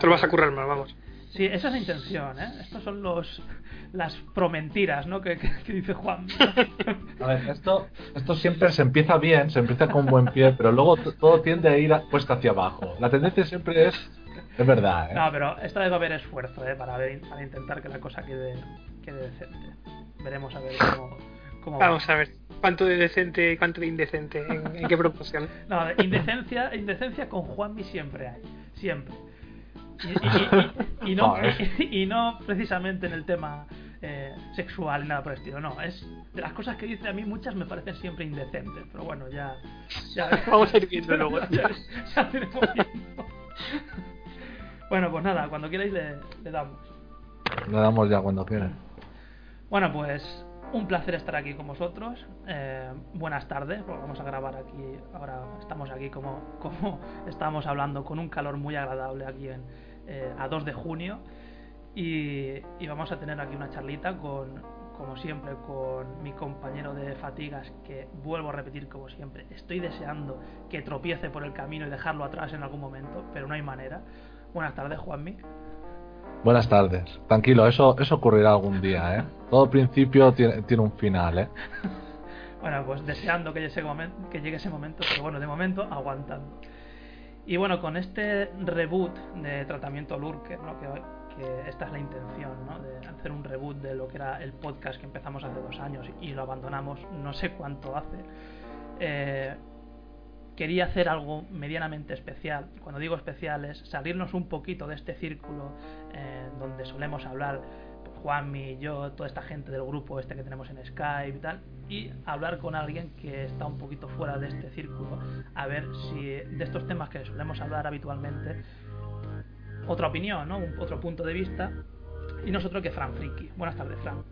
Te lo vas a currar más, vamos. Sí, esa es la intención, ¿eh? Estos son los las promentiras, ¿no? Que, que, dice Juan. A ver, esto, esto siempre se empieza bien, se empieza con buen pie, pero luego todo tiende a ir puesta hacia abajo. La tendencia siempre es... Es verdad, ¿eh? No, pero esta vez va a haber esfuerzo, ¿eh? Para, ver, para intentar que la cosa quede, quede decente. Veremos a ver cómo... cómo Vamos a ver cuánto de decente y cuánto de indecente, en, en qué proporción. No, indecencia, indecencia con Juanmi siempre hay, siempre. Y, y, y, no, y, no precisamente en el tema eh, sexual nada por el estilo, no. Es de las cosas que dice a mí muchas me parecen siempre indecentes, pero bueno, ya. ya Vamos a ir viendo luego. ya, ya tenemos tiempo. Bueno, pues nada, cuando queráis le, le damos. Le damos ya cuando quieran. Bueno, pues un placer estar aquí con vosotros. Eh, buenas tardes, porque vamos a grabar aquí. Ahora estamos aquí como, como estábamos hablando, con un calor muy agradable aquí en, eh, a 2 de junio. Y, y, vamos a tener aquí una charlita con, como siempre, con mi compañero de fatigas, que vuelvo a repetir como siempre, estoy deseando que tropiece por el camino y dejarlo atrás en algún momento, pero no hay manera. Buenas tardes, Juanmi. Buenas tardes. Tranquilo, eso, eso ocurrirá algún día, ¿eh? Todo principio tiene, tiene un final, ¿eh? bueno, pues deseando que llegue, ese momento, que llegue ese momento, pero bueno, de momento aguantando. Y bueno, con este reboot de tratamiento Lurker, ¿no? que, que esta es la intención, ¿no? de hacer un reboot de lo que era el podcast que empezamos hace dos años y lo abandonamos no sé cuánto hace. Eh, quería hacer algo medianamente especial. Cuando digo especial es salirnos un poquito de este círculo eh, donde solemos hablar Juanmi, yo, toda esta gente del grupo este que tenemos en Skype y tal, y hablar con alguien que está un poquito fuera de este círculo, a ver si de estos temas que solemos hablar habitualmente, otra opinión, ¿no? Un, otro punto de vista, y nosotros que Fran Friki. Buenas tardes, Fran.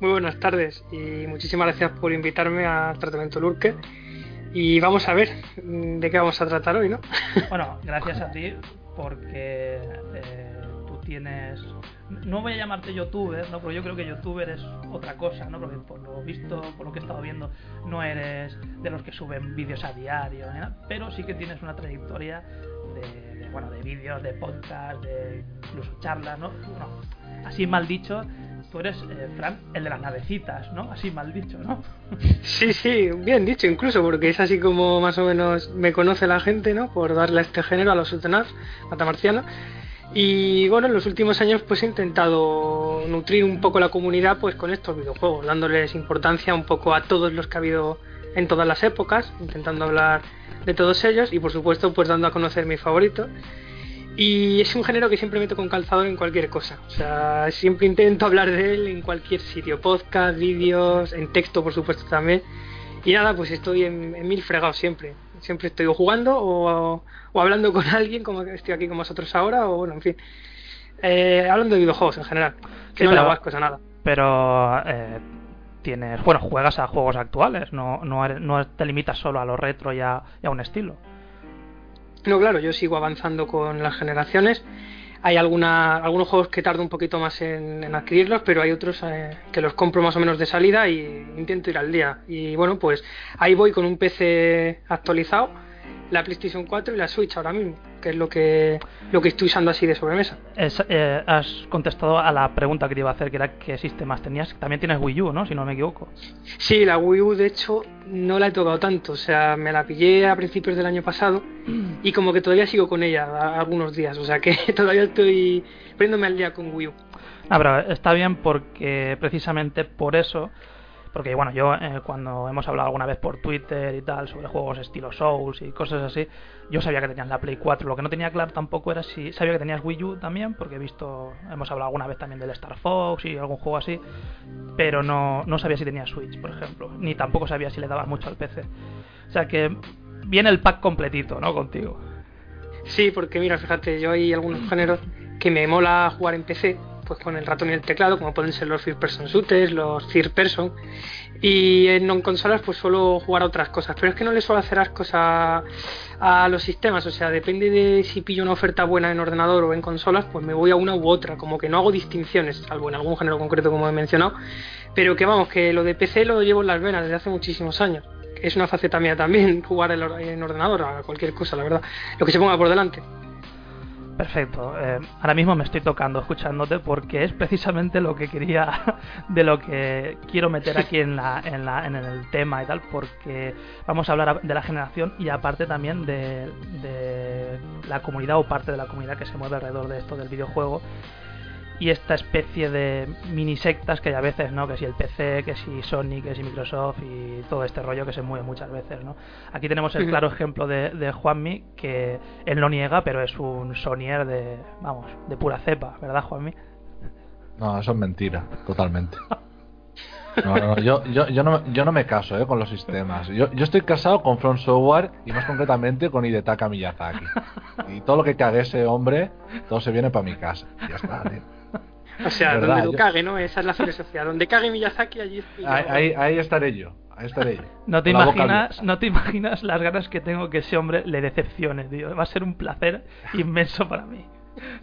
Muy buenas tardes y muchísimas gracias por invitarme al tratamiento Lurker. Y vamos a ver de qué vamos a tratar hoy, ¿no? Bueno, gracias a ti porque eh, tú tienes... No voy a llamarte youtuber, ¿no? Porque yo creo que youtuber es otra cosa, ¿no? Porque por lo visto, por lo que he estado viendo, no eres de los que suben vídeos a diario, ¿eh? pero sí que tienes una trayectoria de, bueno, de vídeos, de podcast, de incluso charlas, ¿no? Bueno, así mal dicho, tú eres, eh, Fran, el de las navecitas, ¿no? Así mal dicho, ¿no? Sí, sí, bien dicho incluso, porque es así como más o menos me conoce la gente, ¿no? Por darle este género, a los Sultanats, matamarciano. Y bueno, en los últimos años pues he intentado nutrir un poco la comunidad pues con estos videojuegos, dándoles importancia un poco a todos los que ha habido en todas las épocas, intentando hablar de todos ellos y por supuesto pues dando a conocer mi favorito. Y es un género que siempre meto con calzador en cualquier cosa. O sea, siempre intento hablar de él en cualquier sitio. Podcast, vídeos, en texto, por supuesto, también. Y nada, pues estoy en mil fregados siempre. Siempre estoy o jugando o, o, hablando con alguien, como estoy aquí con vosotros ahora, o bueno, en fin. Eh, hablando de videojuegos en general. Que Sí, no pero- le hago ascos a nada. Pero eh, tienes, bueno, juegas a juegos actuales, no, no, eres- no te limitas solo a lo retro y a, y a un estilo. No, claro, yo sigo avanzando con las generaciones. Hay alguna, algunos juegos que tardo un poquito más en, adquirirlos, pero hay otros eh, que los compro más o menos de salida y intento ir al día. Y bueno, pues ahí voy con un PC actualizado, la PlayStation 4 y la Switch ahora mismo, que es lo que, lo que estoy usando así de sobremesa. Es- eh, has contestado a la pregunta que te iba a hacer, que era qué sistemas tenías. También tienes Wii U, ¿no? Si no me equivoco. Sí, la Wii U de hecho no la he tocado tanto, o sea, me la pillé a principios del año pasado y como que todavía sigo con ella algunos días, o sea que todavía estoy poniéndome al día con Wii U. Ah, pero está bien porque precisamente por eso, porque bueno, yo eh, cuando hemos hablado alguna vez por Twitter y tal sobre juegos estilo Souls y cosas así, yo sabía que tenías la Play 4. Lo que no tenía claro tampoco era si sabía que tenías Wii U también, porque he visto, hemos hablado alguna vez también del Star Fox y algún juego así, pero no, no sabía si tenías Switch, por ejemplo, ni tampoco sabía si le dabas mucho al PC. O sea que viene el pack completito, ¿no? Contigo. Sí, porque mira, fíjate, yo hay algunos géneros que me mola jugar en PC, pues con el ratón y el teclado, como pueden ser los first person shooters, los third person, y en non consolas pues suelo jugar a otras cosas, pero es que no le suelo hacer ascos a, a los sistemas, o sea, depende de si pillo una oferta buena en ordenador o en consolas, pues me voy a una u otra, como que no hago distinciones, salvo en algún género concreto como he mencionado, pero que vamos, que lo de PC lo llevo en las venas desde hace muchísimos años. Es una faceta mía también jugar en or- en ordenador a cualquier cosa, la verdad. Lo que se ponga por delante. Perfecto. Eh, ahora mismo me estoy tocando escuchándote porque es precisamente lo que quería, de lo que quiero meter aquí en, la, en, la, en el tema y tal, porque vamos a hablar de la generación y aparte también de, de la comunidad o parte de la comunidad que se mueve alrededor de esto del videojuego y esta especie de mini sectas que hay a veces, ¿no? Que si el PC, que si Sony, que si Microsoft y todo este rollo que se mueve muchas veces, ¿no? Aquí tenemos el claro ejemplo de, de Juanmi, que él no niega, pero es un Sonyer de, vamos, de pura cepa, ¿verdad, Juanmi? No, eso es mentira, totalmente. No, no, yo, yo, yo, no, yo no me caso ¿eh? con los sistemas. Yo, yo estoy casado con Front Software y más concretamente con Hidetaka Miyazaki. Y todo lo que cague ese hombre, todo se viene para mi casa. Ya está, tío. O sea, ¿Verdad? donde lo Yo- cague, ¿no? Esa es la filosofía. Donde cague Miyazaki, allí estoy yo. Ahí, ahí, estaré yo. Ahí estaré yo. No te imaginas, no te imaginas las ganas que tengo que ese hombre le decepcione, tío. Va a ser un placer inmenso para mí.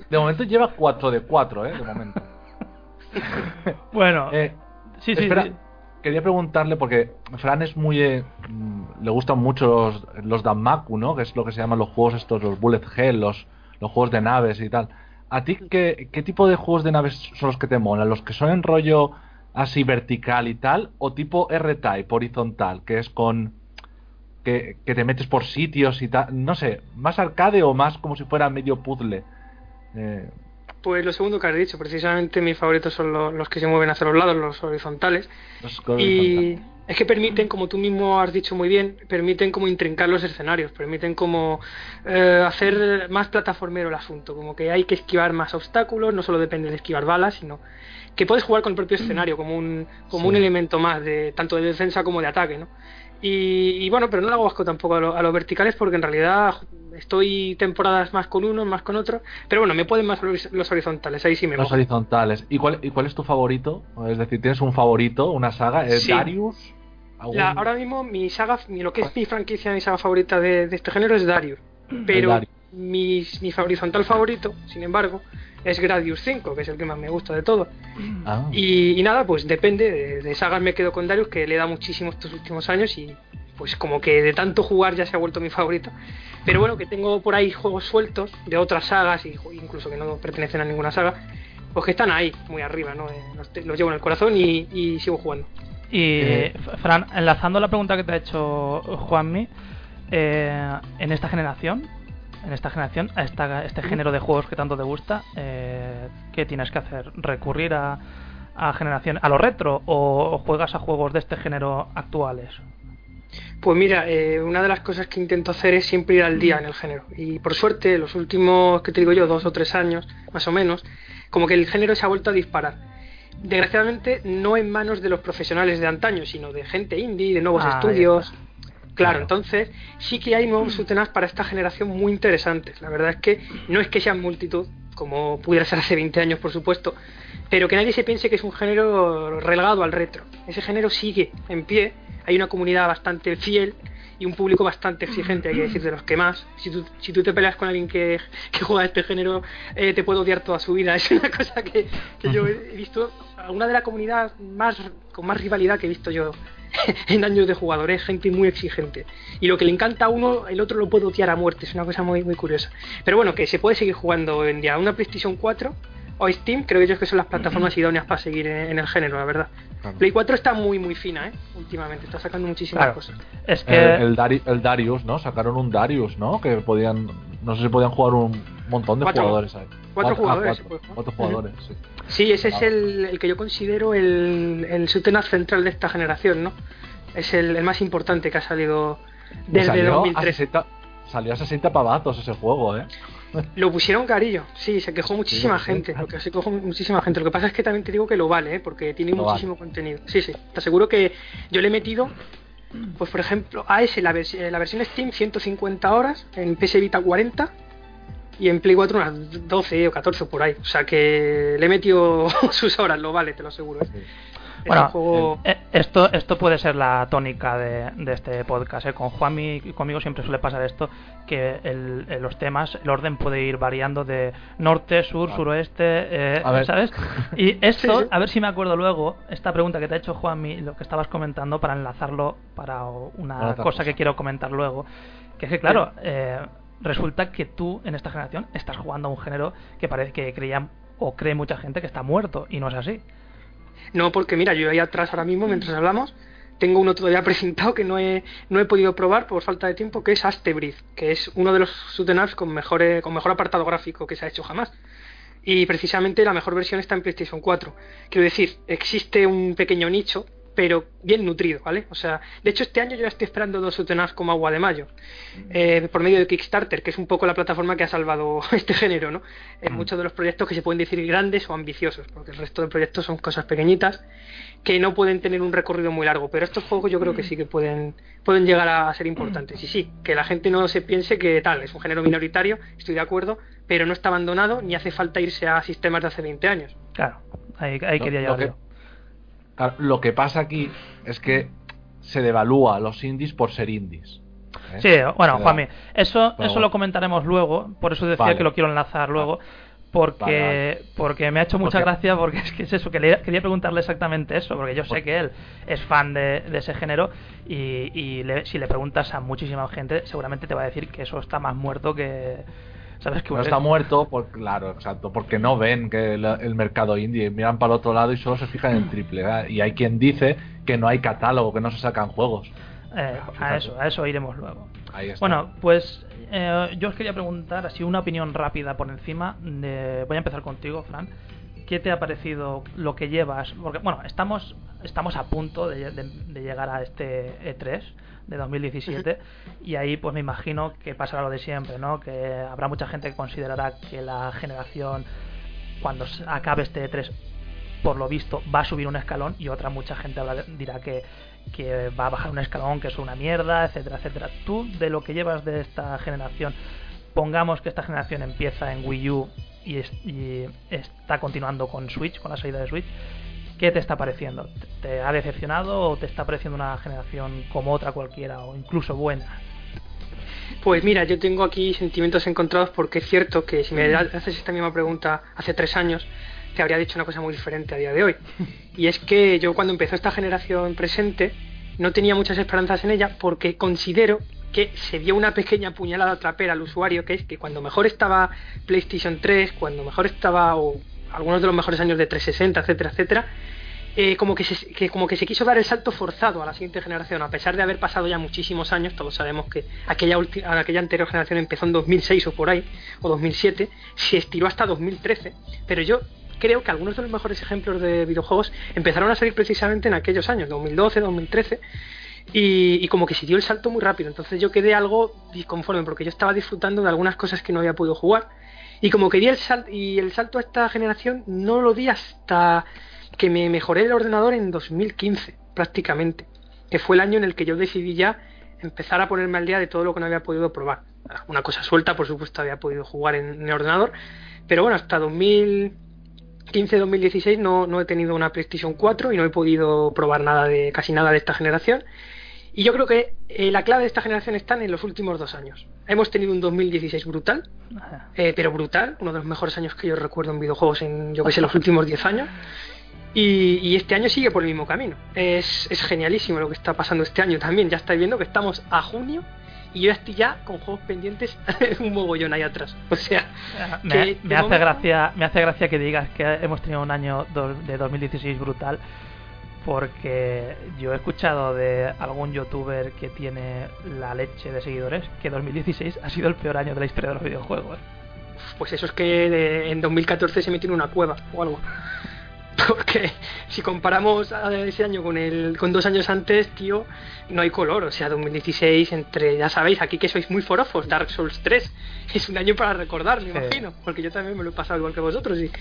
De momento lleva 4 de 4, ¿eh? De momento. Bueno, Eh, sí, sí, espera, sí. quería preguntarle, porque Fran es muy. eh, mm, le gustan mucho los, los Danmaku, ¿no? Que es lo que se llaman los juegos estos, los Bullet Hell, los, los juegos de naves y tal. ¿A ti qué, qué tipo de juegos de naves son los que te molan? ¿Los que son en rollo así vertical y tal? ¿O tipo R-Type, horizontal, que es con. Que, que te metes por sitios y tal? No sé, ¿más arcade o más como si fuera medio puzzle? Eh, Pues lo segundo que has dicho, precisamente mis favoritos son los, los que se mueven hacia los lados, los horizontales. los Y horizontales. Es que permiten, como tú mismo has dicho muy bien, permiten como intrincar los escenarios, permiten como eh, hacer más plataformero el asunto, como que hay que esquivar más obstáculos, no solo depende de esquivar balas, sino que puedes jugar con el propio escenario como un, como Sí. un elemento más, de tanto de defensa como de ataque, ¿no? Y, y bueno, pero no le hago asco tampoco a, lo- a los verticales porque en realidad estoy temporadas más con unos, más con otros, pero bueno, me pueden más los horizontales, ahí sí me Los horizontales. ¿Y cuál, ¿Y cuál es tu favorito? Es decir, ¿tienes un favorito, una saga? ¿Es Sí. Darius? ¿Algún- La- ahora mismo mi saga, mi- lo que es mi franquicia, mi saga favorita de, de este género es Darius. Pero Darius. mi, mi horizontal favorito, sin embargo, es Gradius 5, que es el que más me gusta de todo. Ah. Y, y nada, pues depende, de, de sagas me quedo con Darius, que le da muchísimo estos últimos años y pues como que de tanto jugar ya se ha vuelto mi favorito. Pero bueno, que tengo por ahí juegos sueltos de otras sagas, y incluso que no pertenecen a ninguna saga, pues que están ahí, muy arriba, ¿no? Eh, los, los llevo en el corazón y, y sigo jugando. Y Eh, Fran, enlazando la pregunta que te ha hecho Juanmi, eh, en esta generación, en esta generación, a esta, este género de juegos que tanto te gusta, eh, ¿qué tienes que hacer? ¿Recurrir a, a generación, a lo retro o, o juegas a juegos de este género actuales? Pues mira, eh, una de las cosas que intento hacer es siempre ir al día en el género. Y por suerte, los últimos, que te digo yo, dos o tres años, más o menos, como que el género se ha vuelto a disparar. Desgraciadamente, no en manos de los profesionales de antaño, sino de gente indie, de nuevos Ah, estudios. Claro, Claro. entonces sí que hay nuevos Utenas para esta generación muy interesantes. La verdad es que no es que sean multitud, como pudiera ser hace 20 años, por supuesto, pero que nadie se piense que es un género relegado al retro. Ese género sigue en pie, hay una comunidad bastante fiel y un público bastante exigente, hay que decir, de los que más. Si tú, si tú te peleas con alguien que, que juega este género, eh, te puede odiar toda su vida. Es una cosa que, que yo he visto, una de la comunidad más con más rivalidad que he visto yo en años de jugadores, gente muy exigente. Y lo que le encanta a uno, el otro lo puede odiar a muerte, es una cosa muy, muy curiosa. Pero bueno, que se puede seguir jugando hoy en día. Una PlayStation 4 o Steam, creo yo que son las plataformas idóneas para seguir en, en el género, la verdad. Claro. Play 4 está muy, muy fina, ¿eh? Últimamente, está sacando muchísimas Claro. cosas. Es que El, el Dari- el Darius, ¿no? Sacaron un Darius, ¿no? Que podían. No sé si podían jugar un montón de Cuatro. jugadores ahí. Cuatro ah, jugadores se cuatro, puede jugar. cuatro jugadores, sí. Sí, ese es Ah. el, el que yo considero el, el central de esta generación, ¿no? Es el, el más importante que ha salido desde salió, a 2003. 60, salió a 60 pavazos ese juego, ¿eh? Lo pusieron carillo, sí, se quejó muchísima sí. gente, lo que se quejó muchísima gente. Lo que pasa es que también te digo que lo vale, ¿eh? porque tiene Lo muchísimo contenido. Sí, sí, te aseguro que yo le he metido, pues por ejemplo, a ese, la, vers- la versión Steam 150 horas, en PS Vita 40 y en Play 4 unas 12 o 14 por ahí. O sea que le he metido sus horas, lo vale, te lo aseguro. ¿eh? Bueno, juego... Eh, Esto, esto puede ser la tónica de, de este podcast. ¿eh? Con Juanmi y conmigo siempre suele pasar esto, que el- los temas, el orden puede ir variando de norte, sur, suroeste, eh. ¿sabes? Y esto, Sí, a ver si me acuerdo luego, esta pregunta que te ha hecho Juanmi, lo que estabas comentando, para enlazarlo para una cosa cosa. que quiero comentar luego. Que es que, claro, eh, resulta que tú en esta generación estás jugando a un género que parece que creían o cree mucha gente que está muerto y no es así. No, porque mira, yo ahí atrás ahora mismo, mientras hablamos, tengo uno todavía presentado que no he, no he podido probar por falta de tiempo, que es Astebrid, que es uno de los shoot'em con, mejor, con mejor apartado gráfico que se ha hecho jamás. Y precisamente la mejor versión está en PlayStation 4. Quiero decir, existe un pequeño nicho pero bien nutrido, ¿vale? O sea, de hecho este año yo ya estoy esperando dos Utenas como agua de mayo, eh, por medio de Kickstarter, que es un poco la plataforma que ha salvado este género, ¿no? En mm. muchos de los proyectos que se pueden decir grandes o ambiciosos, porque el resto de proyectos son cosas pequeñitas que no pueden tener un recorrido muy largo, pero estos juegos yo creo que sí que pueden, pueden llegar a ser importantes. Y sí, que la gente no se piense que tal, es un género minoritario, estoy de acuerdo, pero no está abandonado ni hace falta irse a sistemas de hace 20 años. Claro, ahí, quería llegar lo que pasa aquí es que se devalúa los indies por ser indies. ¿eh? Sí, bueno, Juanmi, eso, eso lo comentaremos luego, por eso decía que lo quiero enlazar luego, porque, porque me ha hecho mucha gracia, porque es que es eso, que quería preguntarle exactamente eso, porque yo sé que él es fan de, ese género y, si le preguntas a muchísima gente, seguramente te va a decir que eso está más muerto que ¿Sabes que no está muerto, por, claro, exacto, porque no ven que el, mercado indie, miran para el otro lado y solo se fijan en triple Y hay quien dice que no hay catálogo, que no se sacan juegos. Eh, a eso, a eso iremos luego. Bueno, pues eh, yo os quería preguntar así una opinión rápida por encima. De, voy a empezar contigo, Fran. ¿Qué te ha parecido lo que llevas? Porque bueno, estamos estamos a punto de, de llegar a este E3 de 2017 y ahí pues me imagino que pasará lo de siempre, ¿no? Que habrá mucha gente que considerará que la generación cuando acabe este 3 por lo visto va a subir un escalón y otra mucha gente dirá que, que va a bajar un escalón, que es una mierda, etcétera, etcétera. Tú de lo que llevas de esta generación, pongamos que esta generación empieza en Wii U y, y está continuando con Switch, con la salida de Switch, ¿Qué te está pareciendo? ¿Te ha decepcionado o te está pareciendo una generación como otra cualquiera o incluso buena? Pues mira, yo tengo aquí sentimientos encontrados porque es cierto que si me haces esta misma pregunta hace tres años, te habría dicho una cosa muy diferente a día de hoy. Y es que yo cuando empezó esta generación presente no tenía muchas esperanzas en ella porque considero que se dio una pequeña puñalada trapera al usuario, que es que cuando mejor estaba PlayStation 3, cuando mejor estaba o algunos de los mejores años de 360, etcétera, etcétera, eh, como, que se, como que se quiso dar el salto forzado a la siguiente generación, a pesar de haber pasado ya muchísimos años, todos sabemos que aquella, aquella anterior generación empezó en 2006 o por ahí, o 2007, se estiró hasta 2013, pero yo creo que algunos de los mejores ejemplos de videojuegos empezaron a salir precisamente en aquellos años, 2012, 2013, y, y, como que se dio el salto muy rápido. Entonces yo quedé algo disconforme porque yo estaba disfrutando de algunas cosas que no había podido jugar. Y como que di el salto, y el salto a esta generación no lo di hasta que me mejoré el ordenador en 2015, prácticamente, que fue el año en el que yo decidí ya empezar a ponerme al día de todo lo que no había podido probar. Una cosa suelta, por supuesto, había podido jugar en, el ordenador, pero bueno, hasta 2015-2016 no, no he tenido una PlayStation 4 y no he podido probar nada de casi nada de esta generación. Y yo creo que eh, la clave de esta generación está en los últimos dos años. Hemos tenido un 2016 brutal, eh, pero brutal, uno de los mejores años que yo recuerdo en videojuegos en, yo que sé, los últimos 10 años. Y, este año sigue por el mismo camino. Es, es, genialísimo lo que está pasando este año también. Ya estáis viendo que estamos a junio y yo estoy ya con juegos pendientes un mogollón ahí atrás. O sea, me, me hace gracia, me hace gracia que digas que hemos tenido un año de 2016 brutal porque yo he escuchado de algún youtuber que tiene la leche de seguidores que 2016 ha sido el peor año de la historia de los videojuegos. Pues eso es que en 2014 se metió en una cueva o algo. porque si comparamos ese año con el con dos años antes, tío, no hay color. O sea, 2016 entre, ya sabéis, aquí que sois muy forofos, Dark Souls 3 es un año para recordar, me imagino, porque yo también me lo he pasado igual que vosotros. Y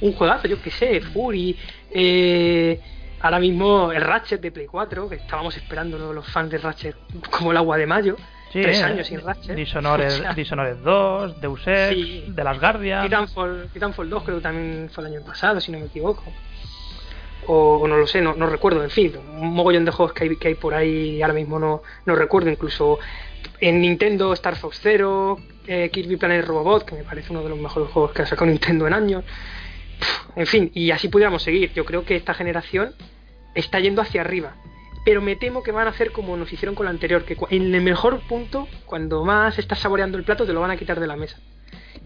un juegazo, yo qué sé, Fury, eh, ahora mismo el Ratchet de Play 4, que estábamos esperando los fans de Ratchet como el agua de mayo. tres años sin Ratchet. Dishonored, 2, Deus Ex, de las Guardias. Titanfall, Titanfall 2 creo que también fue el año pasado, si no me equivoco o, no lo sé, no, no, recuerdo, en fin, un mogollón de juegos que hay, que hay por ahí ahora mismo no, no recuerdo, incluso en Nintendo Star Fox Zero, eh, Kirby Planet Robot, que me parece uno de los mejores juegos que ha sacado Nintendo en años, en fin, y así pudiéramos seguir, yo creo que esta generación está yendo hacia arriba, pero me temo que van a hacer como nos hicieron con la anterior, que en el mejor punto, cuando más estás saboreando el plato, te lo van a quitar de la mesa.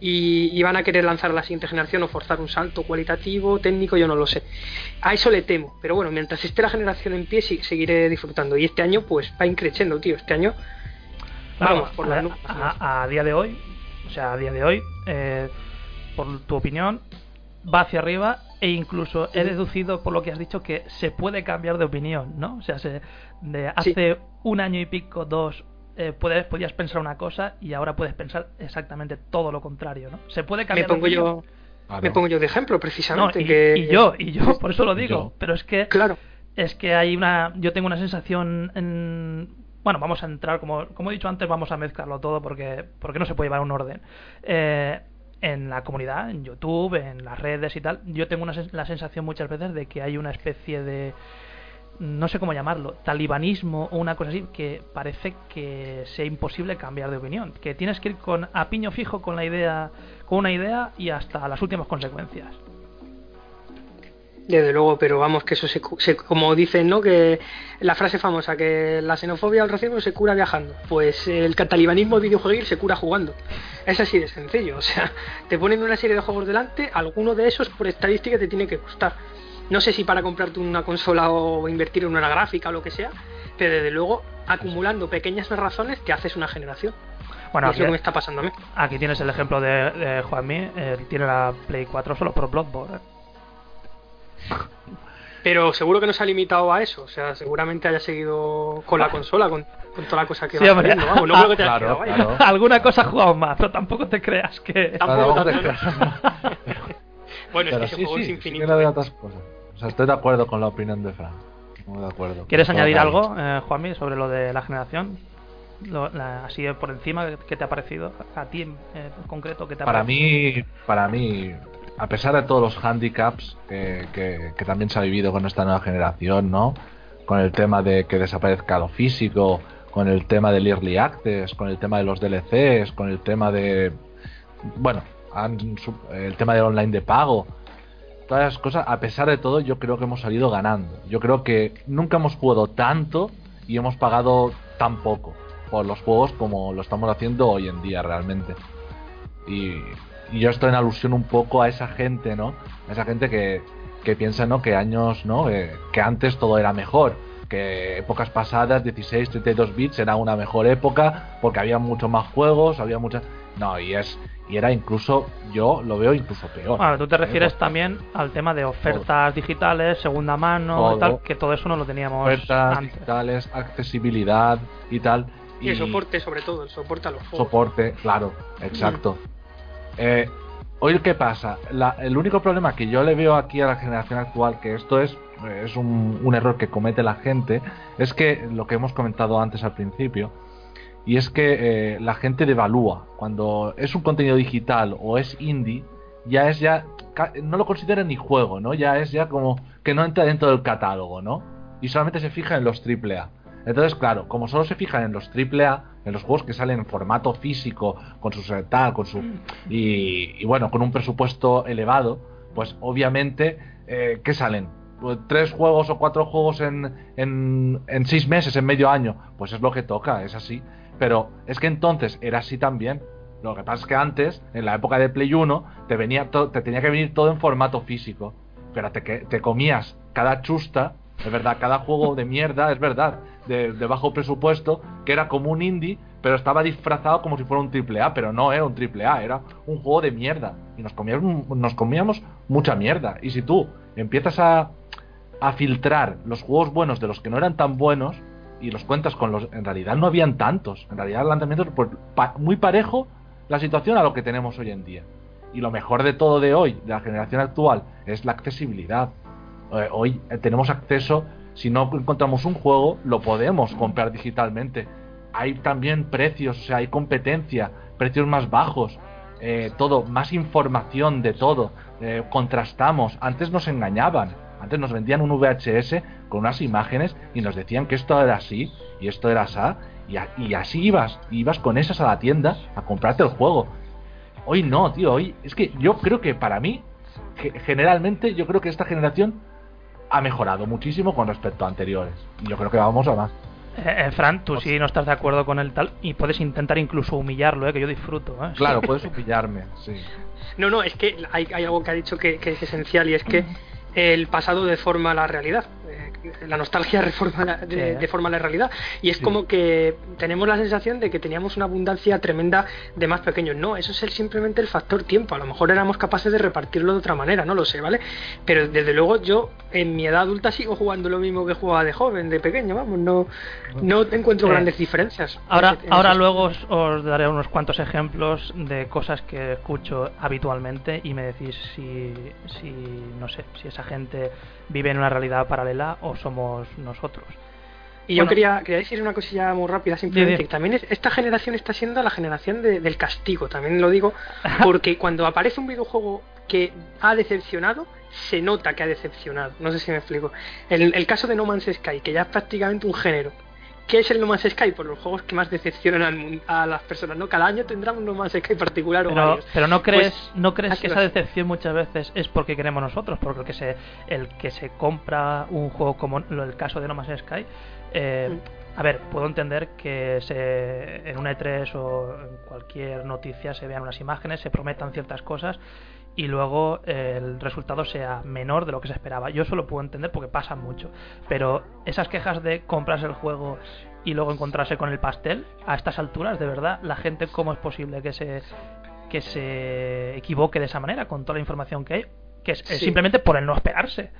Y, van a querer lanzar a la siguiente generación o forzar un salto cualitativo, técnico, yo no lo sé. A eso le temo, pero bueno, mientras esté la generación en pie, seguiré disfrutando. Y este año, pues va increciendo, tío. Este año, vamos, por la a, a, día de hoy, o sea, a día de hoy, eh, por tu opinión, va hacia arriba e incluso he deducido por lo que has dicho que se puede cambiar de opinión, ¿no? O sea, se, de hace un año y pico, dos, eh, puedes, podías pensar una cosa y ahora puedes pensar exactamente todo lo contrario, ¿no? Se puede cambiar. Me pongo yo, me pongo yo de ejemplo precisamente. y, y, yo, y yo, por eso lo digo. Pero es que, claro, es que hay una, yo tengo una sensación en, bueno, vamos a entrar, como, como he dicho antes, vamos a mezclarlo todo porque, porque no se puede llevar un orden. Eh, en la comunidad, en YouTube, en las redes y tal, yo tengo una, la sensación muchas veces de que hay una especie de no sé cómo llamarlo, talibanismo o una cosa así, que parece que sea imposible cambiar de opinión, que tienes que ir con a piño fijo con la idea, con una idea y hasta las últimas consecuencias. Desde luego, pero vamos, que eso se, como dicen, ¿no? Que la frase famosa, que la xenofobia al racismo se cura viajando. Pues el catalibanismo videojueguil se cura jugando. Es así de sencillo. O sea, te ponen una serie de juegos delante, alguno de esos por estadística te tiene que costar. No sé si para comprarte una consola o invertir en una gráfica o lo que sea, pero desde luego acumulando pequeñas razones te haces una generación. Bueno, aquí, me está pasando a mí. Aquí tienes el ejemplo de, de Juanmi, tiene la Play 4 solo por Bloodborne. Pero seguro que no se ha limitado a eso, o sea, seguramente haya seguido con la consola, con, toda la cosa que sí, va hombre. Vamos, no creo que te claro, claro. Alguna cosa ha jugado más, pero tampoco te creas que... Tampoco, bueno, es que ese sí, juego sí, es infinito. Sí de otras cosas. O sea, estoy de acuerdo con la opinión de Fran. Muy de acuerdo. ¿Quieres añadir algo, eh, Juanmi, sobre lo de la generación? Lo, la, así por encima, ¿qué te ha parecido? A ti en, eh, concreto, ¿qué te ha para parecido? Mí, para mí, a pesar de todos los handicaps que, también se ha vivido con esta nueva generación, ¿no? Con el tema de que desaparezca lo físico, con el tema del early access, con el tema de los DLCs, con el tema de, bueno, el tema del online de pago, todas las cosas, a pesar de todo, yo creo que hemos salido ganando. Yo creo que nunca hemos jugado tanto y hemos pagado tan poco por los juegos como lo estamos haciendo hoy en día realmente. Y, y yo estoy en alusión un poco a esa gente, ¿no? A esa gente que, que piensa, ¿no? Que años, ¿no? Eh, que antes todo era mejor. Que épocas pasadas, 16, 32 bits, era una mejor época porque había muchos más juegos, había muchas... No, y es y era incluso, yo lo veo incluso peor. Bueno, tú te refieres también al tema de ofertas todo. digitales, segunda mano todo. y tal, que todo eso no lo teníamos ofertas antes. digitales, accesibilidad y tal. Y, y, el soporte, sobre todo, el soporte a los juegos. Soporte, claro, exacto. Mm. Eh, hoy, ¿qué pasa? La, el único problema que yo le veo aquí a la generación actual, que esto es, es un, error que comete la gente, es que lo que hemos comentado antes al principio, y es que eh, la gente devalúa. Cuando es un contenido digital o es indie ya es ya no lo considera ni juego no ya es ya como que no entra dentro del catálogo no y solamente se fija en los triple A entonces claro como solo se fijan en los triple A en los juegos que salen en formato físico con su tal con su y, y bueno con un presupuesto elevado pues obviamente eh, qué salen pues, tres juegos o cuatro juegos en, en, en seis meses en medio año. Pues es lo que toca es así. Pero es que entonces era así también. Lo que pasa es que antes, en la época de Play 1, te, venía te tenía que venir todo en formato físico. Pero te, te comías cada chusta, es verdad, cada juego de mierda, es verdad, de, bajo presupuesto, que era como un indie, pero estaba disfrazado como si fuera un triple A, pero no era un triple A, era un juego de mierda. Y nos comíamos, nos comíamos mucha mierda. Y si tú empiezas a, a filtrar los juegos buenos de los que no eran tan buenos, y los cuentas con los. En realidad no habían tantos. En realidad el lanzamiento pues, pa, muy parejo la situación a lo que tenemos hoy en día. Y lo mejor de todo de hoy, de la generación actual, es la accesibilidad. Eh, hoy eh, tenemos acceso, si no encontramos un juego, lo podemos comprar digitalmente. Hay también precios, o sea, hay competencia, precios más bajos, eh, todo, más información de todo. Eh, contrastamos. Antes nos engañaban antes nos vendían un VHS con unas imágenes y nos decían que esto era así y esto era así. Y, y así ibas, ibas con esas a la tienda a comprarte el juego. Hoy no, tío, hoy es que yo creo que para mí, generalmente, yo creo que esta generación ha mejorado muchísimo con respecto a anteriores. Y yo creo que vamos a más. Eh, eh, Fran, tú sí no estás de acuerdo con el tal y puedes intentar incluso humillarlo, ¿eh? que yo disfruto. ¿eh? Claro, puedes humillarme, sí. No, no, es que hay, hay algo que ha dicho que, que es esencial y es que el pasado deforma la realidad. La nostalgia reforma la- de- Sí. deforma la realidad. Y es Sí. como que tenemos la sensación de que teníamos una abundancia tremenda de más pequeños. No, eso es el- simplemente el factor tiempo. A lo mejor éramos capaces de repartirlo de otra manera, no lo sé, ¿vale? Pero desde luego yo en mi edad adulta sigo jugando lo mismo que jugaba de joven, de pequeño, vamos. No, no encuentro Eh, grandes diferencias. Ahora, en ese- en ahora luego os, os daré unos cuantos ejemplos de cosas que escucho habitualmente y me decís si, si, no sé, si esa gente vive en una realidad paralela o somos nosotros. Y yo quería, quería decir una cosilla muy rápida, simplemente, que también es- esta generación está siendo la generación de- del castigo, también lo digo, porque cuando aparece un videojuego que ha decepcionado, se nota que ha decepcionado. No sé si me explico. El, el caso de No Man's Sky, que ya es prácticamente un género. ¿Qué es el No Man's Sky? Por los juegos que más decepcionan al a las personas, ¿no? Cada año tendrán un No Man's Sky particular o Pero, varios. pero no crees, Pues, no crees ha que esa decepción muchas veces es porque queremos nosotros, porque el que se, el que se compra un juego como el caso de No Man's Sky, eh, Mm. a ver, puedo entender que se, en un E3 o en cualquier noticia se vean unas imágenes, se prometan ciertas cosas y luego el resultado sea menor de lo que se esperaba. Yo eso lo puedo entender porque pasa mucho, pero esas quejas de comprarse el juego y luego encontrarse con el pastel, a estas alturas, de verdad, la gente, ¿cómo es posible que se que se equivoque de esa manera con toda la información que hay, que es, Sí. simplemente por el no esperarse.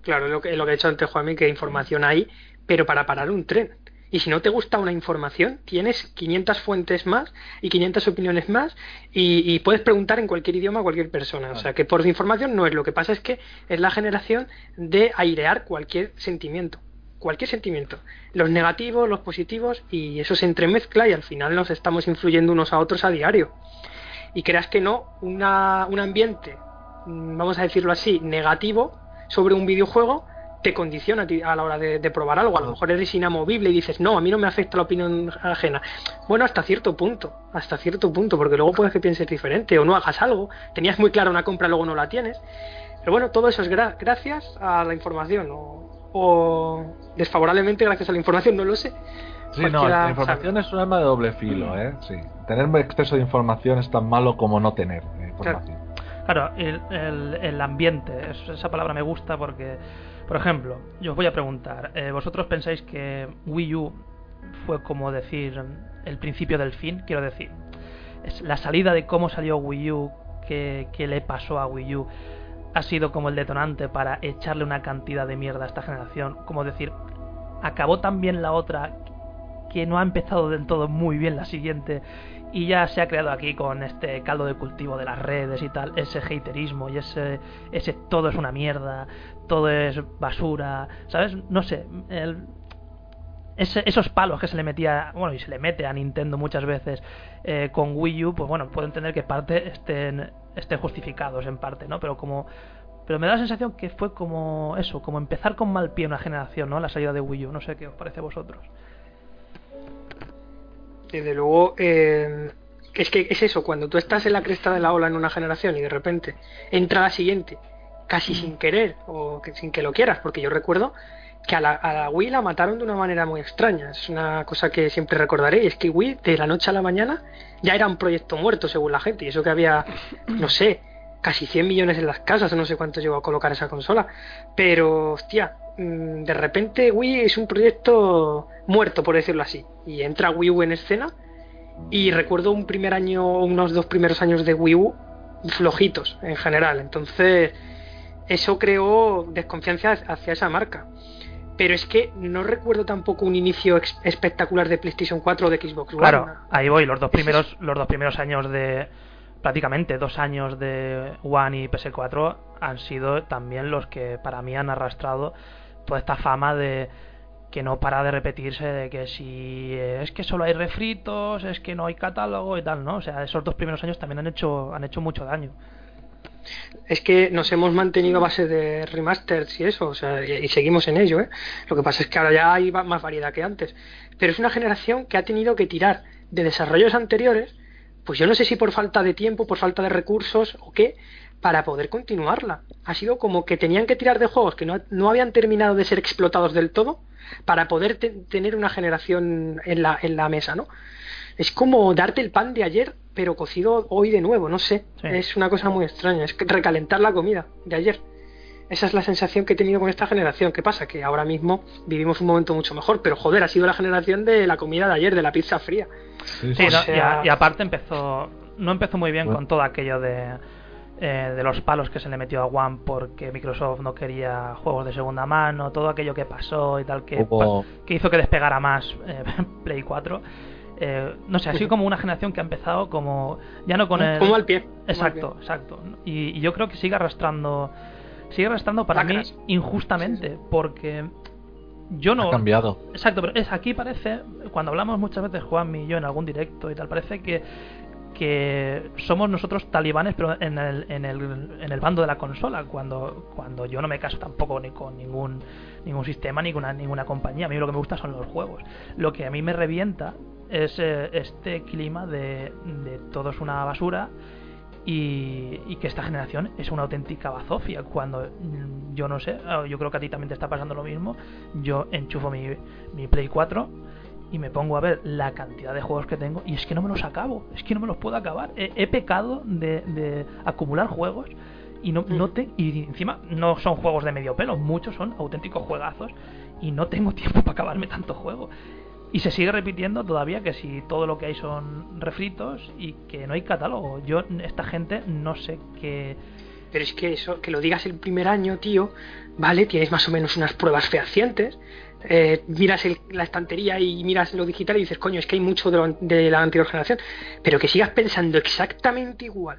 Claro, lo que, lo que ha dicho antes Juanmi, que información hay, pero para parar un tren. Y si no te gusta una información, tienes 500 fuentes más y 500 opiniones más y, y puedes preguntar en cualquier idioma a cualquier persona. O sea, que por información no es. Lo que pasa es que es la generación de airear cualquier sentimiento. Cualquier sentimiento. Los negativos, los positivos y eso se entremezcla y al final nos estamos influyendo unos a otros a diario. Y creas que no, una, un ambiente, mm, vamos a decirlo así, negativo sobre un videojuego te condiciona a, ti a la hora de, de probar algo. A lo mejor eres inamovible y dices, no, a mí no me afecta la opinión ajena. Bueno, hasta cierto punto, hasta cierto punto, porque luego puedes que pienses diferente o no hagas algo. Tenías muy clara una compra, luego no la tienes. Pero bueno, todo eso es gra- gracias a la información o, o desfavorablemente gracias a la información, no lo sé. Sí, no, la información sabe. es un arma de doble filo, ¿eh? Sí. Tener exceso de información es tan malo como no tener eh, información. Claro, el, el, el ambiente, es- esa palabra me gusta porque, por ejemplo, yo os voy a preguntar, eh, ¿vosotros pensáis que Wii U fue como decir el principio del fin? Quiero decir, la salida de cómo salió Wii U, qué, qué le pasó a Wii U, ha sido como el detonante para echarle una cantidad de mierda a esta generación, como decir, acabó tan bien la otra que no ha empezado del todo muy bien la siguiente y ya se ha creado aquí con este caldo de cultivo de las redes y tal, ese haterismo y ese, ese todo es una mierda, todo es basura, ¿sabes? No sé, el- esos palos que se le metía, bueno, y se le mete a Nintendo muchas veces eh, con Wii U, pues bueno, puedo entender que parte estén, estén justificados en parte, ¿no? Pero como pero me da la sensación que fue como eso, como empezar con mal pie una generación, ¿no? La salida de Wii U, no sé qué os parece a vosotros. Desde luego, eh, es que es eso, cuando tú estás en la cresta de la ola en una generación y de repente entra la siguiente, casi sin querer o que, sin que lo quieras, porque yo recuerdo que a la, a la Wii la mataron de una manera muy extraña. Es una cosa que siempre recordaré, y es que Wii de la noche a la mañana ya era un proyecto muerto según la gente, y eso que había, no sé, casi 100 millones en las casas, o no sé cuánto llegó a colocar esa consola. Pero, hostia, mm, de repente Wii es un proyecto muerto, por decirlo así. Y entra Wii U en escena. Y recuerdo un primer año, unos dos primeros años de Wii U flojitos en general. Entonces, eso creó desconfianza hacia esa marca. Pero es que no recuerdo tampoco un inicio espectacular de PlayStation 4 o de Xbox One. Claro, ahí voy, los dos primeros, los dos primeros años de prácticamente dos años de One y PS4 han sido también los que para mí han arrastrado toda esta fama de que no para de repetirse de que si eh, es que solo hay refritos, es que no hay catálogo y tal, ¿no? O sea, esos dos primeros años también han hecho han hecho mucho daño. es que nos hemos mantenido a base de remasters y eso, o sea, y, seguimos en ello, ¿eh? Lo que pasa es que ahora ya hay más variedad que antes. Pero es una generación que ha tenido que tirar de desarrollos anteriores, pues yo no sé si por falta de tiempo, por falta de recursos o qué, para poder continuarla. Ha sido como que tenían que tirar de juegos que no, no habían terminado de ser explotados del todo para poder tener una generación en la, en la mesa, ¿no? Es como darte el pan de ayer, pero cocido hoy de nuevo, no sé. Es una cosa muy extraña, es recalentar la comida de ayer. Esa es la sensación que he tenido con esta generación. ¿Qué pasa? Que ahora mismo vivimos un momento mucho mejor, pero joder, ha sido la generación de la comida de ayer, de la pizza fría. Sí, y, aparte empezó, no empezó muy bien con todo aquello de, eh, de los palos que se le metió a One porque Microsoft no quería juegos de segunda mano, todo aquello que pasó y tal, que, que hizo que despegara más eh, Play 4. Eh, no sé, ha sido como una generación que ha empezado como ya no con el como al pie exacto exacto. Y, yo creo que sigue arrastrando sigue arrastrando para mí injustamente porque yo no ha cambiado. Exacto pero es aquí parece cuando hablamos muchas veces Juan y yo en algún directo y tal parece que que somos nosotros talibanes, pero en el, en el, en el bando de la consola, cuando, cuando yo no me caso tampoco ni con ningún, ningún sistema ni con ninguna compañía. A mí lo que me gusta son los juegos. Lo que a mí me revienta es eh, este clima de, de todo es una basura y, que esta generación es una auténtica bazofia. Cuando yo no sé, yo creo que a ti también te está pasando lo mismo. Yo enchufo mi, mi Play 4 y me pongo a ver la cantidad de juegos que tengo y es que no me los acabo, es que no me los puedo acabar. He, pecado de, acumular juegos y no, no te, y encima no son juegos de medio pelo, muchos son auténticos juegazos y no tengo tiempo para acabarme tanto juego. Y se sigue repitiendo todavía que si todo lo que hay son refritos y que no hay catálogo. Yo, esta gente, no sé qué. Pero es que eso, que lo digas el primer año, tío, vale, tienes más o menos unas pruebas fehacientes, eh, miras la estantería y miras lo digital y dices, coño, es que hay mucho de, la anterior generación, pero que sigas pensando exactamente igual,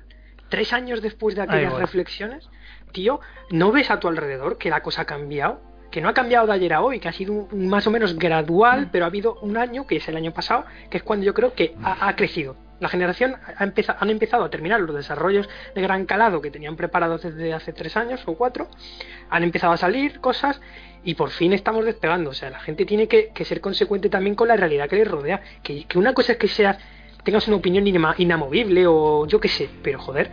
tres años después de aquellas reflexiones, tío, ¿no ves a tu alrededor que la cosa ha cambiado? Que no ha cambiado de ayer a hoy, que ha sido más o menos gradual, mm. pero ha habido un año, que es el año pasado, que es cuando yo creo que ha crecido la generación ha empezado, han empezado a terminar los desarrollos de gran calado que tenían preparados desde hace tres años o cuatro, han empezado a salir cosas y por fin estamos despegando. O sea, la gente tiene que, ser consecuente también con la realidad que les rodea. Que, una cosa es que seas, tengas una opinión inamovible o yo qué sé, pero joder,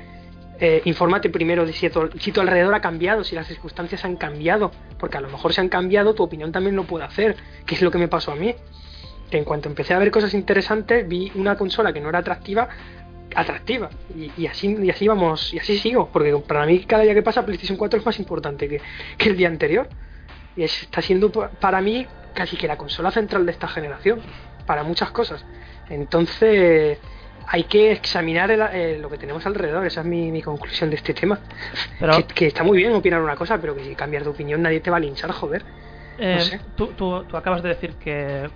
eh, infórmate primero de si tu, si tu alrededor ha cambiado, si las circunstancias han cambiado, porque a lo mejor se han cambiado, tu opinión también lo puede hacer, que es lo que me pasó a mí que en cuanto empecé a ver cosas interesantes, vi una consola que no era atractiva, atractiva. Y, así, y así vamos, y así sigo, porque para mí cada día que pasa PlayStation 4 es más importante que, el día anterior. Y está siendo para mí casi que la consola central de esta generación, para muchas cosas. Entonces hay que examinar lo que tenemos alrededor, esa es mi, conclusión de este tema. que, está muy bien opinar una cosa, pero que si cambias de opinión nadie te va a linchar, joder. Eh, tú, tú, tú, acabas de decir que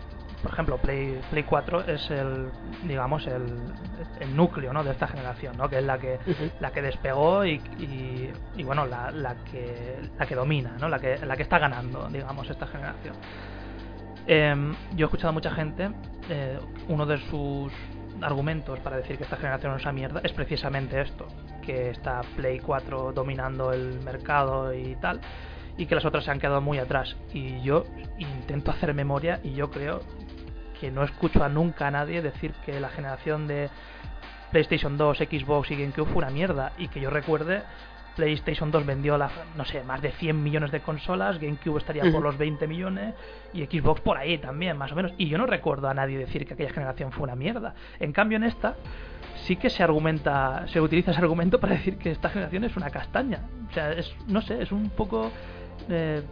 por ejemplo, Play, Play 4 es el, digamos, el, el núcleo ¿no? de esta generación, ¿no? que es la que, la que despegó y, y, bueno, la, la, que, la que domina, ¿no? la, que, la que está ganando, digamos, esta generación. Em, yo he escuchado a mucha gente, eh, uno de sus argumentos para decir que esta generación es una mierda es precisamente esto, que está Play 4 dominando el mercado y tal y que las otras se han quedado muy atrás. Y yo intento hacer memoria y yo creo que no escucho a nunca a nadie decir que la generación de PlayStation 2, Xbox y GameCube fue una mierda y que yo recuerde PlayStation 2 vendió la, no sé, más de 100 millones de consolas, GameCube estaría por los 20 millones y Xbox por ahí también, más o menos. Y yo no recuerdo a nadie decir que aquella generación fue una mierda. En cambio, en esta sí que se argumenta, se utiliza ese argumento para decir que esta generación es una castaña. O sea, es, no sé, es un poco eh,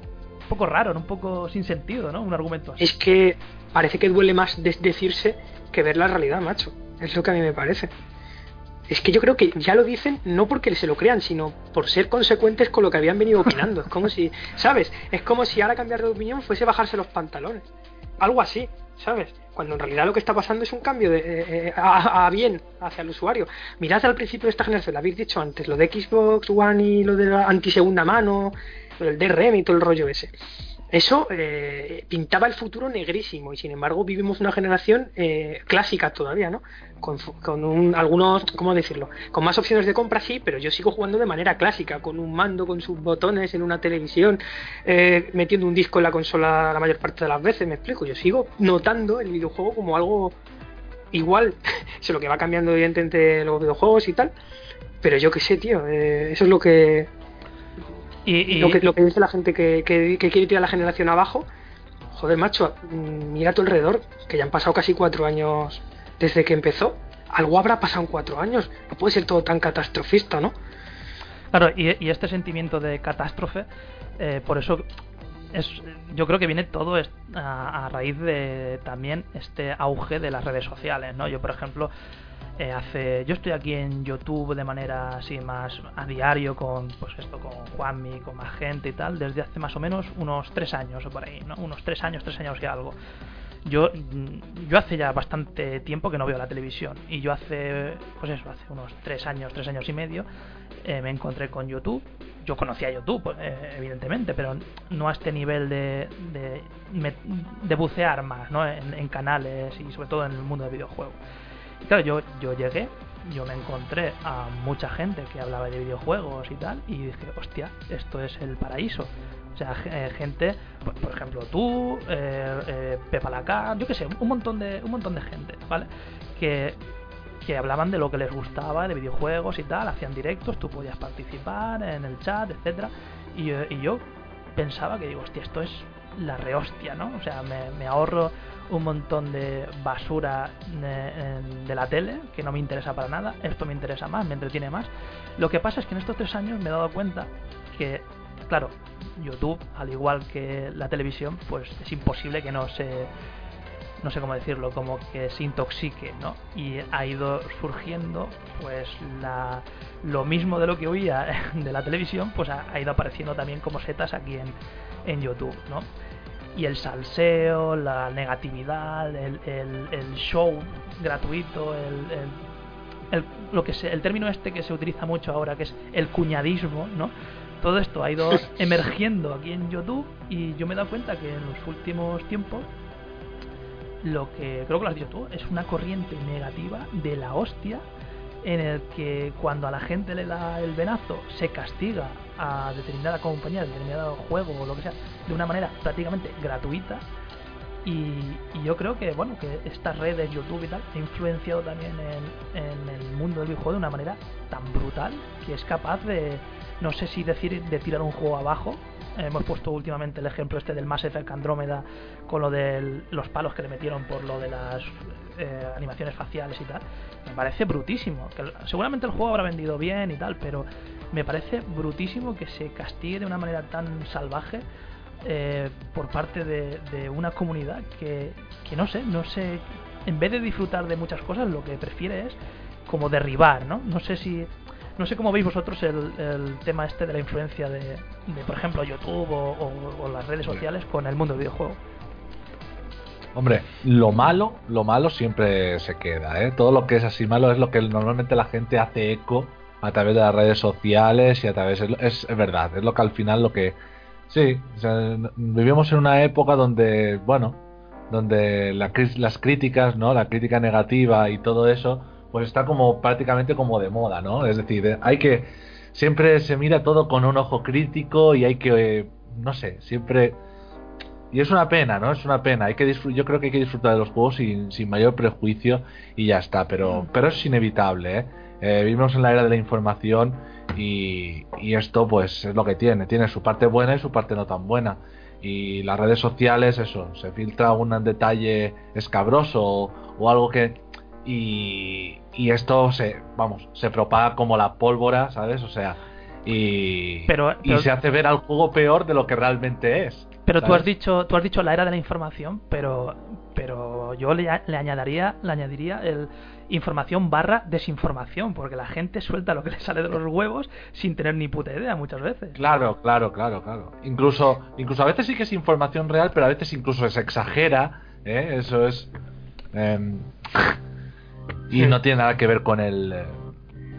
un poco raro, un poco sin sentido, ¿no? Un argumento así. Es que parece que duele más decirse que ver la realidad, macho. Es lo que a mí me parece. Es que yo creo que ya lo dicen no porque se lo crean, sino por ser consecuentes con lo que habían venido opinando. Es como si, ¿sabes? Es como si ahora cambiar de opinión fuese bajarse los pantalones. Algo así, ¿sabes? Cuando en realidad lo que está pasando es un cambio de, eh, eh, a, bien hacia el usuario. Mirad al principio de esta generación, lo habéis dicho antes, lo de Xbox One y lo de la antisegunda mano, el DRM y todo el rollo ese. Eso eh, pintaba el futuro negrísimo y sin embargo vivimos una generación eh, clásica todavía, ¿no? Con, con un, algunos, ¿cómo decirlo? Con más opciones de compra sí, pero yo sigo jugando de manera clásica, con un mando, con sus botones en una televisión, eh, metiendo un disco en la consola la mayor parte de las veces, me explico. Yo sigo notando el videojuego como algo igual, sé lo que va cambiando evidentemente los videojuegos y tal, pero yo qué sé, tío, eh, eso es lo que, Y, y- lo que lo que dice la gente que, que, que quiere tirar la generación abajo. Joder, macho, mm, mira a tu alrededor, que ya han pasado casi cuatro años desde que empezó. Algo habrá pasado en cuatro años. No puede ser todo tan catastrofista, ¿no? Claro, y, y este sentimiento de catástrofe, eh, por eso es, yo creo que viene todo a raíz de también este auge de las redes sociales, ¿no? Yo, por ejemplo, eh, hace, yo estoy aquí en YouTube de manera así más a diario con, pues esto, con Juanmi, con más gente y tal, desde hace más o menos unos tres años o por ahí, ¿no? Unos tres años, tres años y algo. Yo, yo hace ya bastante tiempo que no veo la televisión y yo hace, pues eso, hace unos tres años, tres años y medio, eh, me encontré con YouTube. Yo conocía YouTube, pues, eh, evidentemente, pero no a este nivel de, de, de bucear más ¿no? en, en canales y sobre todo en el mundo del videojuego. Y claro, yo, yo llegué, yo me encontré a mucha gente que hablaba de videojuegos y tal, y dije, hostia, esto es el paraíso. O sea, eh, gente, por, ejemplo, tú, eh, eh, Pepa Lacar, yo qué sé, un montón de, un montón de gente, ¿vale? Que, que hablaban de lo que les gustaba, de videojuegos y tal, hacían directos, tú podías participar en el chat, etcétera Y, y yo pensaba que digo, hostia, esto es la rehostia, ¿no? O sea, me ahorro un montón de basura de, de la tele que no me interesa para nada, esto me interesa más, me entretiene más. Lo que pasa es que en estos tres años me he dado cuenta que, claro, YouTube, al igual que la televisión, pues es imposible que no se no sé cómo decirlo, como que se intoxique, ¿no? Y ha ido surgiendo, pues, la, lo mismo de lo que oía de la televisión, pues ha, ha ido apareciendo también como setas aquí en, en YouTube, ¿no? Y el salseo, la negatividad, el, el- el show gratuito, el, el- el- lo que se, el término este que se utiliza mucho ahora, que es el cuñadismo, ¿no? Todo esto ha ido emergiendo aquí en YouTube y yo me he dado cuenta que en los últimos tiempos lo que creo que lo has dicho tú, es una corriente negativa de la hostia en el que cuando a la gente le da el venazo se castiga a determinada compañía, determinado juego o lo que sea, de una manera prácticamente gratuita. Y, y yo creo que bueno que estas redes, YouTube y tal, ha influenciado también en, en el mundo del videojuego de una manera tan brutal que es capaz de, no sé si decir, de tirar un juego abajo. Hemos puesto últimamente el ejemplo este del Mass Effect Andrómeda con lo de los palos que le metieron por lo de las eh, animaciones faciales y tal. Me parece brutísimo. Que seguramente el juego habrá vendido bien y tal, pero me parece brutísimo que se castigue de una manera tan salvaje eh, por parte de, de una comunidad que, que no sé, no sé, en vez de disfrutar de muchas cosas, lo que prefiere es como derribar, ¿no? No sé si, no sé cómo veis vosotros el, el tema este de la influencia de, de, por ejemplo, YouTube o, o- o las redes sociales con el mundo del videojuego. Hombre, lo malo, lo malo siempre se queda, ¿eh? Todo lo que es así malo es lo que normalmente la gente hace eco a través de las redes sociales y a través es, verdad, es lo que al final lo que sí, o sea, vivimos en una época donde, bueno, donde la las críticas, ¿no? La crítica negativa y todo eso, pues está como prácticamente como de moda, ¿no? Es decir, eh, hay que siempre se mira todo con un ojo crítico y hay que eh, no sé, siempre y es una pena, ¿no? Es una pena. Hay que yo creo que hay que disfrutar de los juegos sin, sin mayor prejuicio y ya está. Pero, pero es inevitable, ¿eh? Eh, Vivimos en la era de la información y, y esto, pues, es lo que tiene. Tiene su parte buena y su parte no tan buena. Y las redes sociales, eso, se filtra un detalle escabroso o, o algo que. Y, y esto se, vamos, se propaga como la pólvora, ¿sabes? O sea, y, Pero- y se hace ver al juego peor de lo que realmente es. Pero tú has dicho, tú has dicho la era de la información, pero, pero yo le añadiría, le añadiría el información barra desinformación, porque la gente suelta lo que le sale de los huevos sin tener ni puta idea muchas veces. Claro, claro, claro, claro. Incluso, incluso a veces sí que es información real, pero a veces incluso se exagera. ¿eh? Eso es. em, y no tiene nada que ver con el. eh,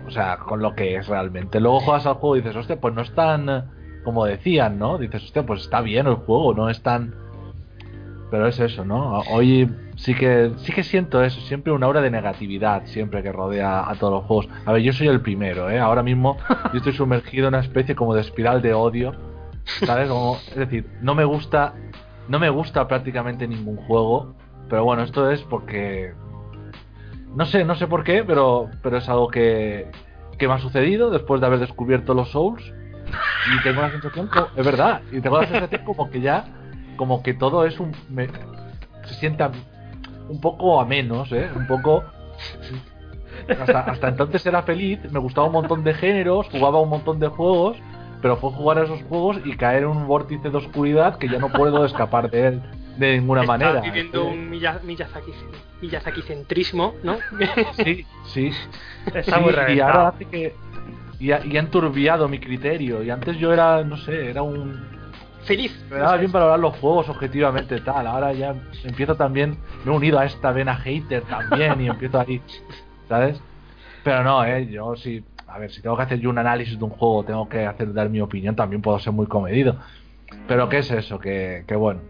o sea, con lo que es realmente. Luego juegas al juego y dices, hostia, pues no es tan. Como decían, ¿no? Dices, hostia, pues está bien el juego, no es tan. Pero es eso, ¿no? Hoy sí que sí que siento eso, siempre una aura de negatividad, siempre que rodea a todos los juegos. A ver, yo soy el primero, ¿eh? Ahora mismo yo estoy sumergido en una especie como de espiral de odio, ¿sabes? Es decir, no me gusta, no me gusta prácticamente ningún juego, pero bueno, esto es porque no sé, no sé por qué, pero pero es algo que qué me ha sucedido después de haber descubierto los Souls. Y tengo la sensación, como, es verdad, y tengo la sensación como que ya, como que todo es un. me- se sienta un poco a menos, ¿eh? Un poco. Hasta, hasta entonces era feliz, me gustaba un montón de géneros, jugaba un montón de juegos, pero fue jugar a esos juegos y caer en un vórtice de oscuridad que ya no puedo escapar de él de ninguna Estás manera. viviendo un Miya- Miyazaki, Miyazaki-centrismo, ¿no? Sí, sí. Está Sí, muy y ahora hace que. Y ha, y ha enturbiado mi criterio. Y antes yo era, no sé, era un. Feliz. Me daba bien valorar los juegos objetivamente tal. Ahora ya empiezo también. Me he unido a esta vena hater también y empiezo ahí. ¿Sabes? Pero no, eh. Yo sí. A ver, si tengo que hacer yo un análisis de un juego, tengo que hacer dar mi opinión, también puedo ser muy comedido. Pero ¿qué es eso? Que, que bueno.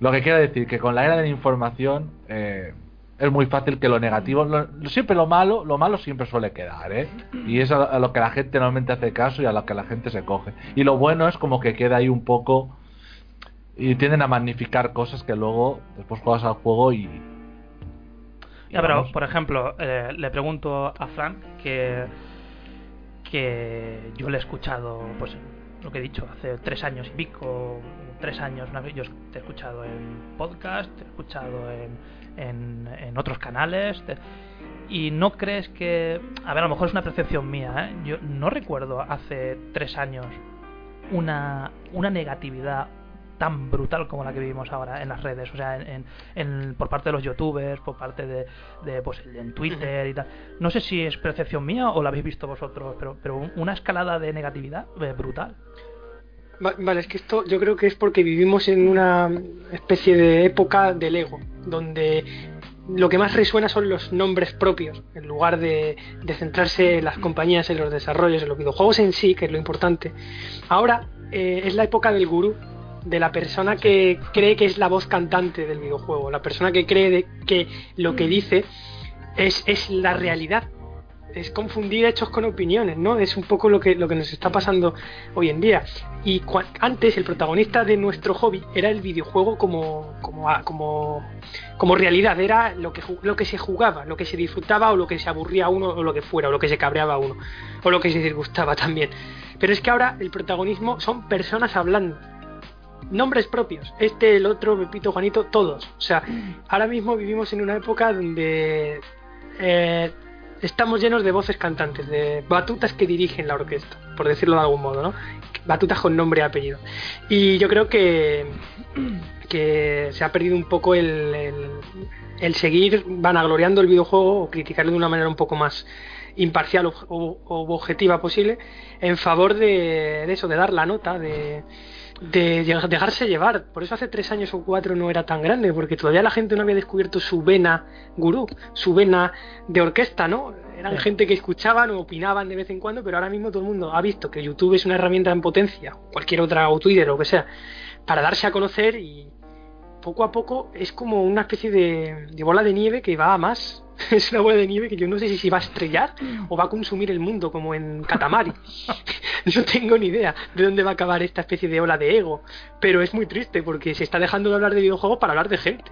Lo que quiero decir, que con la era de la información. eh, es muy fácil que lo negativo, lo- siempre lo malo, lo malo siempre suele quedar, ¿eh? Y es a, a lo que la gente normalmente hace caso y a lo que la gente se coge. Y lo bueno es como que queda ahí un poco y tienden a magnificar cosas que luego después juegas al juego y... y Ya, pero por ejemplo, eh, le pregunto a Frank que, que yo le he escuchado, pues lo que he dicho, hace tres años y pico, tres años, una vez, yo te he escuchado en podcast, te he escuchado en, en, en otros canales, te- y no crees que, a ver, a lo mejor es una percepción mía, ¿eh? yo no recuerdo hace tres años una, una negatividad tan brutal como la que vivimos ahora en las redes, o sea, en, en- en- por parte de los youtubers, por parte de, de, pues en Twitter y tal. No sé si es percepción mía o la habéis visto vosotros, pero, pero un- una escalada de negatividad eh, brutal. Va- Vale, es que esto yo creo que es porque vivimos en una especie de época del ego, donde lo que más resuena son los nombres propios, en lugar de, centrarse en las compañías, en los desarrollos, en los videojuegos en sí, que es lo importante. Ahora eh, es la época del gurú, de la persona que cree que es la voz cantante del videojuego, la persona que cree que lo que dice es, es la realidad. Es confundir hechos con opiniones, ¿no? Es un poco lo que, lo que nos está pasando hoy en día. Y antes el protagonista de nuestro hobby era el videojuego como, como, como, realidad, era lo que, lo que se jugaba, lo que se disfrutaba o lo que se aburría a uno o lo que fuera, o lo que se cabreaba a uno, o lo que se disgustaba también. Pero es que ahora el protagonismo son personas hablando. Nombres propios, este, el otro, Pepito, Juanito, todos. O sea, ahora mismo vivimos en una época donde eh, estamos llenos de voces cantantes, de batutas que dirigen la orquesta, por decirlo de algún modo, ¿no? Batutas con nombre y apellido. Y yo creo que, que se ha perdido un poco el, el, el seguir vanagloriando el videojuego o criticarlo de una manera un poco más imparcial o, o- objetiva posible en favor de, de eso, de dar la nota, de, de dejarse llevar. Por eso hace tres años o cuatro no era tan grande, porque todavía la gente no había descubierto su vena gurú, su vena de orquesta, ¿no? Eran Sí. gente que escuchaban o opinaban de vez en cuando, pero ahora mismo todo el mundo ha visto que YouTube es una herramienta en potencia, cualquier otra, o Twitter o lo que sea, para darse a conocer y poco a poco es como una especie de, de bola de nieve que va a más. Es una bola de nieve que yo no sé si va a estrellar o va a consumir el mundo como en Katamari. no tengo ni idea de dónde va a acabar esta especie de ola de ego. Pero es muy triste porque se está dejando de hablar de videojuegos para hablar de gente.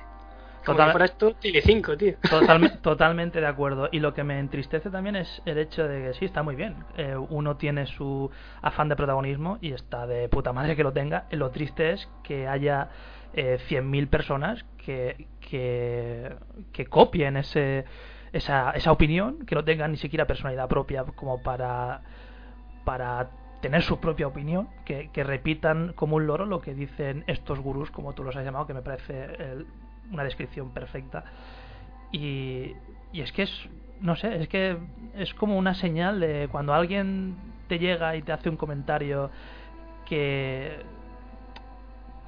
Como Total- fuera esto Telecinco, tío. Totalme- totalmente de acuerdo. Y lo que me entristece también es el hecho de que sí, está muy bien. Eh, uno tiene su afán de protagonismo y está de puta madre que lo tenga. Lo triste es que haya eh, 100.000 personas que, que, copien ese, esa, esa opinión, que no tengan ni siquiera personalidad propia como para, para tener su propia opinión, que, repitan como un loro lo que dicen estos gurús, como tú los has llamado, que me parece una descripción perfecta. Y, y es que es, no sé, es que es como una señal de cuando alguien te llega y te hace un comentario que,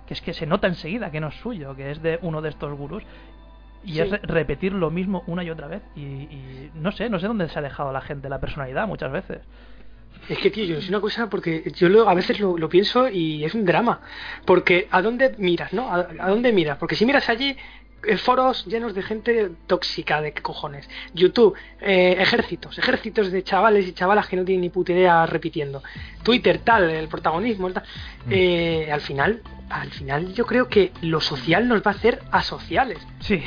que es que se nota enseguida que no es suyo, que es de uno de estos gurús. Y Sí. es re- repetir lo mismo una y otra vez. Y, y no sé, no sé dónde se ha dejado la gente la personalidad muchas veces. Es que, tío, yo es una cosa porque yo lo- a veces lo, lo pienso y es un drama. Porque ¿a dónde miras, no? ¿A, a dónde miras? Porque si miras allí, foros llenos de gente tóxica, de qué cojones. YouTube, eh, ejércitos, ejércitos de chavales y chavalas que no tienen ni puta idea repitiendo. Twitter, tal, el protagonismo, tal. Eh, al final, al final yo creo que lo social nos va a hacer asociales. Sí.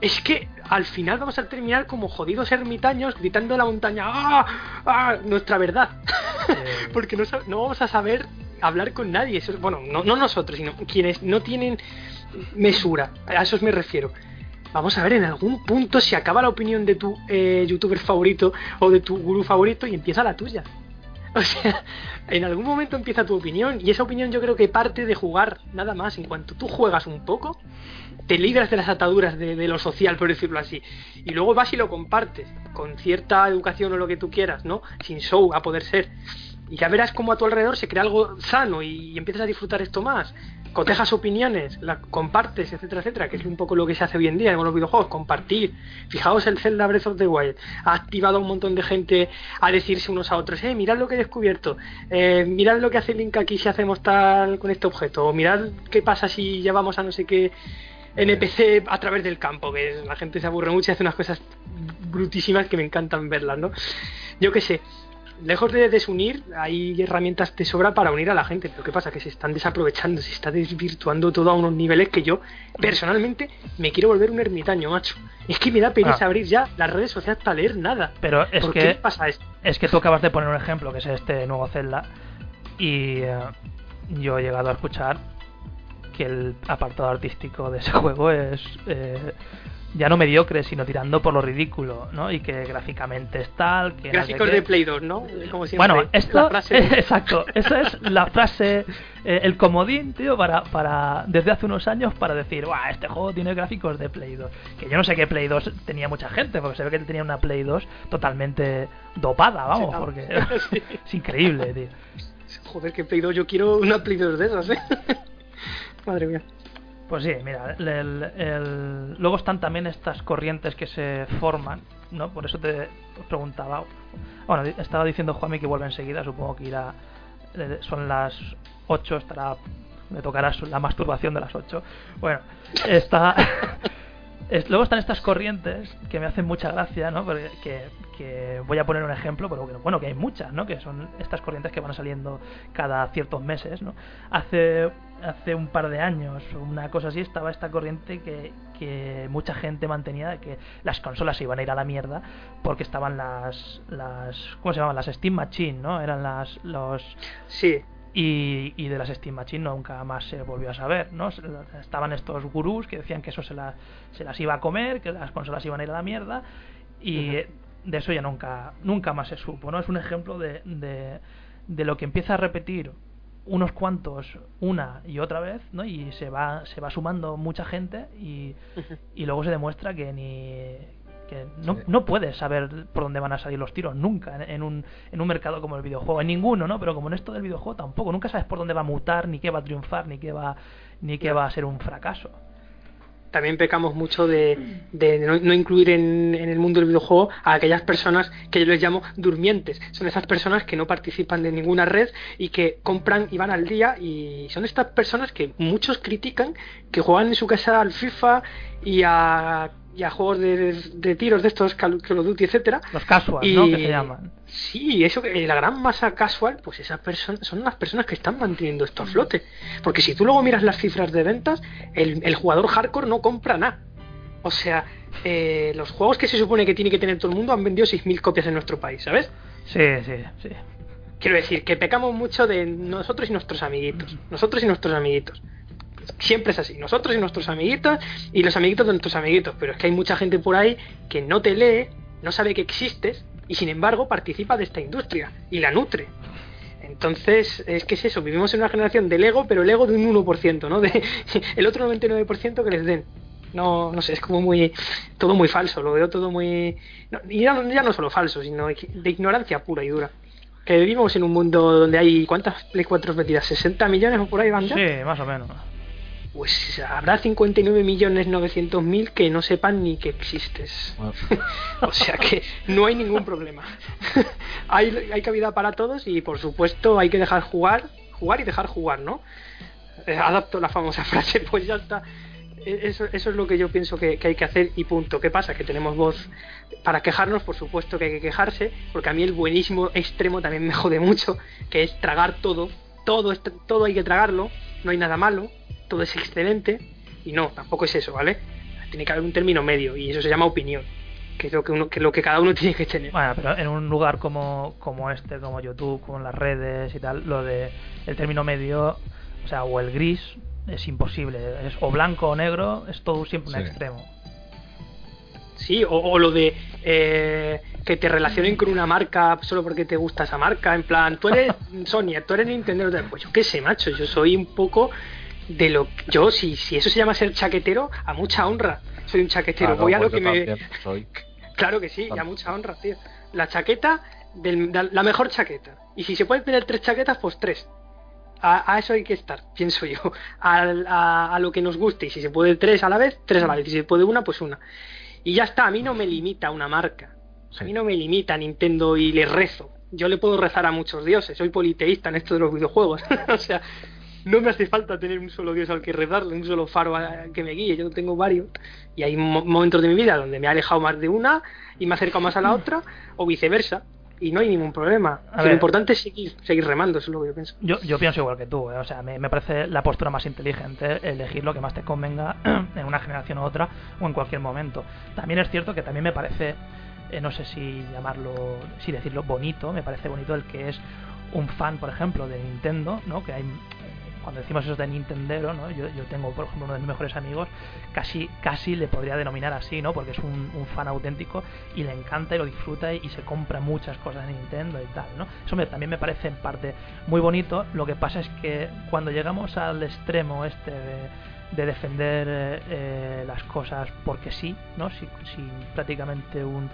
es que al final vamos a terminar como jodidos ermitaños gritando en la montaña ¡Ah! ¡Ah! nuestra verdad. Porque no, no, vamos a saber hablar con nadie. bueno, no, no nosotros, sino quienes no tienen mesura. A eso me refiero. Vamos a ver en algún punto si acaba la opinión de tu eh, youtuber favorito o de tu gurú favorito y empieza la tuya. O sea, en algún momento empieza tu opinión y esa opinión yo creo que parte de jugar nada más. En cuanto tú juegas un poco, te libras de las ataduras de, lo social, por decirlo así. Y luego vas y lo compartes con cierta educación o lo que tú quieras, ¿no? Sin show, a poder ser. Y ya verás cómo a tu alrededor se crea algo sano y empiezas a disfrutar esto más cotejas opiniones, la compartes, etcétera, etcétera, que es un poco lo que se hace hoy en día en los videojuegos, compartir. Fijaos el Zelda Breath of the Wild, ha activado a un montón de gente a decirse unos a otros, eh, mirad lo que he descubierto, eh, mirad lo que hace Link aquí si hacemos tal con este objeto, o mirad qué pasa si llevamos a no sé qué NPC a través del campo, que la gente se aburre mucho y hace unas cosas brutísimas que me encantan verlas, ¿no? Yo qué sé, lejos de desunir, hay herramientas de sobra para unir a la gente. Pero ¿qué pasa? Que se están desaprovechando, se está desvirtuando todo a unos niveles que yo, personalmente, me quiero volver un ermitaño, macho. Es que me da pena ah. abrir ya las redes sociales para leer nada. Pero es ¿Por que. ¿Qué pasa esto? Es que tú acabas de poner un ejemplo, que es este nuevo Zelda. Y eh, yo he llegado a escuchar que el apartado artístico de ese juego es. Eh, ya no mediocre, sino tirando por lo ridículo, ¿no? Y que gráficamente es tal, que... Gráficos de Play 2, ¿no? Como siempre, bueno, esto... exacto, esa es la frase, eh, el comodín, tío, para, para... Desde hace unos años para decir, Buah, este juego tiene gráficos de Play 2. Que yo no sé qué Play 2 tenía mucha gente, porque se ve que tenía una Play 2 totalmente dopada, vamos, porque... es increíble, tío. Joder, que Play 2, yo quiero una Play 2 de esas, ¿eh? Madre mía. Pues sí, mira, el, luego están también estas corrientes que se forman, ¿no? Por eso te preguntaba. Bueno, estaba diciendo Juanmi que vuelve enseguida, supongo que irá. Son las 8, estará. Me tocará la masturbación de las 8. Bueno, está. luego están estas corrientes que me hacen mucha gracia, ¿no? Porque que, voy a poner un ejemplo, pero bueno, que hay muchas, ¿no? Que son estas corrientes que van saliendo cada ciertos meses, ¿no? Hace hace un par de años una cosa así estaba esta corriente que, que mucha gente mantenía de que las consolas se iban a ir a la mierda porque estaban las las ¿cómo se llamaban? las Steam Machine, ¿no? Eran las los sí y, y, de las Steam Machine nunca más se volvió a saber, ¿no? Estaban estos gurús que decían que eso se, se las iba a comer, que las consolas iban a ir a la mierda y de eso ya nunca nunca más se supo, ¿no? Es un ejemplo de, de, de lo que empieza a repetir unos cuantos una y otra vez, ¿no? Y se va, se va sumando mucha gente y, y luego se demuestra que ni que no, no, puedes saber por dónde van a salir los tiros nunca en, un, en un mercado como el videojuego, en ninguno, ¿no? Pero como en esto del videojuego tampoco, nunca sabes por dónde va a mutar, ni qué va a triunfar, ni qué va, ni qué va a ser un fracaso también pecamos mucho de, no, incluir en, el mundo del videojuego a aquellas personas que yo les llamo durmientes. Son esas personas que no participan de ninguna red y que compran y van al día y son estas personas que muchos critican que juegan en su casa al FIFA y a y a juegos de, tiros de estos Call, of Duty, etcétera. Los casual, ¿no? Que se llaman. Sí, eso que la gran masa casual, pues esas personas son las personas que están manteniendo esto a flote. Porque si tú luego miras las cifras de ventas, el, jugador hardcore no compra nada. O sea, eh, los juegos que se supone que tiene que tener todo el mundo han vendido 6.000 copias en nuestro país, ¿sabes? Sí, sí, sí. Quiero decir, que pecamos mucho de nosotros y nuestros amiguitos. Nosotros y nuestros amiguitos siempre es así, nosotros y nuestros amiguitos y los amiguitos de nuestros amiguitos, pero es que hay mucha gente por ahí que no te lee, no sabe que existes y sin embargo participa de esta industria y la nutre. Entonces, es que es eso, vivimos en una generación del ego, pero el ego de un 1%, ¿no? De el otro 99% que les den. No, no sé, es como muy todo muy falso, lo veo todo muy y ya, ya no solo falso, sino de ignorancia pura y dura que vivimos en un mundo donde hay ¿cuántas Play 4 vendidas? ¿60 millones o por ahí van ya? Sí, más o menos pues habrá 59.900.000 que no sepan ni que existes. o sea que no hay ningún problema. hay, hay cabida para todos y por supuesto hay que dejar jugar, jugar y dejar jugar, ¿no? Eh, adapto la famosa frase, pues ya está. E, eso, eso es lo que yo pienso que, que, hay que hacer y punto. ¿Qué pasa? Que tenemos voz para quejarnos, por supuesto que hay que quejarse, porque a mí el buenísimo extremo también me jode mucho, que es tragar todo, todo, todo hay que tragarlo, no hay nada malo, todo es excelente y no, tampoco es eso, ¿vale? tiene que haber un término medio y eso se llama opinión que es lo que, uno, que lo que cada uno tiene que tener. Bueno, pero en un lugar como, como este, como YouTube, como las redes y tal, lo de el término medio, o sea, o el gris, es imposible. Es o blanco o negro, es todo siempre un Sí. extremo. Sí, o, o lo de eh, que te relacionen con una marca solo porque te gusta esa marca. En plan, tú eres Sonia, tú eres Nintendo. Pues yo qué sé, macho. Yo soy un poco de lo que. Yo, si, si eso se llama ser chaquetero, a mucha honra. Soy un chaquetero. Claro, Voy a pues lo que yo me. también soy. Claro que sí, y a También. mucha honra, tío. La chaqueta, del, la mejor chaqueta. Y si se pueden tener tres chaquetas, pues tres. A, a eso hay que estar, pienso yo. A, a lo que nos guste. Y si se puede tres a la vez, tres a la vez. Y si se puede una, pues una. Y ya está, a mí no me limita una marca. A mí no me limita Nintendo y le rezo. Yo le puedo rezar a muchos dioses. Soy politeísta en esto de los videojuegos. o sea, no me hace falta tener un solo dios al que rezarle, un solo faro a- que me guíe. Yo tengo varios. Y hay mo- momentos de mi vida donde me he alejado más de una y me he acercado más a la otra, o viceversa. Y no hay ningún problema. A lo ver. importante es seguir, seguir remando, eso es lo que yo pienso. Yo, yo pienso igual que tú, ¿eh? o sea, me, me parece la postura más inteligente elegir lo que más te convenga en una generación u otra o en cualquier momento. También es cierto que también me parece, eh, no sé si llamarlo, si decirlo bonito, me parece bonito el que es un fan, por ejemplo, de Nintendo, ¿no? Que hay, cuando decimos eso de Nintendero, ¿no? Yo, yo tengo, por ejemplo, uno de mis mejores amigos, casi, casi le podría denominar así, ¿no? Porque es un, fan auténtico y le encanta y lo disfruta y, se compra muchas cosas de Nintendo y tal, ¿no? Eso me- también me parece en parte muy bonito. Lo que pasa es que cuando llegamos al extremo este de, de defender eh, eh, las cosas porque sí, ¿no? Sin, sin prácticamente un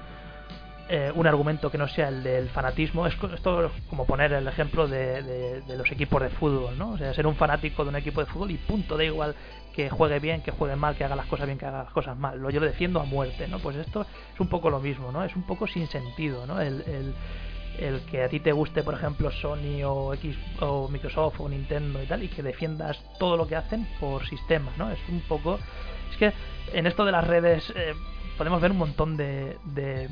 eh, un argumento que no sea el del fanatismo. Es esto es como poner el ejemplo de los equipos de fútbol, ¿no? O sea, ser un fanático de un equipo de fútbol y punto, da igual que juegue bien, que juegue mal, que haga las cosas bien, que haga las cosas mal. Lo, yo lo defiendo a muerte, ¿no? Pues esto es un poco lo mismo, ¿no? Es un poco sin sentido, ¿no? El, el, el que a ti te guste, por ejemplo, Sony o X o Microsoft o Nintendo y tal, y que defiendas todo lo que hacen por sistema, ¿no? Es un poco... Es que en esto de las redes eh, podemos ver un montón de, de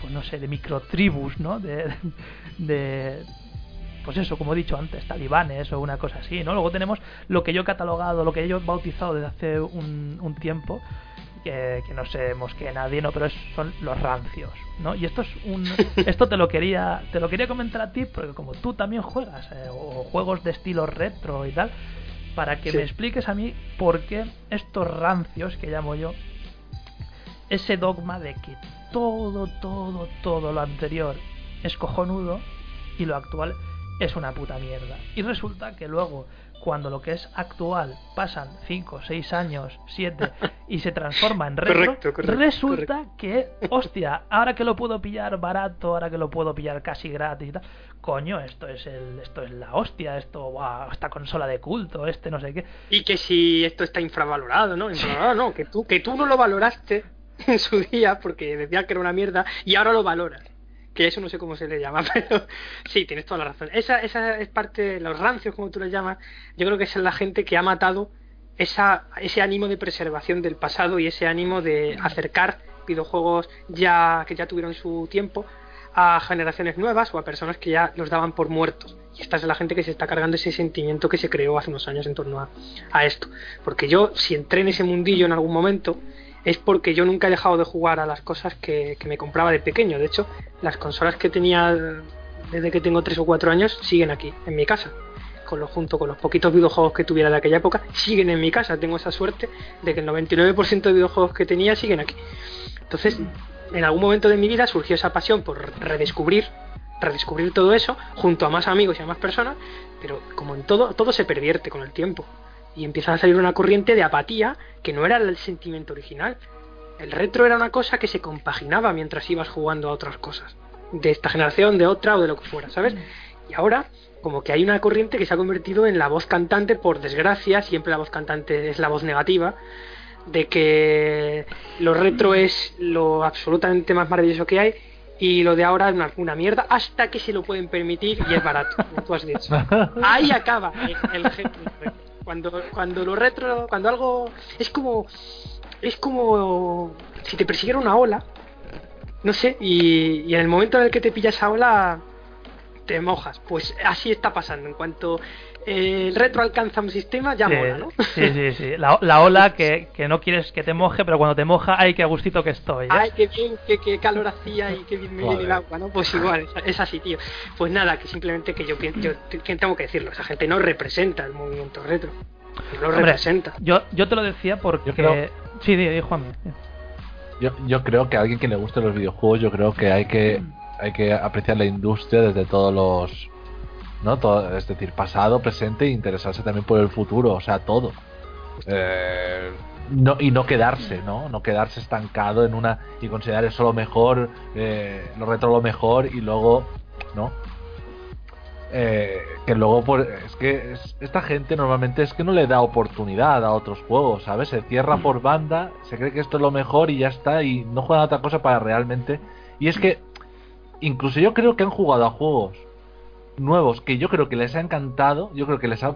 pues no sé, de microtribus, ¿no? De, de, pues eso, como he dicho antes, talibanes o una cosa así, ¿no? Luego tenemos lo que yo he catalogado, lo que yo he bautizado desde hace un, un tiempo, que, que no se mosquee nadie, ¿no? Pero es- son los rancios, ¿no? Y esto es un, esto te lo quería, te lo quería comentar a ti, porque como tú también juegas, eh, o juegos de estilo retro y tal, para que Sí. me expliques a mí por qué estos rancios que llamo yo, ese dogma de que todo, todo, todo lo anterior es cojonudo y lo actual es una puta mierda. Y resulta que luego, cuando lo que es actual pasan 5, 6 años, 7 y se transforma en retro, Correcto, correcto, resulta que, hostia, ahora que lo puedo pillar barato, ahora que lo puedo pillar casi gratis y tal, coño, esto es el, esto es la hostia, esto, guau, esta consola de culto, este no sé qué. Y que si esto está infravalorado, ¿no? Infravalorado no, que tú, que tú no lo valoraste en su día porque decía que era una mierda y ahora lo valoras. Que eso no sé cómo se le llama, pero sí, tienes toda la razón. Esa, esa es parte, los rancios, como tú les llamas, yo creo que es la gente que ha matado esa, ese ánimo de preservación del pasado y ese ánimo de acercar videojuegos ya que ya tuvieron su tiempo a generaciones nuevas o a personas que ya los daban por muertos. Y esta es la gente que se está cargando ese sentimiento que se creó hace unos años en torno a, a esto. Porque yo, si entré en ese mundillo en algún momento, es porque yo nunca he dejado de jugar a las cosas que, me compraba de pequeño. De hecho, las consolas que tenía desde que tengo 3 o 4 años siguen aquí, en mi casa. Con lo, junto con los poquitos videojuegos que tuviera de aquella época, siguen en mi casa. Tengo esa suerte de que el 99% de videojuegos que tenía siguen aquí. Entonces, en algún momento de mi vida surgió esa pasión por redescubrir, redescubrir todo eso, junto a más amigos y a más personas, pero como en todo, todo se pervierte con el tiempo. Y empieza a salir una corriente de apatía que no era el sentimiento original. El retro era una cosa que se compaginaba mientras ibas jugando a otras cosas. De esta generación, de otra o de lo que fuera, ¿sabes? Y ahora, como que hay una corriente que se ha convertido en la voz cantante, por desgracia, siempre la voz cantante es la voz negativa, de que lo retro es lo absolutamente más maravilloso que hay y lo de ahora es una, una mierda hasta que se lo pueden permitir y es barato, como tú has dicho. Ahí acaba el, el ejemplo. Cuando, cuando lo retro, cuando algo es como es como si te persiguiera una ola, no sé, y, y en el momento en el que te pilla esa ola te mojas. Pues así está pasando. En cuanto el retro alcanza un sistema, ya sí, mola, ¿no? Sí, sí, sí. La, la ola que, que, no quieres que te moje, pero cuando te moja, ay, qué gustito que estoy. ¿eh? Ay, qué bien, qué, qué, calor hacía y qué bien me viene el agua, ¿no? Pues igual, es, así, tío. Pues nada, que simplemente que yo, yo, que tengo que decirlo, esa gente no representa el movimiento retro. No Hombre, representa. Yo, yo te lo decía porque... Yo creo- Sí, di, di, Juanmi. Yo, yo creo que a alguien que le guste los videojuegos, yo creo que hay que hay que apreciar la industria desde todos los no todo, es decir pasado presente e interesarse también por el futuro o sea todo. Eh, no, y no quedarse no no quedarse estancado en una y considerar eso lo mejor eh, lo retro lo mejor y luego no Eh, que luego pues, es que es- esta gente normalmente es que no le da oportunidad a otros juegos sabes se cierra por banda se cree que esto es lo mejor y ya está y no juega a otra cosa para realmente. Y es que incluso yo creo que han jugado a juegos nuevos que yo creo que les ha encantado, yo creo que les ha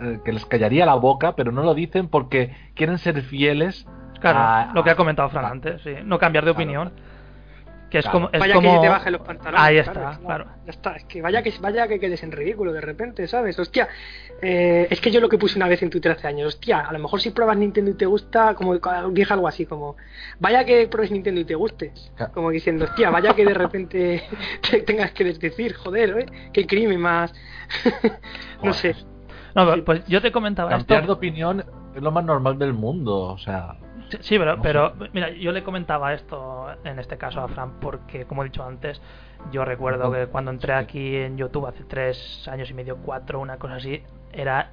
eh, que les callaría la boca, pero no lo dicen porque quieren ser fieles. Claro, a- lo que ha comentado Fran antes, sí. No cambiar de Claro. opinión. Que es Claro. como. Es vaya como... que te bajen los pantalones. Ahí claro, está, es claro. Ya está, es que vaya que vaya que quedes en ridículo de repente, ¿sabes? Hostia, eh, es que yo lo que puse una vez en Twitter hace años, hostia, a lo mejor si pruebas Nintendo y te gusta, como dije algo así, como, vaya que pruebes Nintendo y te guste, Claro. como diciendo, hostia, vaya que de repente te tengas que decir, joder, ¿eh? qué crimen más, no sé. No, pero, pues yo te comentaba Cambiar de esto. opinión es lo más normal del mundo, o sea, Sí, Sí, pero, No pero mira, yo le comentaba esto en este caso a Fran porque, como he dicho antes, yo recuerdo que cuando entré aquí en YouTube hace tres años y medio, cuatro, una cosa así, era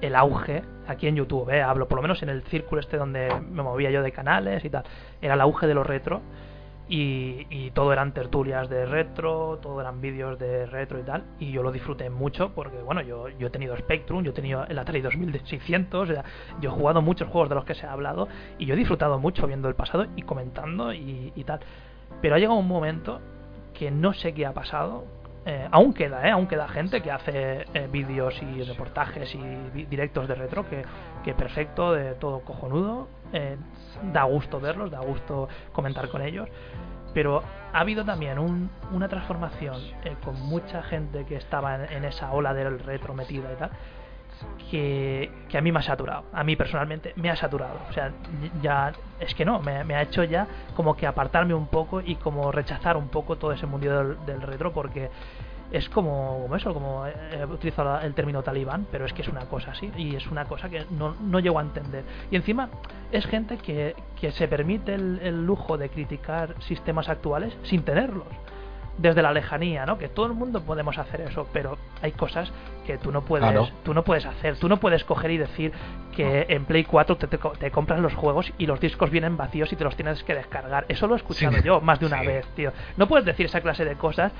el auge aquí en YouTube, ¿eh? hablo por lo menos en el círculo este donde me movía yo de canales y tal, era el auge de lo retro y, y todo eran tertulias de retro, todo eran vídeos de retro y tal, y yo lo disfruté mucho porque, bueno, yo, yo he tenido Spectrum, yo he tenido el Atari 2600, o sea, yo he jugado muchos juegos de los que se ha hablado y yo he disfrutado mucho viendo el pasado y comentando y, tal. Pero ha llegado un momento que no sé qué ha pasado. Eh, aún queda, ¿eh? Aún queda gente que hace eh, vídeos y reportajes y directos de retro que, que perfecto, de todo cojonudo. eh, da gusto verlos, da gusto comentar con ellos. Pero ha habido también un- una transformación eh, con mucha gente que estaba en, esa ola del retro metida y tal que, que a mí me ha saturado. A mí personalmente me ha saturado. O sea, ya es que no, me, me ha hecho ya como que apartarme un poco y como rechazar un poco todo ese mundo del, del retro porque es como, como eso, como he utilizado el término talibán, pero es que es una cosa así y es una cosa que no, no llego a entender. Y encima es gente que, que se permite el, el lujo de criticar sistemas actuales sin tenerlos desde la lejanía, ¿no? Que todo el mundo podemos hacer eso, pero hay cosas que tú no puedes, Claro. tú no puedes hacer. Tú no puedes coger y decir que en Play 4 te, te, te compras los juegos y los discos vienen vacíos y te los tienes que descargar. Eso lo he escuchado Sí. yo más de una Sí. vez, tío. No puedes decir esa clase de cosas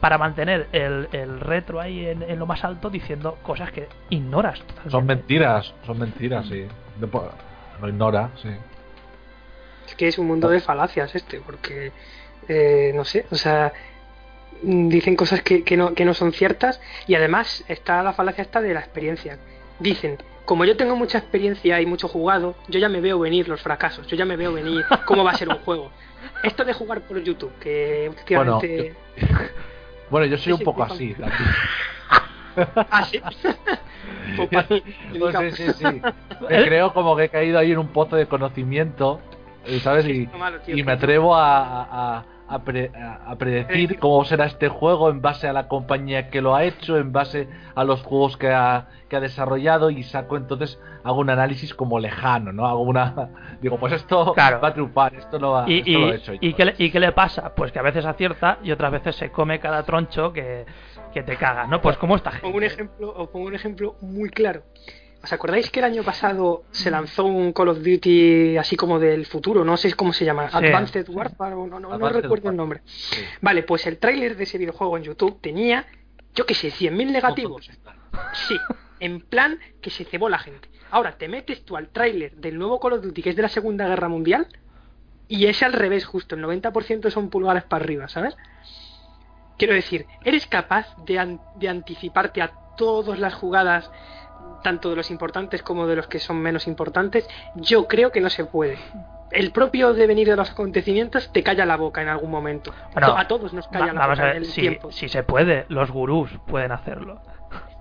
para mantener el, el retro ahí en, en lo más alto diciendo cosas que ignoras totalmente. son mentiras, son mentiras, sí. Lo ignora, sí. Es que es un mundo de falacias este, porque eh, no sé, o sea, dicen cosas que, que, no, que no son ciertas y además está la falacia esta de la experiencia. Dicen, como yo tengo mucha experiencia y mucho jugado, yo ya me veo venir los fracasos, yo ya me veo venir cómo va a ser un juego. Esto de jugar por YouTube, que Bueno, últimamente... Bueno, yo soy un Ese poco así también. Ah, sí. Pues sí, sí, sí. Me creo como que he caído ahí en un pozo de conocimiento, eh, ¿sabes? Y, me atrevo a, a, a, pre- a- a predecir cómo será este juego en base a la compañía que lo ha hecho, en base a los juegos que ha, que ha desarrollado y saco entonces, hago un análisis como lejano, ¿no? Hago una... Digo, pues esto Claro. va a triunfar, esto lo, va, y, esto y- lo he hecho yo. ¿y qué, le, ¿Y qué le pasa? Pues que a veces acierta y otras veces se come cada troncho que, que te caga, ¿no? Pues como esta gente. Pongo un ejemplo, os pongo un ejemplo muy claro. ¿Os acordáis que el año pasado se lanzó un Call of Duty así como del futuro? No sé cómo se llama. Sí. Advanced Warfare, o no, no, no Advanced recuerdo Warfare. el nombre. Sí. Vale, pues el tráiler de ese videojuego en YouTube tenía, yo qué sé, 100.000 negativos. Sí, en plan que se cebó la gente. Ahora, te metes tú al tráiler del nuevo Call of Duty, que es de la Segunda Guerra Mundial, y es al revés justo, el 90% son pulgares para arriba, ¿sabes? Quiero decir, ¿eres capaz de, an- de anticiparte a todas las jugadas tanto de los importantes como de los que son menos importantes, yo creo que no se puede. El propio devenir de los acontecimientos te calla la boca en algún momento. Bueno, a todos nos calla Va- la vamos boca a ver, el si, tiempo. si se puede, los gurús pueden hacerlo.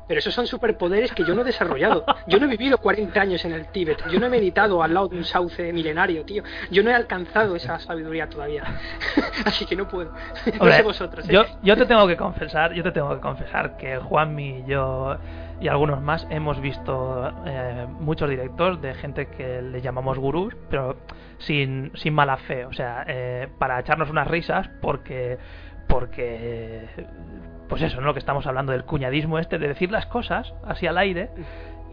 Pero esos son superpoderes que yo no he desarrollado. Yo no he vivido 40 años en el Tíbet. Yo no he meditado al lado de un sauce milenario, tío. Yo no he alcanzado esa sabiduría todavía. Así que no puedo. no Hombre, sé vosotros. ¿eh? yo, yo te tengo que confesar, yo te tengo que confesar que Juanmi, yo y algunos más hemos visto eh, muchos directos de gente que le llamamos gurús, pero sin, sin mala fe, o sea, eh, para echarnos unas risas porque porque pues eso, ¿no? Lo que estamos hablando del cuñadismo este, de decir las cosas así al aire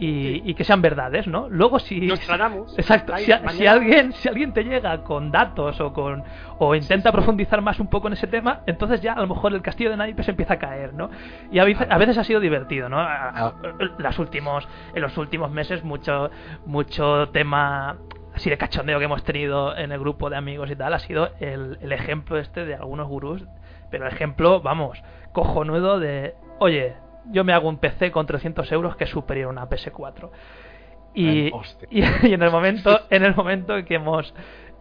y, y que sean verdades, ¿no? Luego si... Nostradamus. Exacto, si, si alguien, si alguien te llega con datos o con o intenta profundizar más un poco en ese tema, entonces ya a lo mejor el castillo de naipes empieza a caer, ¿no? Y a veces, a veces ha sido divertido, ¿no? A- a- Las últimos, en los últimos meses mucho mucho tema así de cachondeo que hemos tenido en el grupo de amigos y tal ha sido el, el ejemplo este de algunos gurús, pero el ejemplo, vamos, cojonudo de, oye, yo me hago un PC con 300 euros que es superior a una PS4. Y, y, y en el momento en el momento en que hemos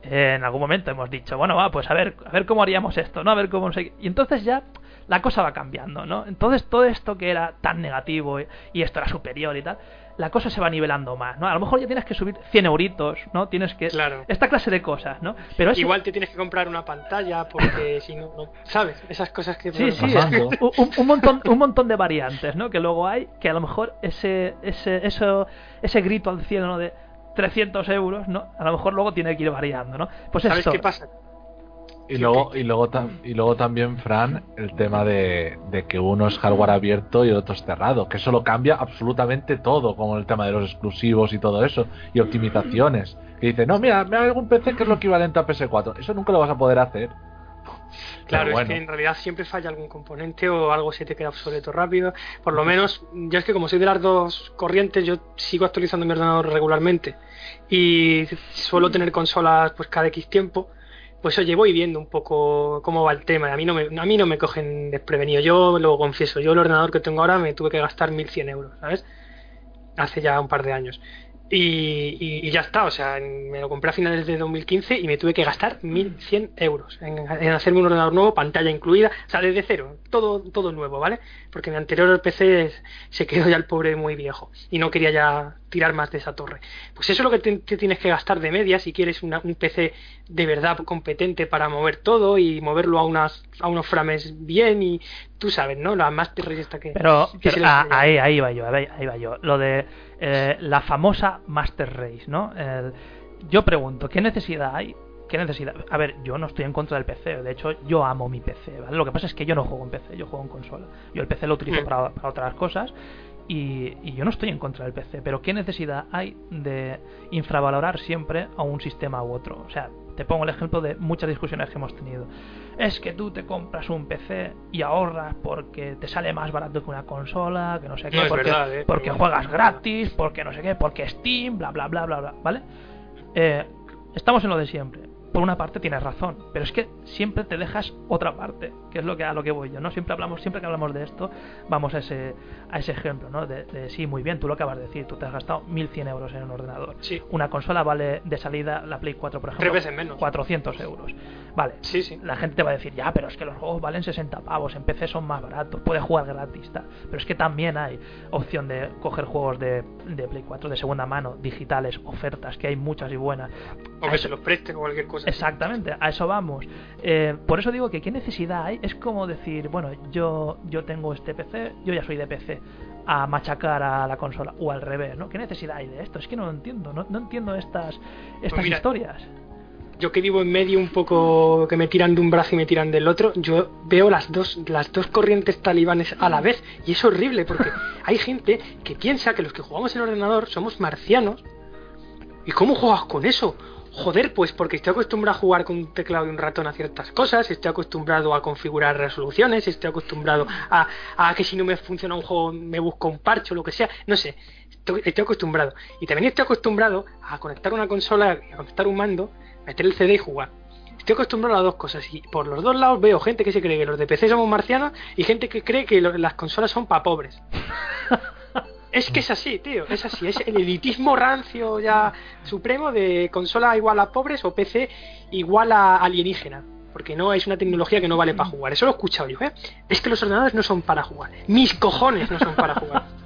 eh, en algún momento hemos dicho bueno va pues a ver a ver cómo haríamos esto no a ver cómo no sé qué. y entonces ya la cosa va cambiando no entonces todo esto que era tan negativo y, y esto era superior y tal la cosa se va nivelando más no a lo mejor ya tienes que subir 100 euritos no tienes que Claro. esta clase de cosas no pero eso- Igual te tienes que comprar una pantalla porque si no, no- ¿sabes? Esas cosas que... Sí, sí, un- un montón, un montón de variantes, ¿no? Que luego hay, que a lo mejor ese, ese, eso, ese grito al cielo, ¿no? De 300 euros, ¿no? A lo mejor luego tiene que ir variando, ¿no? Pues ¿Sabes esto. qué pasa? Y luego, y luego, tam- y luego también, Fran, el tema de, de que uno es hardware abierto y el otro es cerrado, que eso lo cambia absolutamente todo, como el tema de los exclusivos y todo eso, y optimizaciones. Que dice, no, mira, me hago un PC que es lo equivalente a PS4. Eso nunca lo vas a poder hacer. Claro, es que en realidad siempre falla algún componente o algo se te queda obsoleto rápido. Por lo menos, yo es que como soy de las dos corrientes, yo sigo actualizando mi ordenador regularmente y suelo tener consolas pues cada X tiempo. Pues oye, voy viendo un poco cómo va el tema. A mí no me, a mí no me cogen desprevenido. Yo lo confieso, yo el ordenador que tengo ahora me tuve que gastar 1100 euros, ¿sabes? Hace ya un par de años. Y, y- ya está, o sea, me lo compré a finales de 2015 y me tuve que gastar 1100 euros en, hacerme un ordenador nuevo, pantalla incluida, o sea, desde cero, todo, todo nuevo, ¿vale? Porque mi anterior PC se quedó ya el pobre muy viejo y no quería ya tirar más de esa torre. Pues eso es lo que te, te tienes que gastar de media si quieres una- un PC de verdad competente para mover todo y moverlo a, unas, a unos frames bien y tú sabes, ¿no? La Master Race esta que... Pero, que pero, les ah, ahí, ahí va yo, ahí, ahí va yo. Lo de eh, la famosa Master Race, ¿no? El- yo pregunto, ¿qué necesidad hay? ¿Qué necesidad? A ver, yo no estoy en contra del PC, de hecho, yo amo mi PC, ¿vale? Lo que pasa es que yo no juego en PC, yo juego en consola. Yo el PC lo utilizo Mm. para, para otras cosas y, y yo no estoy en contra del PC, pero ¿qué necesidad hay de infravalorar siempre a un sistema u otro? O sea, te pongo el ejemplo de muchas discusiones que hemos tenido. Es que tú te compras un PC y ahorras porque te sale más barato que una consola, que no sé qué, No porque, verdad, ¿eh? porque juegas gratis, porque no sé qué, porque Steam, bla, bla, bla, bla, bla, ¿vale? Eh, estamos en lo de siempre. Por una parte tienes razón, pero es que siempre te dejas otra parte, que es lo que a lo que voy yo, ¿no? Siempre hablamos, siempre que hablamos de esto, vamos a ese, a ese ejemplo, ¿no? De, de, sí, muy bien, tú lo acabas de decir, tú te has gastado 1100 euros en un ordenador. Sí. Una consola vale de salida, la Play 4, por ejemplo, Tres veces menos. 400 euros. Vale, Sí, sí. la gente te va a decir, ya, pero es que los juegos valen 60 pavos, en PC son más baratos, puedes jugar gratis, tal. Pero es que también hay opción de coger juegos de, de Play 4 de segunda mano, digitales, ofertas, que hay muchas y buenas. O que se los preste o cualquier cosa. Exactamente, a eso vamos. Eh, por eso digo que qué necesidad hay. Es como decir, bueno, yo, yo tengo este PC, yo ya soy de PC, a machacar a la consola, o al revés, ¿no? ¿Qué necesidad hay de esto? Es que no lo entiendo, no, no entiendo estas, estas mira, historias. yo que vivo en medio un poco que me tiran de un brazo y me tiran del otro, yo veo las dos las dos corrientes talibanes a la vez y es horrible porque hay gente que piensa que los que jugamos en ordenador somos marcianos. ¿Y cómo juegas con eso? Joder, pues porque estoy acostumbrado a jugar con un teclado y un ratón a ciertas cosas, estoy acostumbrado a configurar resoluciones, estoy acostumbrado a, a que si no me funciona un juego me busco un parche o lo que sea, no sé, estoy, estoy acostumbrado. Y también estoy acostumbrado a conectar una consola, a conectar un mando, meter el CD y jugar. Estoy acostumbrado a dos cosas y por los dos lados veo gente que se cree que los de PC somos marcianos y gente que cree que las consolas son para pobres. Es que es así, tío, es así, es el elitismo rancio ya supremo de consola igual a pobres o PC igual a alienígena. Porque no es una tecnología que no vale para jugar. Eso lo he escuchado yo, ¿eh? Es que los ordenadores no son para jugar. Mis cojones no son para jugar.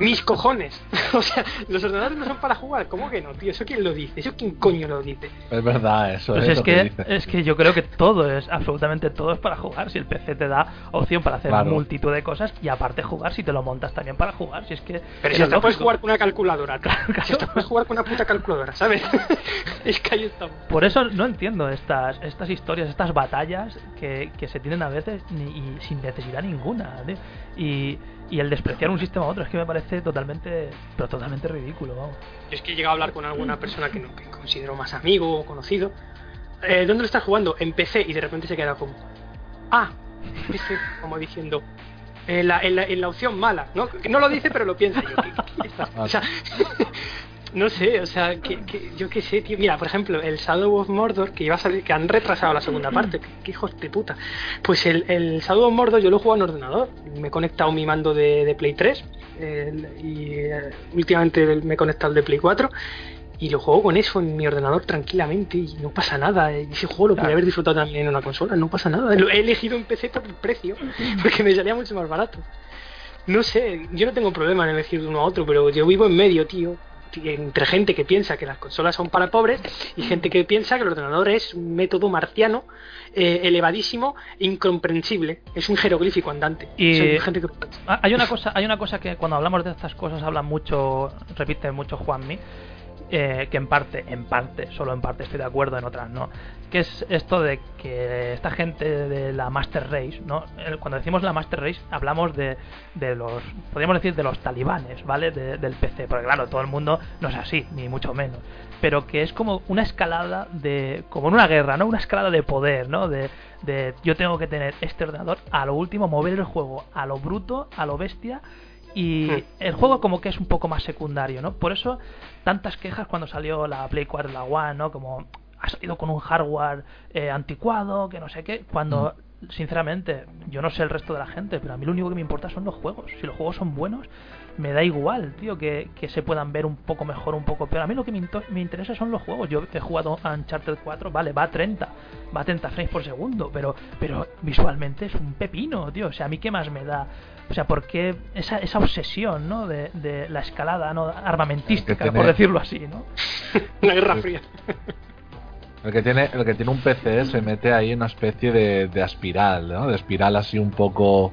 Mis cojones. o sea, los ordenadores no son para jugar. ¿Cómo que no, tío? ¿Eso quién lo dice? ¿Eso quién coño lo dice? Es verdad, eso Pues es, es lo que, dice. es que yo creo que todo es, absolutamente todo es para jugar. Si el PC te da opción para hacer Claro. multitud de cosas y aparte jugar, si te lo montas también para jugar. Si es que. Pero si hasta puedes jugar con una calculadora. Claro, claro. Si hasta puedes jugar con una puta calculadora, ¿sabes? es que ahí estamos. Por eso no entiendo estas, estas historias, estas batallas que, que se tienen a veces ni- y sin necesidad ninguna. tío. Y, y el despreciar un sistema a otro es que me parece totalmente, pero totalmente ridículo, vamos. Yo es que he llegado a hablar con alguna persona que, no, que considero más amigo o conocido. Eh, ¿Dónde lo estás jugando? En PC y de repente se queda como. Ah, PC, como diciendo. En la, en la- en la opción mala, ¿no? Que no lo dice, pero lo piensa. Yo, ¿qué- qué estás? O sea, no sé, o sea, que, que- yo qué sé, tío. Mira, por ejemplo, el Shadow of Mordor, que iba a salir, que han retrasado la segunda parte, que, que hijos de puta. Pues el, el Shadow of Mordor yo lo he jugado en ordenador. Me he conectado mi mando de, de Play 3 el- y eh, últimamente me he conectado el de Play 4 y lo juego con eso en mi ordenador tranquilamente y no pasa nada. Y ese juego lo podría Claro. haber disfrutado también en una consola, no pasa nada. Lo he elegido en PC por el precio, porque me salía mucho más barato. No sé, yo no tengo problema en elegir de uno a otro, pero yo vivo en medio, tío. Entre gente que piensa que las consolas son para pobres y gente que piensa que el ordenador es un método marciano eh, elevadísimo, incomprensible. Es un jeroglífico andante. Y- Soy gente que... Hay una cosa, hay una cosa que cuando hablamos de estas cosas habla mucho, repite mucho Juanmi, eh, que en parte, en parte, solo en parte estoy de acuerdo, en otras no, que es esto de que esta gente de la Master Race, ¿no? Cuando decimos la Master Race hablamos de, de los, podríamos decir de los talibanes, ¿vale? De- del PC, porque claro, todo el mundo no es así, ni mucho menos, pero que es como una escalada de, como en una guerra, ¿no? Una escalada de poder, ¿no? De, de yo tengo que tener este ordenador a lo último, mover el juego a lo bruto, a lo bestia y Hmm. el juego como que es un poco más secundario, ¿no? Por eso tantas quejas cuando salió la Play 4 la One, ¿no? Como ha salido con un hardware eh, anticuado, que no sé qué, cuando sinceramente yo no sé el resto de la gente, pero a mí lo único que me importa son los juegos. Si los juegos son buenos, me da igual, tío, que, que se puedan ver un poco mejor, un poco peor. A mí lo que me, interesa son los juegos. Yo he jugado a Uncharted 4, vale, va a 30, va a 30 frames por segundo, pero, pero visualmente es un pepino, tío. O sea, a mí qué más me da. O sea, ¿por qué esa, esa obsesión, ¿no? De, de la escalada, ¿no? Armamentística, por decirlo así, ¿no? Una guerra fría. El que tiene, el que tiene un PC se mete ahí en una especie de, de espiral, ¿no? De espiral así un poco.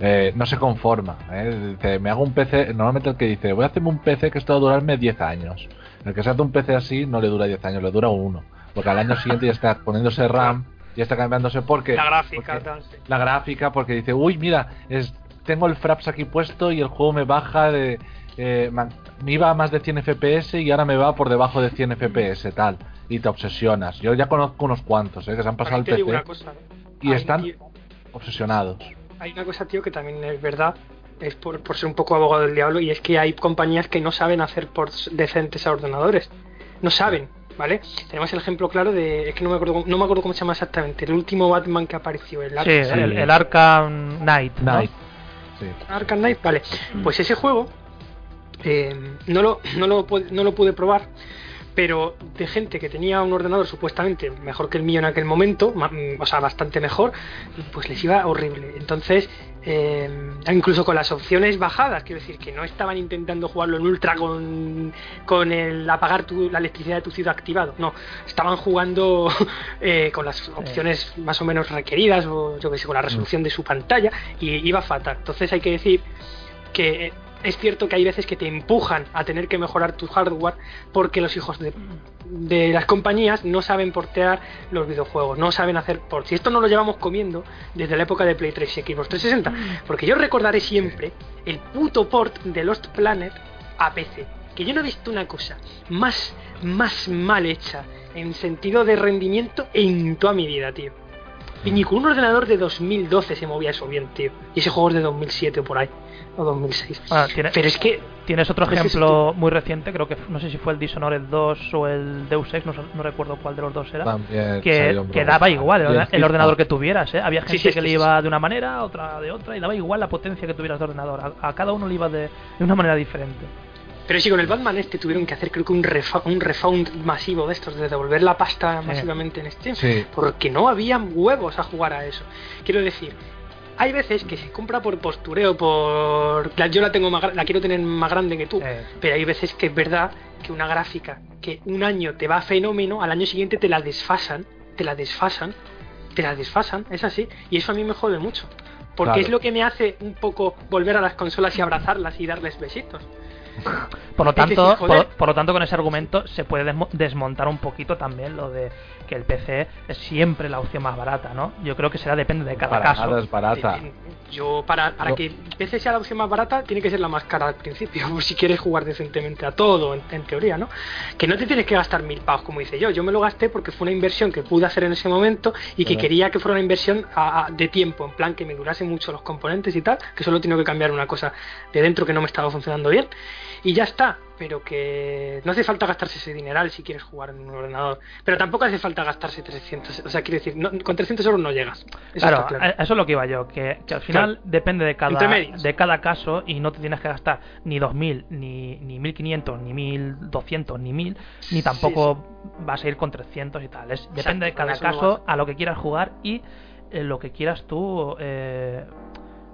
eh, no se conforma. ¿eh? Dice, me hago un PC. Normalmente el que dice, voy a hacerme un PC que esto va a durarme 10 años. El que se hace un PC así no le dura 10 años, le dura uno. Porque al año siguiente ya está poniéndose RAM, ya está cambiándose porque. La gráfica, porque- sí. la gráfica, porque dice, uy, mira, es, tengo el Fraps aquí puesto y el juego me baja de. eh, me iba a más de 100 FPS y ahora me va por debajo de 100 FPS, tal. Y te obsesionas. Yo ya conozco unos cuantos, ¿eh? que se han pasado digo PC una cosa, ¿no? y Hay, están tío, obsesionados. hay una cosa, tío, que también es verdad, es por, por ser un poco abogado del diablo, y es que hay compañías que no saben hacer ports decentes a ordenadores. No saben, ¿vale? Tenemos el ejemplo claro de, es que no me acuerdo, cómo- no me acuerdo cómo se llama exactamente, el último Batman que apareció, el Sí, Arkham, el, el Arkham Knight. ¿no? Night. Sí. Arkham Knight, vale. Pues ese juego eh, no, lo, no, lo, no lo pude probar, pero de gente que tenía un ordenador supuestamente mejor que el mío en aquel momento, mm, o sea, bastante mejor, pues les iba horrible. Entonces, eh, incluso con las opciones bajadas, quiero decir que no estaban intentando jugarlo en ultra con, con el apagar tu- la electricidad de tu ciudad activado, no, estaban jugando eh, con las opciones más o menos requeridas, o yo que sé, con la resolución de su pantalla, y iba fatal. Entonces hay que decir que eh, es cierto que hay veces que te empujan a tener que mejorar tu hardware porque los hijos de, de las compañías no saben portear los videojuegos, no saben hacer ports. Y esto no lo llevamos comiendo desde la época de Play 3 y Xbox 360. Porque yo recordaré siempre el puto port de Lost Planet a PC. Que yo no he visto una cosa más, más mal hecha en sentido de rendimiento en toda mi vida, tío. Y ni con un ordenador de 2012 se movía eso bien, tío. Y ese juego es de 2007 o por ahí. O 2006. Ah, tiene- Pero es que Tienes otro es ejemplo muy reciente, creo que no sé si fue el Dishonored 2 o el Deus Ex, no, no recuerdo cuál de los dos era. También que, daba igual el, ordenador que tuvieras, ¿eh? Había gente Sí, sí, que sí, le sí, iba de una manera, otra de otra, y daba igual la potencia que tuvieras de ordenador. A, a cada uno le iba de, de una manera diferente. Pero sí, con el Batman este tuvieron que hacer creo que un, refa- un refound masivo de estos, de devolver la pasta masivamente en Steam. Sí. Porque no habían huevos a jugar a eso. Quiero decir, hay veces que se compra por postureo, por... Yo la tengo más, la quiero tener más grande que tú. Eh, Pero hay veces que es verdad que una gráfica que un año te va fenómeno, al año siguiente te la desfasan, te la desfasan, te la desfasan, es así. Y eso a mí me jode mucho. Porque Claro. es lo que me hace un poco volver a las consolas y abrazarlas y darles besitos. Por lo tanto, por, por lo tanto, con ese argumento se puede desmo- desmontar un poquito también lo de que el PC es siempre la opción más barata, ¿no? Yo creo que será depende de cada Para caso. nada es barata. Yo, para, para No. que el PC sea la opción más barata, tiene que ser la más cara al principio, por si quieres jugar decentemente a todo, en, en teoría, ¿no? Que no te tienes que gastar mil pavos, como hice yo. Yo me lo gasté porque fue una inversión que pude hacer en ese momento y que quería que fuera una inversión a- a- de tiempo, en plan que me durase mucho los componentes y tal, que solo tengo que cambiar una cosa de dentro que no me estaba funcionando bien. Y ya está, pero que no hace falta gastarse ese dineral si quieres jugar en un ordenador. Pero tampoco hace falta gastarse 300, o sea, quiero decir, no- con 300 euros no llegas. Eso Claro, eso es lo que iba yo, que, que al final Claro. depende de cada, de cada caso y no te tienes que gastar ni 2.000, ni, ni 1.500, ni 1.200, ni 1.000, ni tampoco vas a ir con 300 y tal. Es, depende de cada no caso, a lo que quieras jugar y eh, lo que quieras tú eh,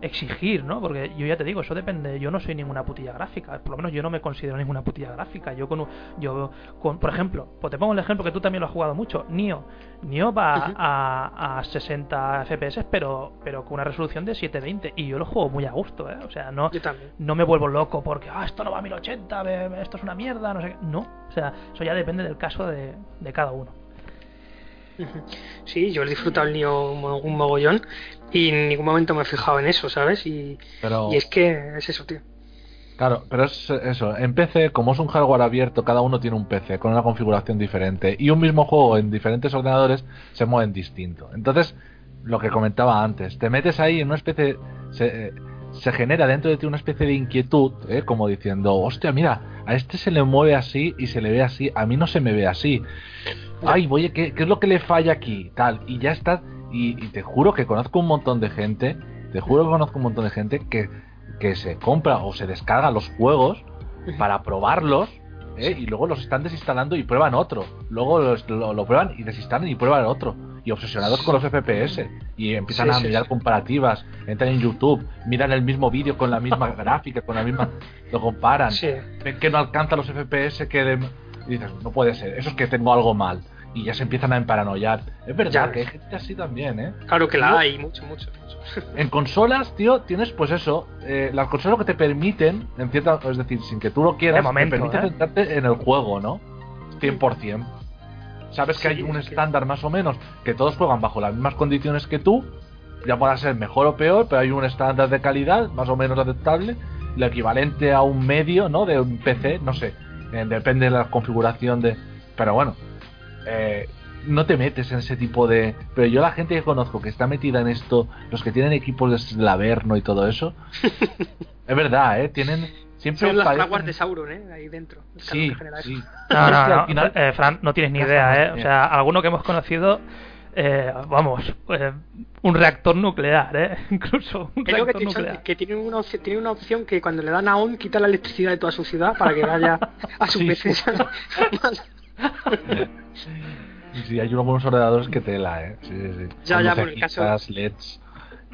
exigir, ¿no? Porque yo ya te digo, eso depende. Yo no soy ninguna putilla gráfica, por lo menos yo no me considero ninguna putilla gráfica. Yo con, un- yo con, por ejemplo, pues te pongo el ejemplo que tú también lo has jugado mucho, Nio. Nio va a, a 60 FPS, pero pero con una resolución de 720 y yo lo juego muy a gusto, ¿eh? O sea, no no me vuelvo loco porque ah, esto no va a 1080, ve- ve, esto es una mierda, no sé qué. No, o sea, eso ya depende del caso de, de cada uno. Sí, yo he disfrutado el Nio un, mo- un mogollón y en ningún momento me he fijado en eso, ¿sabes? Y, Pero, y es que es eso, tío. claro, pero es eso. En PC, como es un hardware abierto, cada uno tiene un PC con una configuración diferente. Y un mismo juego en diferentes ordenadores se mueven distinto. Entonces, lo que comentaba antes, te metes ahí en una especie. Se, eh, se genera dentro de ti una especie de inquietud, ¿eh? como diciendo, hostia, mira, a este se le mueve así y se le ve así, a mí no se me ve así. Ay, oye, ¿qué, qué es lo que le falla aquí? Tal, y ya estás. Y, y te juro que conozco un montón de gente, te juro que conozco un montón de gente que, que se compra o se descarga los juegos para probarlos ¿eh? y luego los están desinstalando y prueban otro. Luego los- lo, lo prueban y desinstalan y prueban otro. Y obsesionados con los FPS. Y empiezan Sí, a sí, mirar sí. comparativas. Entran en YouTube, miran el mismo vídeo con la misma gráfica, con la misma. Lo comparan. Sí. Ven que no alcanza los FPS que. de- y dices, no puede ser, eso es que tengo algo mal. Y ya se empiezan a emparanoiar. Es verdad Ya. que hay gente así también, ¿eh? Claro que la hay, mucho, mucho. En consolas, tío, tienes pues eso, eh, las consolas que te permiten, en cierta, es decir, sin que tú lo quieras, momento, te permite ¿eh? centrarte en el juego, ¿no? 100%. Sabes que hay un estándar más o menos, que todos juegan bajo las mismas condiciones que tú, ya pueda ser mejor o peor, pero hay un estándar de calidad más o menos aceptable, lo equivalente a un medio, ¿no? De un PC, no sé, eh, depende de la configuración de... Pero bueno, eh, no te metes en ese tipo de... Pero yo la gente que conozco que está metida en esto, los que tienen equipos de Slaverno y todo eso, es verdad, ¿eh? Tienen... Siempre Son las parecen- fraguas de Sauron, ¿eh? Ahí dentro. el Sí, sí. No, no, no, final- eh, Fran, no tienes ni idea, ¿eh? O sea, alguno que hemos conocido, eh, vamos, eh, un reactor nuclear, ¿eh? Incluso un Creo que, reactor tiene- nuclear. que tienen, una opción, tienen una opción que cuando le dan a on quita la electricidad de toda su ciudad para que vaya a su Sí, PC. Sí. Hay unos buenos ordenadores que tela, ¿eh? Sí, sí, sí. Ya, ya, por el caso- LEDs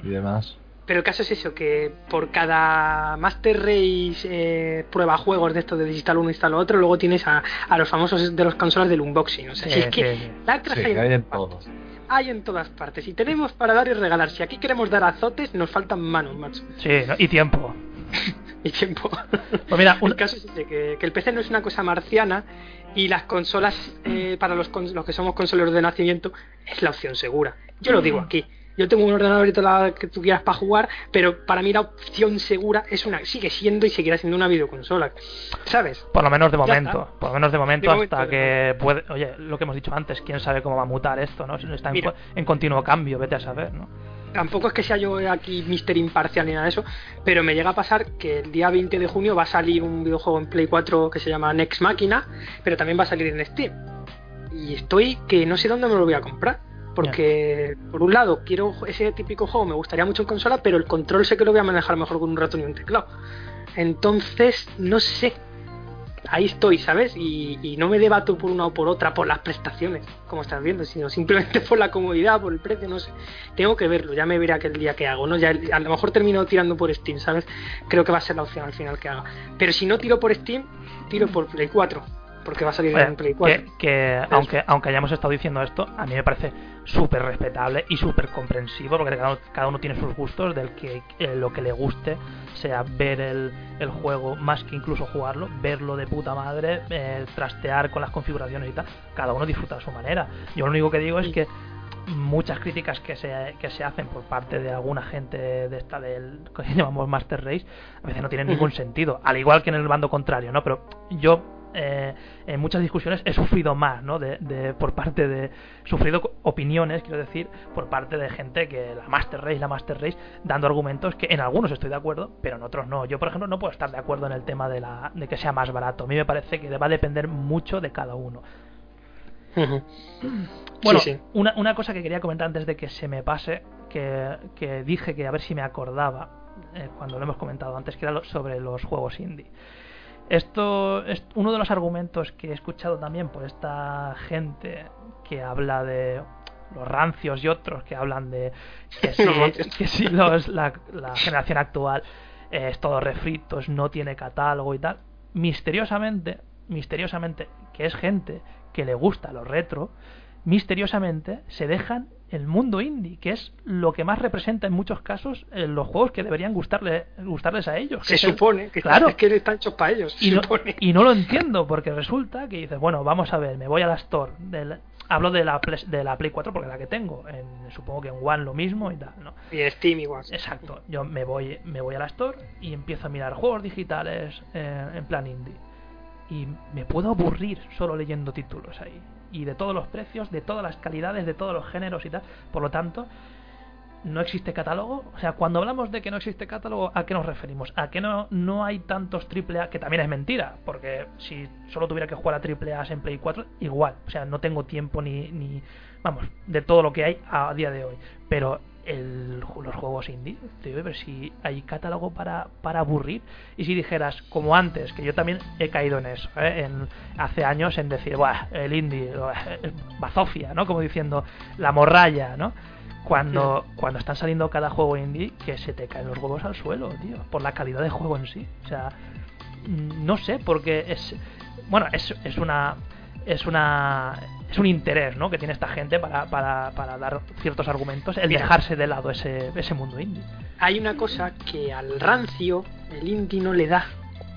y demás. Pero el caso es eso, que por cada Master Race eh, prueba juegos de esto de instalo uno, instalo otro, luego tienes a, a los famosos de los consolas del unboxing. O sea, Sí, si es que sí, sí. hay, hay en todas todos. partes. Hay en todas partes. Y tenemos para dar y regalar. Si aquí queremos dar azotes, nos faltan manos, macho. Sí, y tiempo. Y tiempo. Pues mira, un- El caso es ese, que, que el PC no es una cosa marciana y las consolas, eh, para los, los que somos consoleros de nacimiento, es la opción segura. Yo lo digo aquí. Yo tengo un ordenador y toda la que tú quieras para jugar, pero para mí la opción segura es una sigue siendo y seguirá siendo una videoconsola. ¿Sabes? Por lo menos de momento, por lo menos de momento De hasta que puede, oye, lo que hemos dicho antes, quién sabe cómo va a mutar esto, ¿no? Está en, Mira. en continuo cambio, vete a saber, ¿no? Tampoco es que sea yo aquí mister imparcial ni nada de eso, pero me llega a pasar que el día 20 de junio va a salir un videojuego en Play 4 que se llama Next Máquina, pero también va a salir en Steam. Y estoy que no sé dónde me lo voy a comprar. Porque, por un lado, quiero ese típico juego, me gustaría mucho en consola, pero el control sé que lo voy a manejar mejor con un ratón y un teclado. Entonces, no sé. Ahí estoy, ¿sabes? Y, no me debato por una o por otra, por las prestaciones, como estás viendo, sino simplemente por la comodidad, por el precio, no sé. Tengo que verlo, ya me veré aquel día que hago, ¿no? Ya, a lo mejor termino tirando por Steam, ¿sabes? Creo que va a ser la opción al final que haga. Pero si no tiro por Steam, tiro por Play 4 porque va a salir Oye, en Play 4. que, que aunque, aunque hayamos estado diciendo esto, a mí me parece súper respetable y súper comprensivo, porque cada uno, cada uno tiene sus gustos, del que eh, lo que le guste sea ver el, el juego más que incluso jugarlo, verlo de puta madre, eh, trastear con las configuraciones y tal, cada uno disfruta a su manera. Yo lo único que digo es que muchas críticas que se, que se hacen por parte de alguna gente de esta del que llamamos Master Race a veces no tienen ningún sentido, al igual que en el bando contrario, ¿no? Pero yo eh, en muchas discusiones he sufrido más, ¿no? De, de, por parte de. Sufrido opiniones, quiero decir, por parte de gente que la Master Race, la Master Race, dando argumentos que en algunos estoy de acuerdo, pero en otros no. Yo, por ejemplo, no puedo estar de acuerdo en el tema de, la, de que sea más barato. A mí me parece que va a depender mucho de cada uno. Bueno, Sí, sí. Una, una cosa que quería comentar antes de que se me pase, que, que dije que a ver si me acordaba eh, cuando lo hemos comentado antes, que era lo- sobre los juegos indie. Esto es uno de los argumentos que he escuchado también por esta gente que habla de los rancios y otros que hablan de que si, Los rancios. que si los- la, la generación actual eh, es todo refritos, no tiene catálogo y tal. Misteriosamente, misteriosamente, que es gente que le gusta lo retro, misteriosamente se dejan el mundo indie, que es lo que más representa en muchos casos eh, los juegos que deberían gustarle, gustarles a ellos. que Se es supone que, claro. es que están hechos para ellos. Se y no, supone. y no lo entiendo, porque resulta que dices, bueno, vamos a ver, me voy a la Store. Del, hablo de la, Play- de la Play 4 porque la que tengo. En, supongo que en One lo mismo y tal, ¿no? Y en Steam igual. Exacto. Yo me voy, me voy a la Store y empiezo a mirar juegos digitales eh, en plan indie. Y me puedo aburrir solo leyendo títulos ahí. Y de todos los precios, de todas las calidades, de todos los géneros y tal. Por lo tanto, no existe catálogo. O sea, cuando hablamos de que no existe catálogo, ¿a qué nos referimos? A que no, no hay tantos AAA, que también es mentira, porque si solo tuviera que jugar a AAA en Play 4, igual. O sea, no tengo tiempo ni, ni vamos, de todo lo que hay a día de hoy. Pero el, los juegos indie, tío, pero si hay catálogo para, para aburrir. Y si dijeras, como antes, que yo también he caído en eso, ¿eh? en, hace años en decir, Buah, el indie, bazofia, ¿no? Como diciendo, la morralla, ¿no? Cuando, cuando están saliendo cada juego indie, que se te caen los huevos al suelo, tío, por la calidad de juego en sí. O sea, mm, no sé, porque es. Bueno, es, es una. Es una. Es un interés, ¿no? Que tiene esta gente para, para, para dar ciertos argumentos, el Mira. dejarse de lado ese, ese mundo indie. Hay una cosa que al rancio el indie no le da,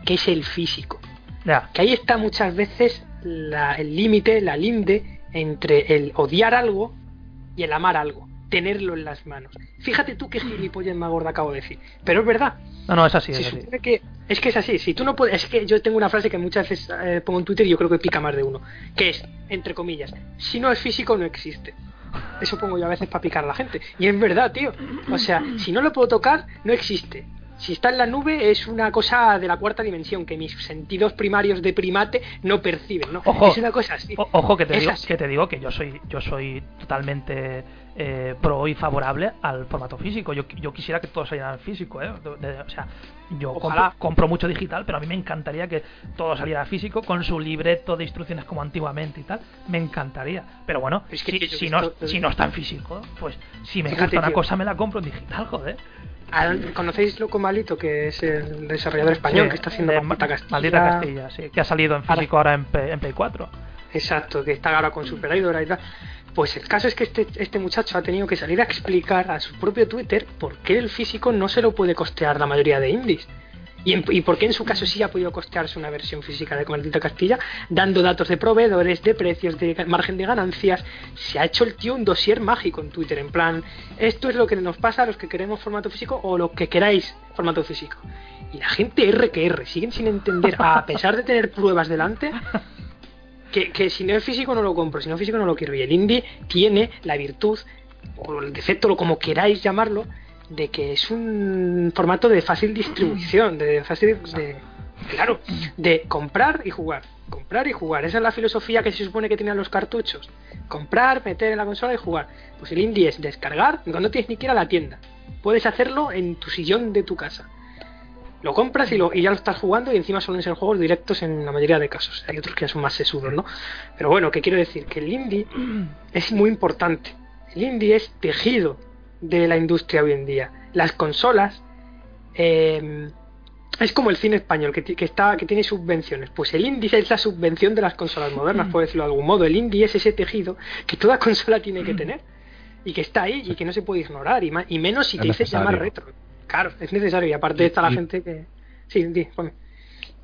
que es el físico. Ya, Que ahí está muchas veces la- el límite, la linde entre el odiar algo y el amar algo. Tenerlo en las manos. Fíjate tú qué gilipollas más gorda acabo de decir. Pero es verdad. no, no, es así, es así. que es que es así. Si tú no puedes, es que yo tengo una frase que muchas veces eh, pongo en Twitter y yo creo que pica más de uno, que es entre comillas, si no es físico no existe. Eso pongo yo a veces para picar a la gente. Y es verdad, tío. O sea, si no lo puedo tocar, no existe. Si está en la nube es una cosa de la cuarta dimensión que mis sentidos primarios de primate no perciben, ¿no? Ojo. es una cosa así. O- ojo que te Es digo así. que te digo que yo soy yo soy totalmente eh, pro y favorable al formato físico. Yo, yo quisiera que todo saliera en físico, ¿eh? De- de- o sea, yo compro, compro mucho digital, pero a mí me encantaría que todo saliera físico con su libreto de instrucciones como antiguamente y tal. Me encantaría. Pero bueno, Es que si, si no, si no está en físico, pues si me gusta una tío. cosa me la compro en digital, joder. Ah, ¿Conocéis Loco Malito, que es el desarrollador español Sí, que está haciendo Maldita Ma- Castilla? Maldita Castilla, sí, que ha salido en físico ahora en, P- en Play 4. Exacto, que está ahora con Super Idol y tal. Pues el caso es que este, este muchacho ha tenido que salir a explicar a su propio Twitter por qué el físico no se lo puede costear la mayoría de indies. Y, y por qué en su caso sí ha podido costearse una versión física de Maldita Castilla, dando datos de proveedores, de precios, de margen de ganancias. Se ha hecho el tío un dossier mágico en Twitter, en plan, esto es lo que nos pasa a los que queremos formato físico o los que queráis formato físico. Y la gente R que R, siguen sin entender, a pesar de tener pruebas delante, que, que si no es físico no lo compro, si no es físico no lo quiero. Y el indie tiene la virtud o el defecto, o como queráis llamarlo, de que es un formato de fácil distribución, de fácil de, claro, de comprar y jugar, comprar y jugar. Esa es la filosofía que se supone que tenían los cartuchos. Comprar, meter en la consola y jugar. Pues el indie es descargar cuando no tienes ni siquiera la tienda. Puedes hacerlo en tu sillón de tu casa. Lo compras y, lo, y ya lo estás jugando y encima suelen ser juegos directos en la mayoría de casos. Hay otros que ya son más sesudos, ¿no? Pero bueno, ¿qué quiero decir? Que el indie es muy importante. El indie es tejido de la industria hoy en día. Las consolas eh, es como el cine español que, que, está que tiene subvenciones. Pues el indie es la subvención de las consolas modernas, por decirlo de algún modo. El indie es ese tejido que toda consola tiene que tener y que está ahí y que no se puede ignorar y, y menos si te dices llamar retro. Claro, es necesario y aparte está la gente que sí, di, ponme.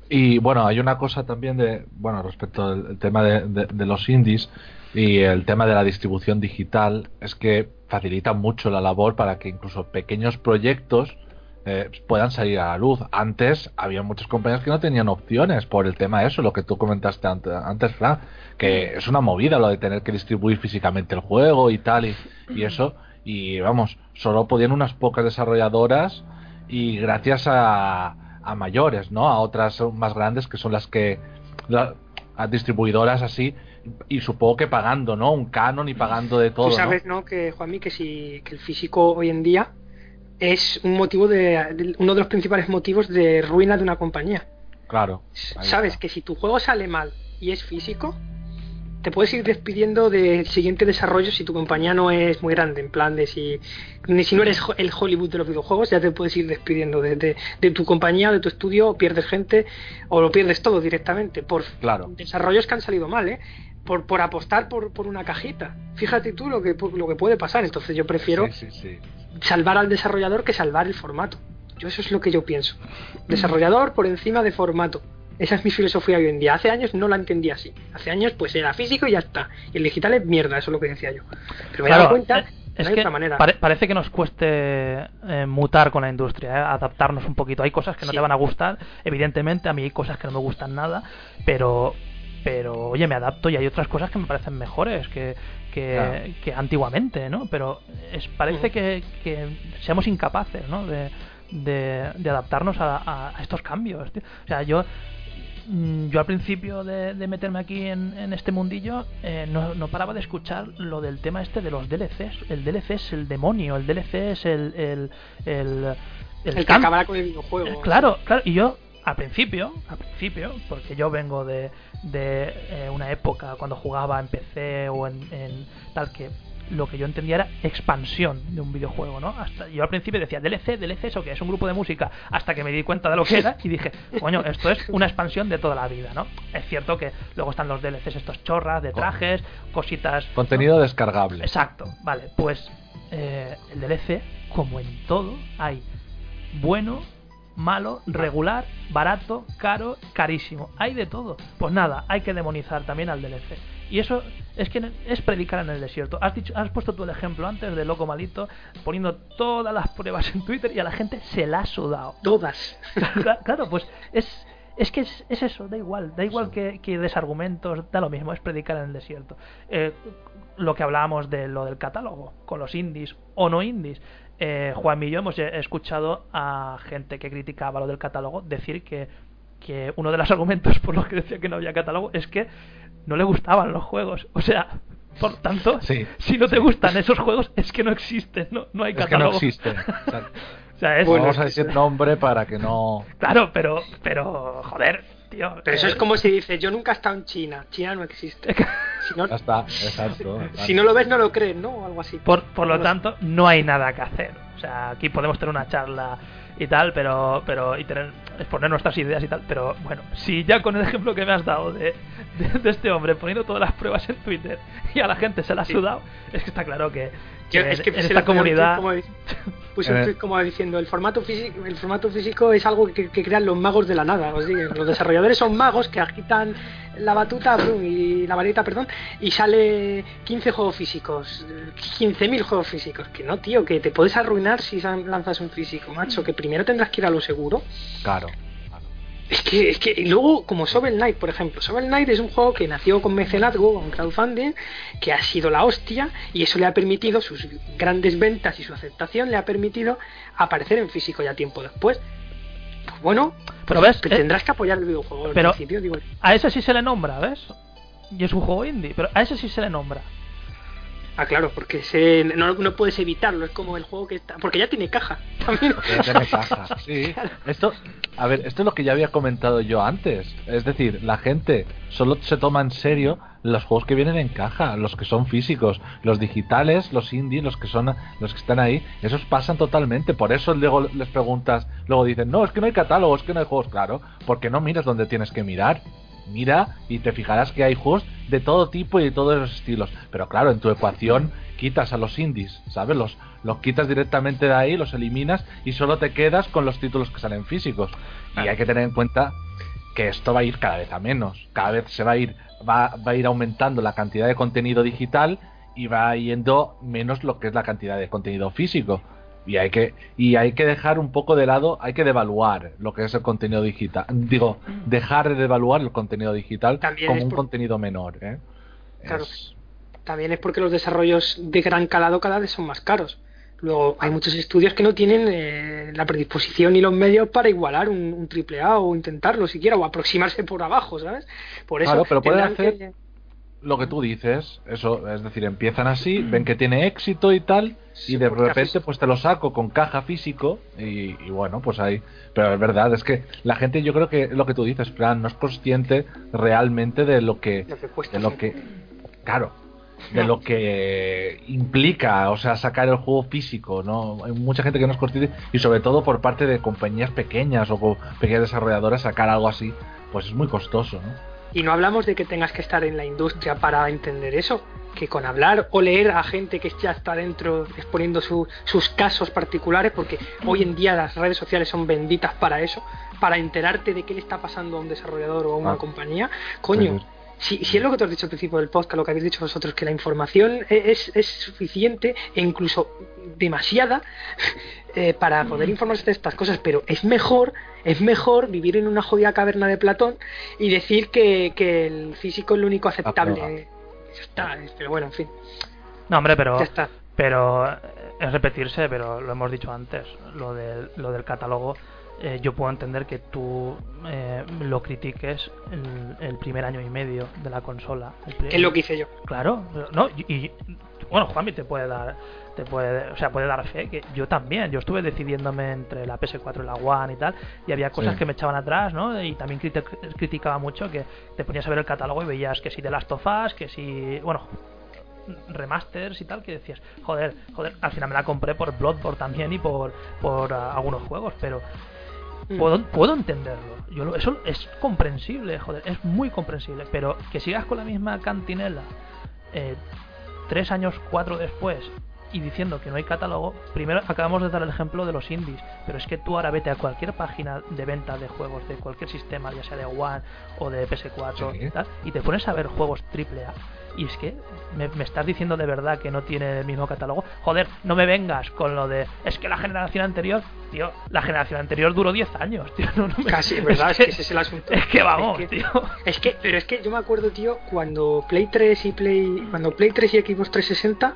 Y bueno, hay una cosa también de, bueno, respecto al tema de, de, de, los indies y el tema de la distribución digital, es que facilita mucho la labor para que incluso pequeños proyectos eh, puedan salir a la luz. Antes había muchas compañías que no tenían opciones por el tema de eso, lo que tú comentaste antes, antes Fran, que es una movida lo de tener que distribuir físicamente el juego y tal, y, y eso. Y vamos, solo podían unas pocas desarrolladoras y gracias a, a mayores, ¿no? A otras más grandes que son las que... La, a distribuidoras así y supongo que pagando, ¿no? Un canon y pagando de todo. Tú sabes, ¿no? ¿no? Que Juanmi, que si que el físico hoy en día es un motivo de, de, uno de los principales motivos de ruina de una compañía. Claro. Sabes está. que si tu juego sale mal y es físico, te puedes ir despidiendo del siguiente desarrollo si tu compañía no es muy grande, en plan de si ni si no eres el Hollywood de los videojuegos, ya te puedes ir despidiendo de, de, de tu compañía de tu estudio, o pierdes gente o lo pierdes todo directamente por claro. desarrollos que han salido mal, ¿eh? Por, por apostar por, por una cajita. Fíjate tú lo que, lo que puede pasar. Entonces yo prefiero sí, sí, sí. salvar al desarrollador que salvar el formato. Yo eso es lo que yo pienso. Desarrollador por encima de formato. Esa es mi filosofía hoy en día. Hace años no la entendía así. Hace años pues era físico y ya está. Y el digital es mierda, eso es lo que decía yo. Pero me he claro, dado cuenta... Es que pare parece que nos cueste eh, mutar con la industria, ¿eh? adaptarnos un poquito. Hay cosas que no sí. te van a gustar, evidentemente, a mí hay cosas que no me gustan nada, pero pero oye, me adapto y hay otras cosas que me parecen mejores que, que, claro. que antiguamente, ¿no? Pero es, parece uh -huh. que, que, seamos incapaces, ¿no? De, de, de adaptarnos a, a, estos cambios. Tío. O sea, yo mm, yo al principio de, de meterme aquí en, en este mundillo eh, no, no, paraba de escuchar lo del tema este de los DLCs. El DLC es el demonio, el DLC es el... El, el, el, el que acabará con el videojuego. Claro, claro. Y yo al principio, al principio, porque yo vengo de, de eh, una época cuando jugaba en PC o en, en, tal que lo que yo entendía era expansión de un videojuego, ¿no? Hasta yo al principio decía DLC, DLC eso que es un grupo de música, hasta que me di cuenta de lo que era y dije, coño, esto es una expansión de toda la vida, ¿no? Es cierto que luego están los DLCs estos chorras de trajes, cositas, contenido ¿no? descargable. Exacto, vale, pues eh, el DLC, como en todo, hay bueno, malo, regular, barato, caro, carísimo. Hay de todo. Pues nada, hay que demonizar también al DLC. Y eso es que es predicar en el desierto. Has, dicho, has puesto tú el ejemplo antes de Loco Malito, poniendo todas las pruebas en Twitter y a la gente se la ha sudado. Todas. Claro, pues es, es que es, es, eso, da igual, da igual que, que des argumentos, da lo mismo, es predicar en el desierto. Eh, lo que hablábamos de lo del catálogo, con los indies o no indies eh, Juan y yo hemos escuchado a gente que criticaba lo del catálogo decir que, que uno de los argumentos por los que decía que no había catálogo es que no le gustaban los juegos. O sea, por tanto, sí, si no te sí. gustan esos juegos es que no existen, no, no hay catálogo. Es que no existen. o sea, es, bueno, vamos a decir nombre para que no. Claro, pero, pero, joder, tío. Pero eso es como si dices, yo nunca he estado en China, China no existe. Si no, ya está, exacto, exacto. Si no lo ves, no lo crees, ¿no? O algo así. Por, por lo tanto, no hay nada que hacer. O sea, aquí podemos tener una charla y tal, pero, pero y tener, exponer nuestras ideas y tal, pero bueno, si ya con el ejemplo que me has dado de, de, de este hombre poniendo todas las pruebas en Twitter y a la gente se la ha sí. sudado, es que está claro que, es que en esta comunidad pues un tweet como diciendo el formato físico el formato físico es algo que, que crean los magos de la nada ¿sí? los desarrolladores son magos que agitan la batuta y la varita perdón y sale 15 juegos físicos 15.000 juegos físicos. Que no tío que te puedes arruinar si lanzas un físico macho que primero tendrás que ir a lo seguro. Claro Es que, es que y luego, como Shovel Knight, por ejemplo, Shovel Knight es un juego que nació con mecenazgo, con crowdfunding, que ha sido la hostia, y eso le ha permitido, sus grandes ventas y su aceptación le ha permitido aparecer en físico ya tiempo después. Pues bueno, Pero ves, que eh, tendrás que apoyar el videojuego al pero- principio, digo. A ese sí se le nombra, ¿ves? Y es un juego indie, pero a ese sí se le nombra. Ah, claro, porque ese, no, no puedes evitarlo, es como el juego que está. Porque ya tiene caja también. Porque ya tiene caja, sí. Esto, a ver, esto es lo que ya había comentado yo antes. Es decir, la gente solo se toma en serio los juegos que vienen en caja, los que son físicos, los digitales, los indie, los que son los que están ahí, esos pasan totalmente. Por eso luego les preguntas, luego dicen, "No, es que no hay catálogo, es que no hay juegos", claro, porque no miras donde tienes que mirar. Mira y te fijarás que hay juegos de todo tipo y de todos los estilos. Pero claro, en tu ecuación quitas a los indies, ¿sabes? Los, los quitas directamente de ahí, los eliminas y solo te quedas con los títulos que salen físicos. Y hay que tener en cuenta que esto va a ir cada vez a menos. Cada vez se va a ir, va, va a ir aumentando la cantidad de contenido digital y va yendo menos lo que es la cantidad de contenido físico. Y hay que, y hay que dejar un poco de lado, hay que devaluar lo que es el contenido digital. Digo, dejar de devaluar el contenido digital También como un contenido menor. ¿eh? Claro. Es- También es porque los desarrollos de gran calado cada vez son más caros. Luego hay muchos estudios que no tienen eh, la predisposición ni los medios para igualar un, un triple A o intentarlo siquiera o aproximarse por abajo, ¿sabes? Por eso Claro, pero pueden tendrán hacer- que- lo que tú dices, eso, es decir, empiezan así, ven que tiene éxito y tal, Sí, y de repente pues te lo saco con caja físico y, y bueno, pues ahí. Pero es verdad, es que la gente yo creo que lo que tú dices, Fran, no es consciente realmente de lo que, lo que cuesta de lo que, claro, de lo que implica, o sea, sacar el juego físico, ¿no? Hay mucha gente que no es consciente y sobre todo por parte de compañías pequeñas o pequeñas desarrolladoras sacar algo así, pues es muy costoso, ¿no? Y no hablamos de que tengas que estar en la industria para entender eso, que con hablar o leer a gente que ya está dentro exponiendo su- sus casos particulares, porque hoy en día las redes sociales son benditas para eso, para enterarte de qué le está pasando a un desarrollador o a una Ah. compañía, coño. Sí, Si, si es lo que tú has dicho al principio del podcast, lo que habéis dicho vosotros, que la información e- es, es suficiente e incluso demasiada eh, para poder informarse de estas cosas, pero es mejor, es mejor vivir en una jodida caverna de Platón y decir que, que el físico es lo único aceptable. Aprueba. Ya está, pero bueno, en fin, No, hombre, pero ya está. pero eh, es repetirse, pero lo hemos dicho antes, lo del, lo del catálogo. eh, yo puedo entender que tú eh, lo critiques el, el primer año y medio de la consola. Es lo que hice yo. Claro, no, y, y- bueno, Juanmi te puede dar, te puede, o sea, puede dar fe que yo también, yo estuve decidiéndome entre la PS4 y la One y tal, y había cosas Sí. que me echaban atrás, ¿no? Y también criti- criticaba mucho que te ponías a ver el catálogo y veías que si de Last of Us, que si, bueno, remasters y tal, que decías, joder, joder, al final me la compré por Bloodborne también y por, por ah, algunos juegos, pero Mm. puedo, puedo entenderlo. Yo lo- eso es comprensible, joder, es muy comprensible. Pero que sigas con la misma cantinela eh, tres años, cuatro después y diciendo que no hay catálogo, primero acabamos de dar el ejemplo de los indies, pero es que tú ahora vete a cualquier página de venta de juegos de cualquier sistema, ya sea de One o de PS4 Sí. y tal, y te pones a ver juegos AAA. Y es que me, me estás diciendo de verdad que no tiene el mismo catálogo. Joder, no me vengas con lo de. Es que la generación anterior, tío, la generación anterior duró 10 años, tío. No, no me- Casi, ¿verdad? Es que ese es el asunto. Es que vamos, Es que- tío. Es que, pero es que yo me acuerdo, tío, cuando Play 3 y Play, cuando Play 3 y Xbox 360,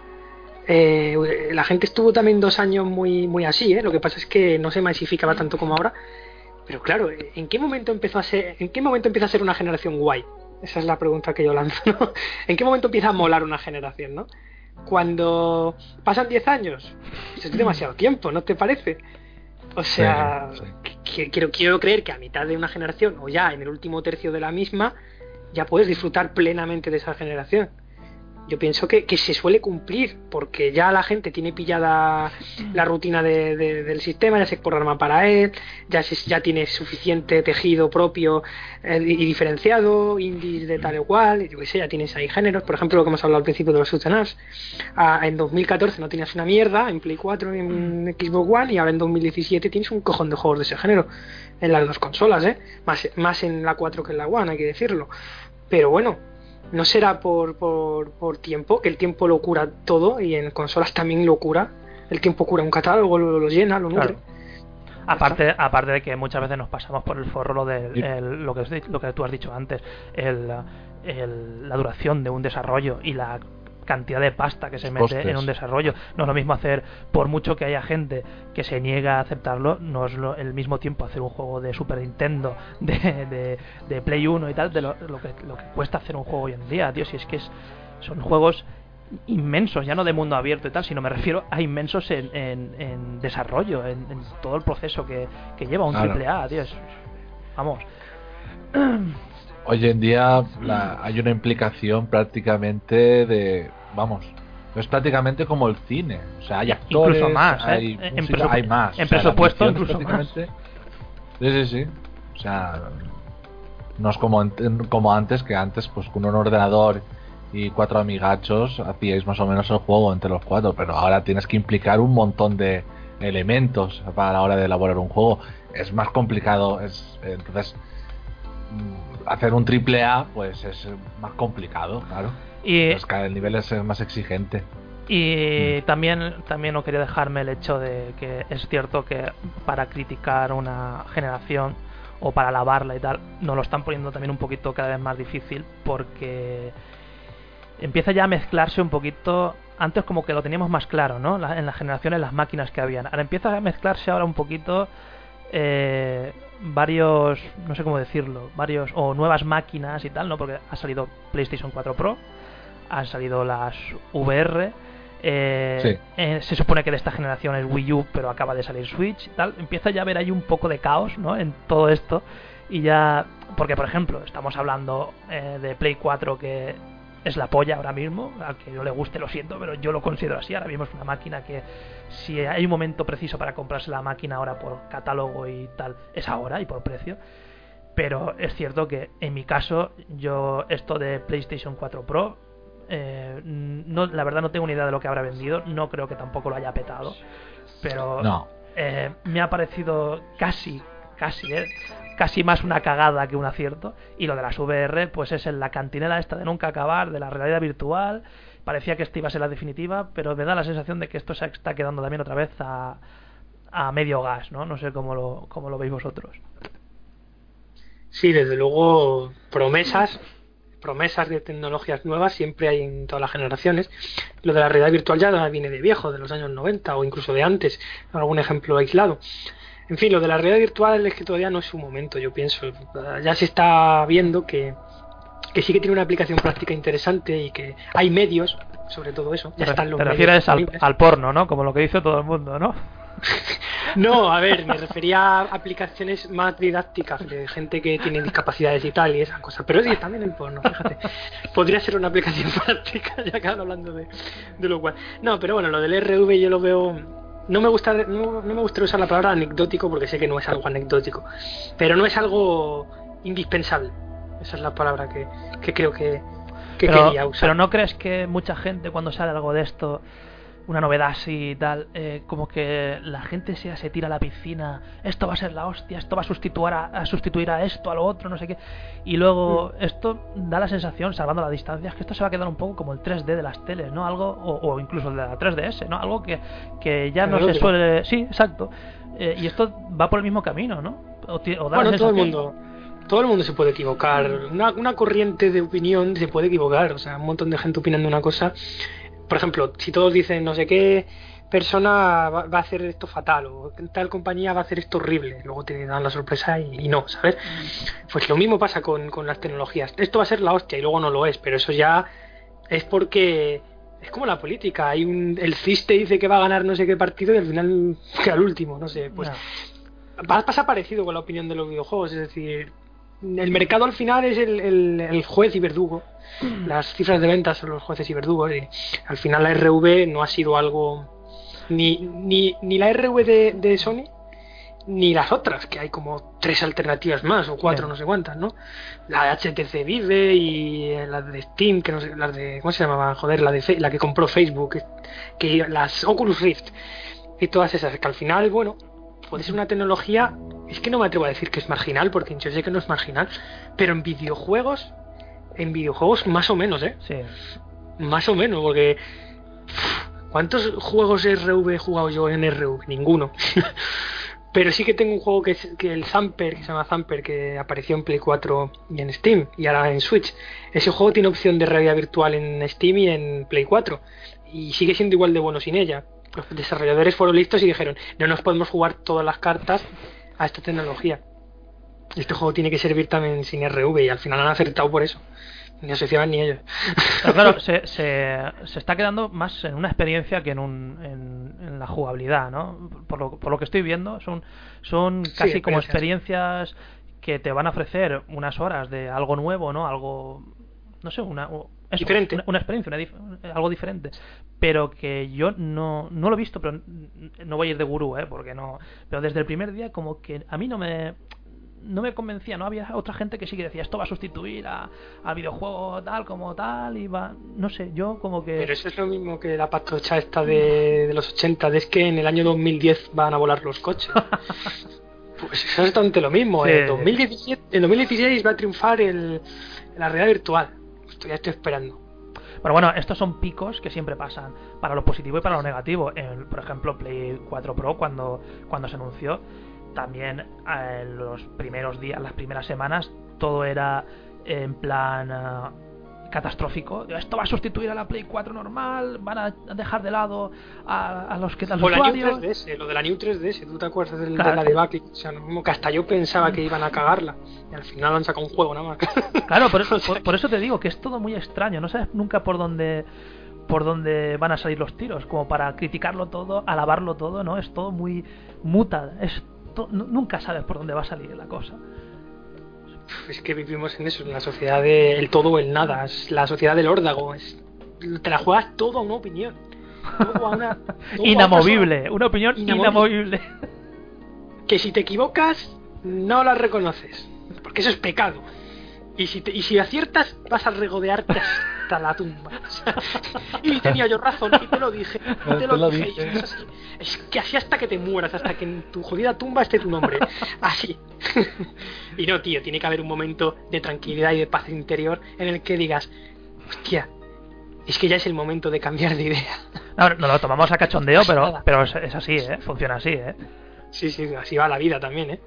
eh, la gente estuvo también dos años muy, muy así, ¿eh? Lo que pasa es que no se masificaba tanto como ahora. Pero claro, ¿en qué momento empezó a ser, en qué momento empieza a ser una generación guay? Esa es la pregunta que yo lanzo, ¿no? ¿En qué momento empieza a molar una generación, no? Cuando pasan 10 años, Eso es demasiado tiempo, ¿no te parece? O sea, Sí, quiero, quiero creer que a mitad de una generación o ya en el último tercio de la misma ya puedes disfrutar plenamente de esa generación. Yo pienso que, que se suele cumplir porque ya la gente tiene pillada la rutina de- de- del sistema, ya se programa para él, ya, se- ya tiene suficiente tejido propio eh, y diferenciado, indies de tal o cual, yo qué sé, ya tienes ahí géneros, por ejemplo lo que hemos hablado al principio de los ups. Ah, en 2014 no tenías una mierda, en Play 4 y en Xbox One, y ahora en 2017 tienes un cojón de juegos de ese género en las dos consolas, ¿eh? Más, más en la 4 que en la One, hay que decirlo. Pero bueno, no será por, por, por tiempo, que el tiempo lo cura todo y en consolas también lo cura. El tiempo cura un catálogo, lo, lo llena, lo nutre. Claro. Aparte, aparte de que muchas veces nos pasamos por el forro lo de lo, que, lo que tú has dicho antes, el, la duración de un desarrollo y la cantidad de pasta que se mete en un desarrollo. No es lo mismo hacer, por mucho que haya gente que se niega a aceptarlo, no es lo, el mismo tiempo hacer un juego de Super Nintendo, de, de, Play 1 y tal, de lo, lo, que, lo que cuesta hacer un juego hoy en día, tío. Si es que es, son juegos inmensos, ya no de mundo abierto y tal, sino me refiero a inmensos en, en, desarrollo, en, todo el proceso que, que lleva un triple A, tío. vamos. Hoy en día hay una implicación prácticamente de vamos, es prácticamente como el cine. O sea, hay actores, incluso más, ¿eh? hay, hay más. En presupuesto incluso más. Sí, sí, sí. O sea, no es como, como antes, que antes pues con un ordenador y cuatro amigachos hacíais más o menos el juego entre los cuatro, pero ahora tienes que implicar un montón de elementos para la hora de elaborar un juego. Es más complicado, es entonces mm, hacer un triple A pues es más complicado, claro. Y cada el nivel es más exigente. Y mm. también, también no quería dejarme el hecho de que es cierto que para criticar una generación o para alabarla y tal, nos lo están poniendo también un poquito cada vez más difícil porque empieza ya a mezclarse un poquito. Antes como que lo teníamos más claro, ¿no? en las generaciones, las máquinas que habían. Ahora empieza a mezclarse ahora un poquito eh, varios, no sé cómo decirlo, varios o nuevas máquinas y tal, ¿no? Porque ha salido PlayStation 4 Pro, han salido las VR. Eh, eh, se supone que de esta generación es Wii U, pero acaba de salir Switch tal. Empieza ya a haber ahí un poco de caos ¿no? en todo esto. Y ya. Porque, por ejemplo, estamos hablando eh, de Play 4 que es la polla ahora mismo. Al que no le guste, lo siento, pero yo lo considero así. Ahora mismo es una máquina que, si hay un momento preciso para comprarse la máquina ahora por catálogo y tal, es ahora y por precio. Pero es cierto que en mi caso, yo esto de PlayStation 4 Pro eh, no, la verdad no tengo ni idea de lo que habrá vendido, no creo que tampoco lo haya petado, pero eh, me ha parecido casi, casi, eh, casi más una cagada que un acierto. Y lo de las VR, pues es en la cantinela esta de nunca acabar, de la realidad virtual. Parecía que esta iba a ser la definitiva, pero me da la sensación de que esto se está quedando también otra vez a, a medio gas, ¿no? No sé cómo lo, cómo lo veis vosotros. Sí, desde luego, promesas promesas de tecnologías nuevas siempre hay en todas las generaciones. Lo de la realidad virtual ya viene de viejo, de los años 90 o incluso de antes, algún ejemplo aislado. En fin, lo de la realidad virtual es que todavía no es su momento, yo pienso. Ya se está viendo que, que sí que tiene una aplicación práctica interesante y que hay medios sobre todo eso. Ya están los te refieres al, al, porno, ¿no? Como lo que dice todo el mundo, ¿no? no, a ver, me refería a aplicaciones más didácticas de gente que tiene discapacidades y tal y esas cosas. Pero sí, también el porno, fíjate. Podría ser una aplicación práctica, ya que hablando de, de lo cual. No, pero bueno, lo del RV yo lo veo no me gusta no, me gustaría usar la palabra anecdótico porque sé que no es algo anecdótico pero no es algo indispensable esa es la palabra que, que creo que, que quería usar pero no crees que mucha gente cuando sale algo de esto una novedad así y tal, eh, como que la gente se, se tira a la piscina, esto va a ser la hostia, esto va a sustituir a, sustituir a esto, a lo otro, no sé qué. Y luego mm. esto da la sensación, salvando la distancia, que esto se va a quedar un poco como el 3D de las teles, ¿no? Algo, o, incluso el de la 3DS, ¿no? Algo que, que ya no se suele... Sí, exacto. Eh, y esto va por el mismo camino, ¿no? O, bueno, todo el mundo todo el mundo se puede equivocar. Una, una, corriente de opinión se puede equivocar. O sea, un montón de gente opinando una cosa por ejemplo, si todos dicen no sé qué persona va, a hacer esto fatal o tal compañía va a hacer esto horrible, luego te dan la sorpresa y, no, ¿sabes? Pues lo mismo pasa con, las tecnologías. Esto va a ser la hostia y luego no lo es, pero eso ya es porque es como la política. Hay un, el CIS te dice que va a ganar no sé qué partido y al final queda el último, no sé. Pues pasa parecido con la opinión de los videojuegos, es decir, el mercado al final es el, juez y verdugo. Las cifras de ventas son los jueces y verdugos. Y al final la RV no ha sido algo. Ni, ni, ni la RV de, Sony, ni las otras, que hay como tres alternativas más, o cuatro, no sé cuántas, ¿no? La de HTC Vive y la de Steam, que no sé, las de. ¿Cómo se llamaba? Joder, la, de, la que compró Facebook, que las Oculus Rift y todas esas, que al final, bueno, puede ser una tecnología, es que no me atrevo a decir que es marginal, porque yo sé que no es marginal, pero en videojuegos, en videojuegos más o menos, ¿eh? Sí. Más o menos, porque... ¿Cuántos juegos RV he jugado yo en RV? Ninguno. Pero sí que tengo un juego que es que el Zamper, que se llama Zamper, que apareció en Play 4 y en Steam, y ahora en Switch. Ese juego tiene opción de realidad virtual en Steam y en Play 4. Y sigue siendo igual de bueno sin ella. Los desarrolladores fueron listos y dijeron, no nos podemos jugar todas las cartas a esta tecnología. Este juego tiene que servir también sin RV y al final han acertado por eso. Ni asociaban ni ellos. Pero claro, se, se, se está quedando más en una experiencia que en, un, en, en la jugabilidad, ¿no? Por lo, por lo que estoy viendo, son, son Sí, casi como experiencias. que te van a ofrecer unas horas de algo nuevo, ¿no? Algo, no sé, una, eso, Diferente. Una, una experiencia, una dif- algo diferente. Pero que yo no, no lo he visto, pero no voy a ir de gurú, ¿eh? Porque no. Pero desde el primer día, como que a mí no me. No me convencía, ¿no? Había otra gente que sí que decía, esto va a sustituir a- al videojuego tal como tal, y va. No sé, yo como que. Pero eso es lo mismo que la patocha esta de, de los 80, de es que en el año 2010 van a volar los coches. Pues es exactamente lo mismo. Sí. En, 2017, en 2016 va a triunfar el, la realidad virtual. Esto ya estoy esperando. Pero bueno, estos son picos que siempre pasan para lo positivo y para lo negativo. En, por ejemplo, Play 4 Pro, cuando, cuando se anunció, también eh, en los primeros días, las primeras semanas, todo era en plan eh, catastrófico. Esto va a sustituir a la Play 4 normal, van a dejar de lado a, a los que los O la New usuarios. 3DS, lo de la New 3DS, ¿tú te acuerdas del, Claro. de la debacle? O sea, mismo que hasta yo pensaba que iban a cagarla. Y al final han sacado un juego nada más. Claro, por, O sea por- por eso te digo que es todo muy extraño. No sabes nunca por dónde por dónde van a salir los tiros, como para criticarlo todo, alabarlo todo, ¿no? Es todo muy muta. Es to- nunca sabes por dónde va a salir la cosa. Es que vivimos en eso, en la sociedad del todo o el nada, es la sociedad del órdago. Es, te la juegas todo a una opinión. Todo a una- todo a una inamovible, una opinión Inamovible. Que si te equivocas, no la reconoces. Porque eso es pecado. Y si, te- y si aciertas, vas a regodearte hasta la tumba. Y tenía yo razón, y te lo dije, y te lo, dije. es, así. Es que así hasta que te mueras, hasta que en tu jodida tumba esté tu nombre. Así. y no, tío, tiene que haber un momento de tranquilidad y de paz interior en el que digas, hostia, es que ya es el momento de cambiar de idea. No, no lo tomamos a cachondeo, pero, pero es, es así, ¿eh? Funciona así, ¿eh? Sí, sí, así va la vida también, ¿eh?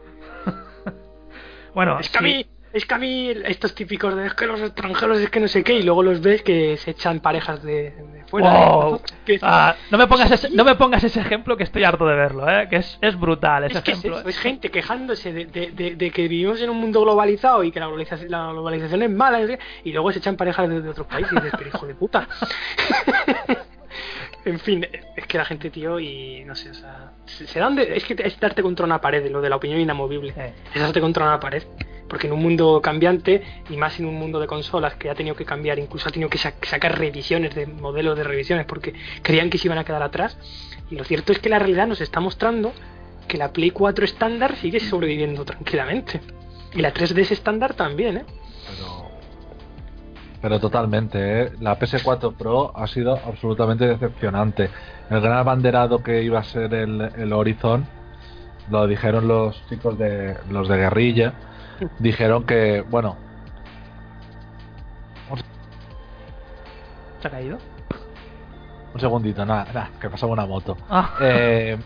Bueno, es que a mí, es que a mí estos típicos de es que los extranjeros es que no sé qué, y luego los ves que se echan parejas de, de fuera. Wow. ¿eh? Ah, no, me pongas ese, no me pongas ese ejemplo que estoy harto de verlo, ¿eh? Que es, es brutal ese es que es, ejemplo. eso, es gente quejándose de, que vivimos en un mundo globalizado y que la globalización, la globalización es mala, y luego se echan parejas de, de otros países, y dices, pero hijo de puta. en fin, es que la gente, tío, y no sé, o sea, se, se dan de, es que es darte contra una pared, lo de la opinión inamovible. Eh. es darte contra una pared. Porque en un mundo cambiante, y más en un mundo de consolas que ha tenido que cambiar, incluso ha tenido que sa- sacar revisiones de modelos de revisiones porque creían que se iban a quedar atrás. Y lo cierto es que la realidad nos está mostrando que la Play 4 estándar sigue sobreviviendo tranquilamente. Y la 3DS estándar también, ¿eh? Pero, pero totalmente, ¿eh? la PS4 Pro ha sido absolutamente decepcionante. El gran abanderado que iba a ser el, el Horizon, lo dijeron los chicos de los de guerrilla, dijeron que, bueno, ¿Se ha caído? un segundito, nada, nada, que pasaba una moto. Ah. Eh,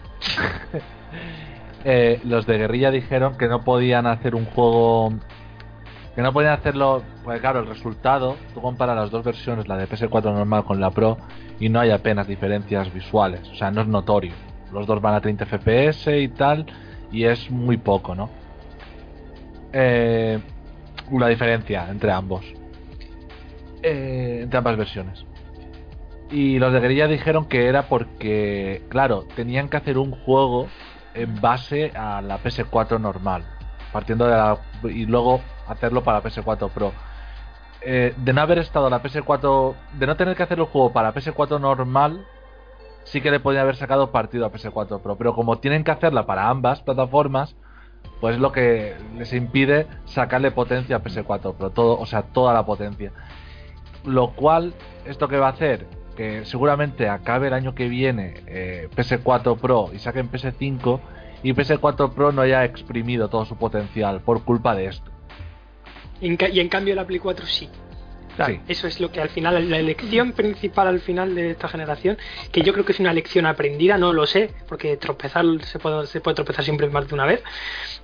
eh, los de guerrilla dijeron que no podían hacer un juego que no podían hacerlo pues claro el resultado tú comparas las dos versiones la de PS4 normal con la Pro y no hay apenas diferencias visuales o sea no es notorio los dos van a 30 FPS y tal y es muy poco no eh, la diferencia entre ambos Eh, entre ambas versiones y los de Guerrilla dijeron que era porque, claro, tenían que hacer un juego en base a la PS4 normal, partiendo de la. y luego hacerlo para la PS4 Pro. Eh, de no haber estado la PS4. de no tener que hacer el juego para PS4 normal, sí que le podía haber sacado partido a PS4 Pro. Pero como tienen que hacerla para ambas plataformas, pues es lo que les impide sacarle potencia a PS4 Pro, todo, o sea, toda la potencia. Lo cual, ¿esto qué va a hacer? Que seguramente acabe el año que viene eh, PS4 Pro y saquen PS5 y PS4 Pro no haya exprimido todo su potencial por culpa de esto. Y en, y en cambio la Play 4 sí. Sí. Eso es lo que al final, la elección principal al final de esta generación, que yo creo que es una lección aprendida, no lo sé, porque tropezar se puede, se puede tropezar siempre más de una vez,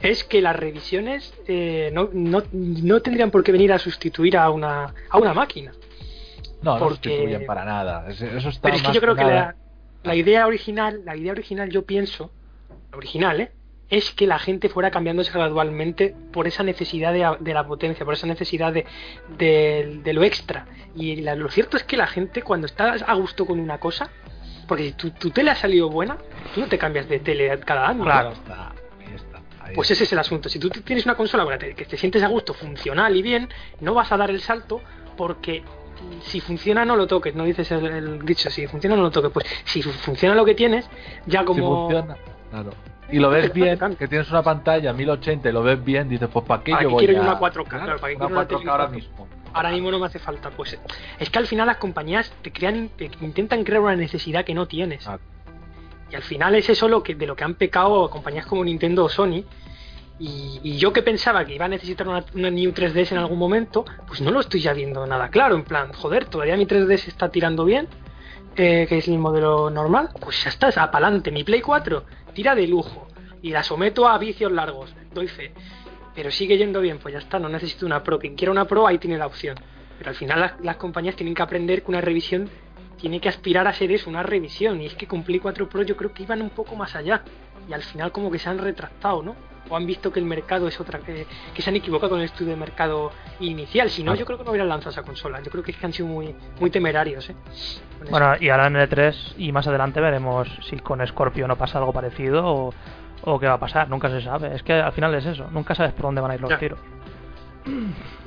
es que las revisiones eh, no, no, no tendrían por qué venir a sustituir a una, a una máquina. No, no sustituyen para nada. Es- Eso está Pero es que yo creo que nada- la, la idea original, la idea original yo pienso, la original, ¿eh? Es que la gente fuera cambiándose gradualmente por esa necesidad de, de la potencia, por esa necesidad de, de- de lo extra. Y la- lo cierto es que la gente cuando está a gusto con una cosa, porque si tu, tu tele ha salido buena, tú no te cambias de tele cada año. ¿no? Claro. Está, ahí está, Pues ese es el asunto. Si tú tienes una consola con la que te sientes a gusto, funcional y bien, no vas a dar el salto porque si funciona no lo toques, no dices el, el dicho, si funciona no lo toques. Pues si fu- funciona lo que tienes, ya Si como... funciona, claro. Y lo ves bien, que tienes una pantalla 1080 y lo ves bien, dices, pues ¿para qué ¿Para yo voy quiero a... una 4K? Claro, ¿para qué una quiero una 4K tele ahora 4K? mismo? Ahora mismo no me hace falta. Pues es que al final las compañías te crean, te intentan crear una necesidad que no tienes. Ah, Y al final es eso lo que, de lo que han pecado compañías como Nintendo o Sony. Y, y yo que pensaba que iba a necesitar una, una New 3DS en algún momento, pues no lo estoy ya viendo nada claro. En plan, joder, todavía mi 3DS está tirando bien, eh, que es el modelo normal. Pues ya está, es apalante. Mi Play 4 tira de lujo. Y la someto a vicios largos, doy fe. Pero sigue yendo bien, pues ya está, no necesito una Pro. Quien quiera una Pro, ahí tiene la opción. Pero al final las, compañías tienen que aprender que una revisión tiene que aspirar a ser eso, una revisión. Y es que Play 4 Pro yo creo que iban un poco más allá. Y al final como que se han retractado, ¿no? O han visto que el mercado es otra, que, que se han equivocado con el estudio de mercado inicial. Si no, Ah. yo creo que no hubieran lanzado esa consola. Yo creo que es que han sido muy, muy temerarios, ¿eh? Bueno, y ahora en el 3 y más adelante veremos si con Scorpio no pasa algo parecido o, o qué va a pasar. Nunca se sabe. Es que al final es eso. Nunca sabes por dónde van a ir los Ya. tiros.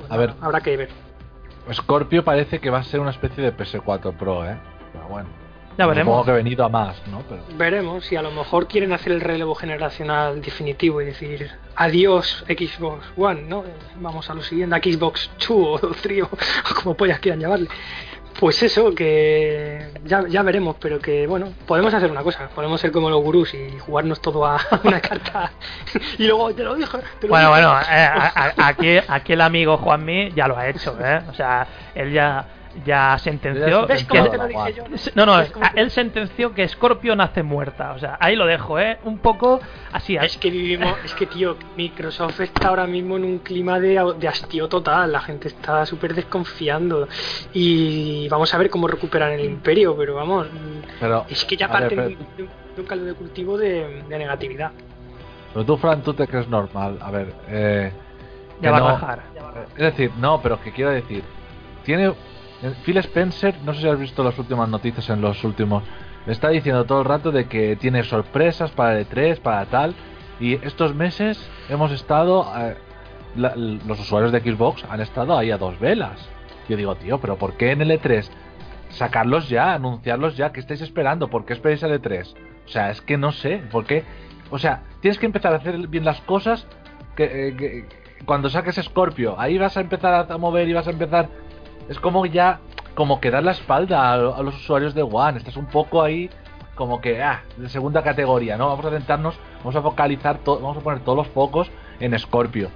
A ver, Habrá que ver. Scorpio parece que va a ser una especie de PS4 Pro, ¿eh? Pero bueno. Ya veremos. Supongo que he venido a más, ¿no? Pero... Veremos si a lo mejor quieren hacer el relevo generacional definitivo y decir adiós Xbox One, ¿no? Vamos a lo siguiente, a Xbox 2 o 3 o, o como pollas quieran llamarle. Pues eso, que ya, ya veremos, pero que bueno, podemos hacer una cosa, podemos ser como los gurús y jugarnos todo a una carta y luego te lo te lo Bueno, dije. bueno, eh, a- a- aquí, aquí el amigo Juanmi ya lo ha hecho, ¿eh? O sea, él ya, ya sentenció. ¿Ves que- cómo te lo dije yo? no, no, ¿Ves cómo te- él sentenció que Scorpio nace muerta. O sea, ahí lo dejo, ¿eh? Un poco así. Es que vivimos, es que tío, Microsoft está ahora mismo en un clima de, de hastío total, la gente está súper desconfiando y vamos a ver cómo recuperan el imperio, pero vamos, Pero, es que ya ver, pero- de, un- de un caldo de cultivo de, de negatividad. Pero tú, Fran, tú te crees normal. A ver, eh, Ya va a bajar. Es decir, no, pero que quiero decir, tiene eh, Phil Spencer, no sé si has visto las últimas noticias en los últimos, está diciendo todo el rato de que tiene sorpresas para el E3, para tal, y estos meses hemos estado, eh, los usuarios de Xbox han estado ahí a dos velas. Yo digo, tío, pero ¿por qué en el E3 sacarlos ya, anunciarlos ya? ¿Qué estáis esperando? ¿Por qué esperáis el E3? O sea, es que no sé, ¿por qué? O sea, tienes que empezar a hacer bien las cosas que, eh, que- cuando saques Scorpio, ahí vas a empezar a mover y vas a empezar. Es como ya, como que dar la espalda a, a los usuarios de One. Estás un poco ahí, como que, ah, de segunda categoría, ¿no? Vamos a centrarnos, vamos a focalizar, to- vamos a poner todos los focos en Scorpio.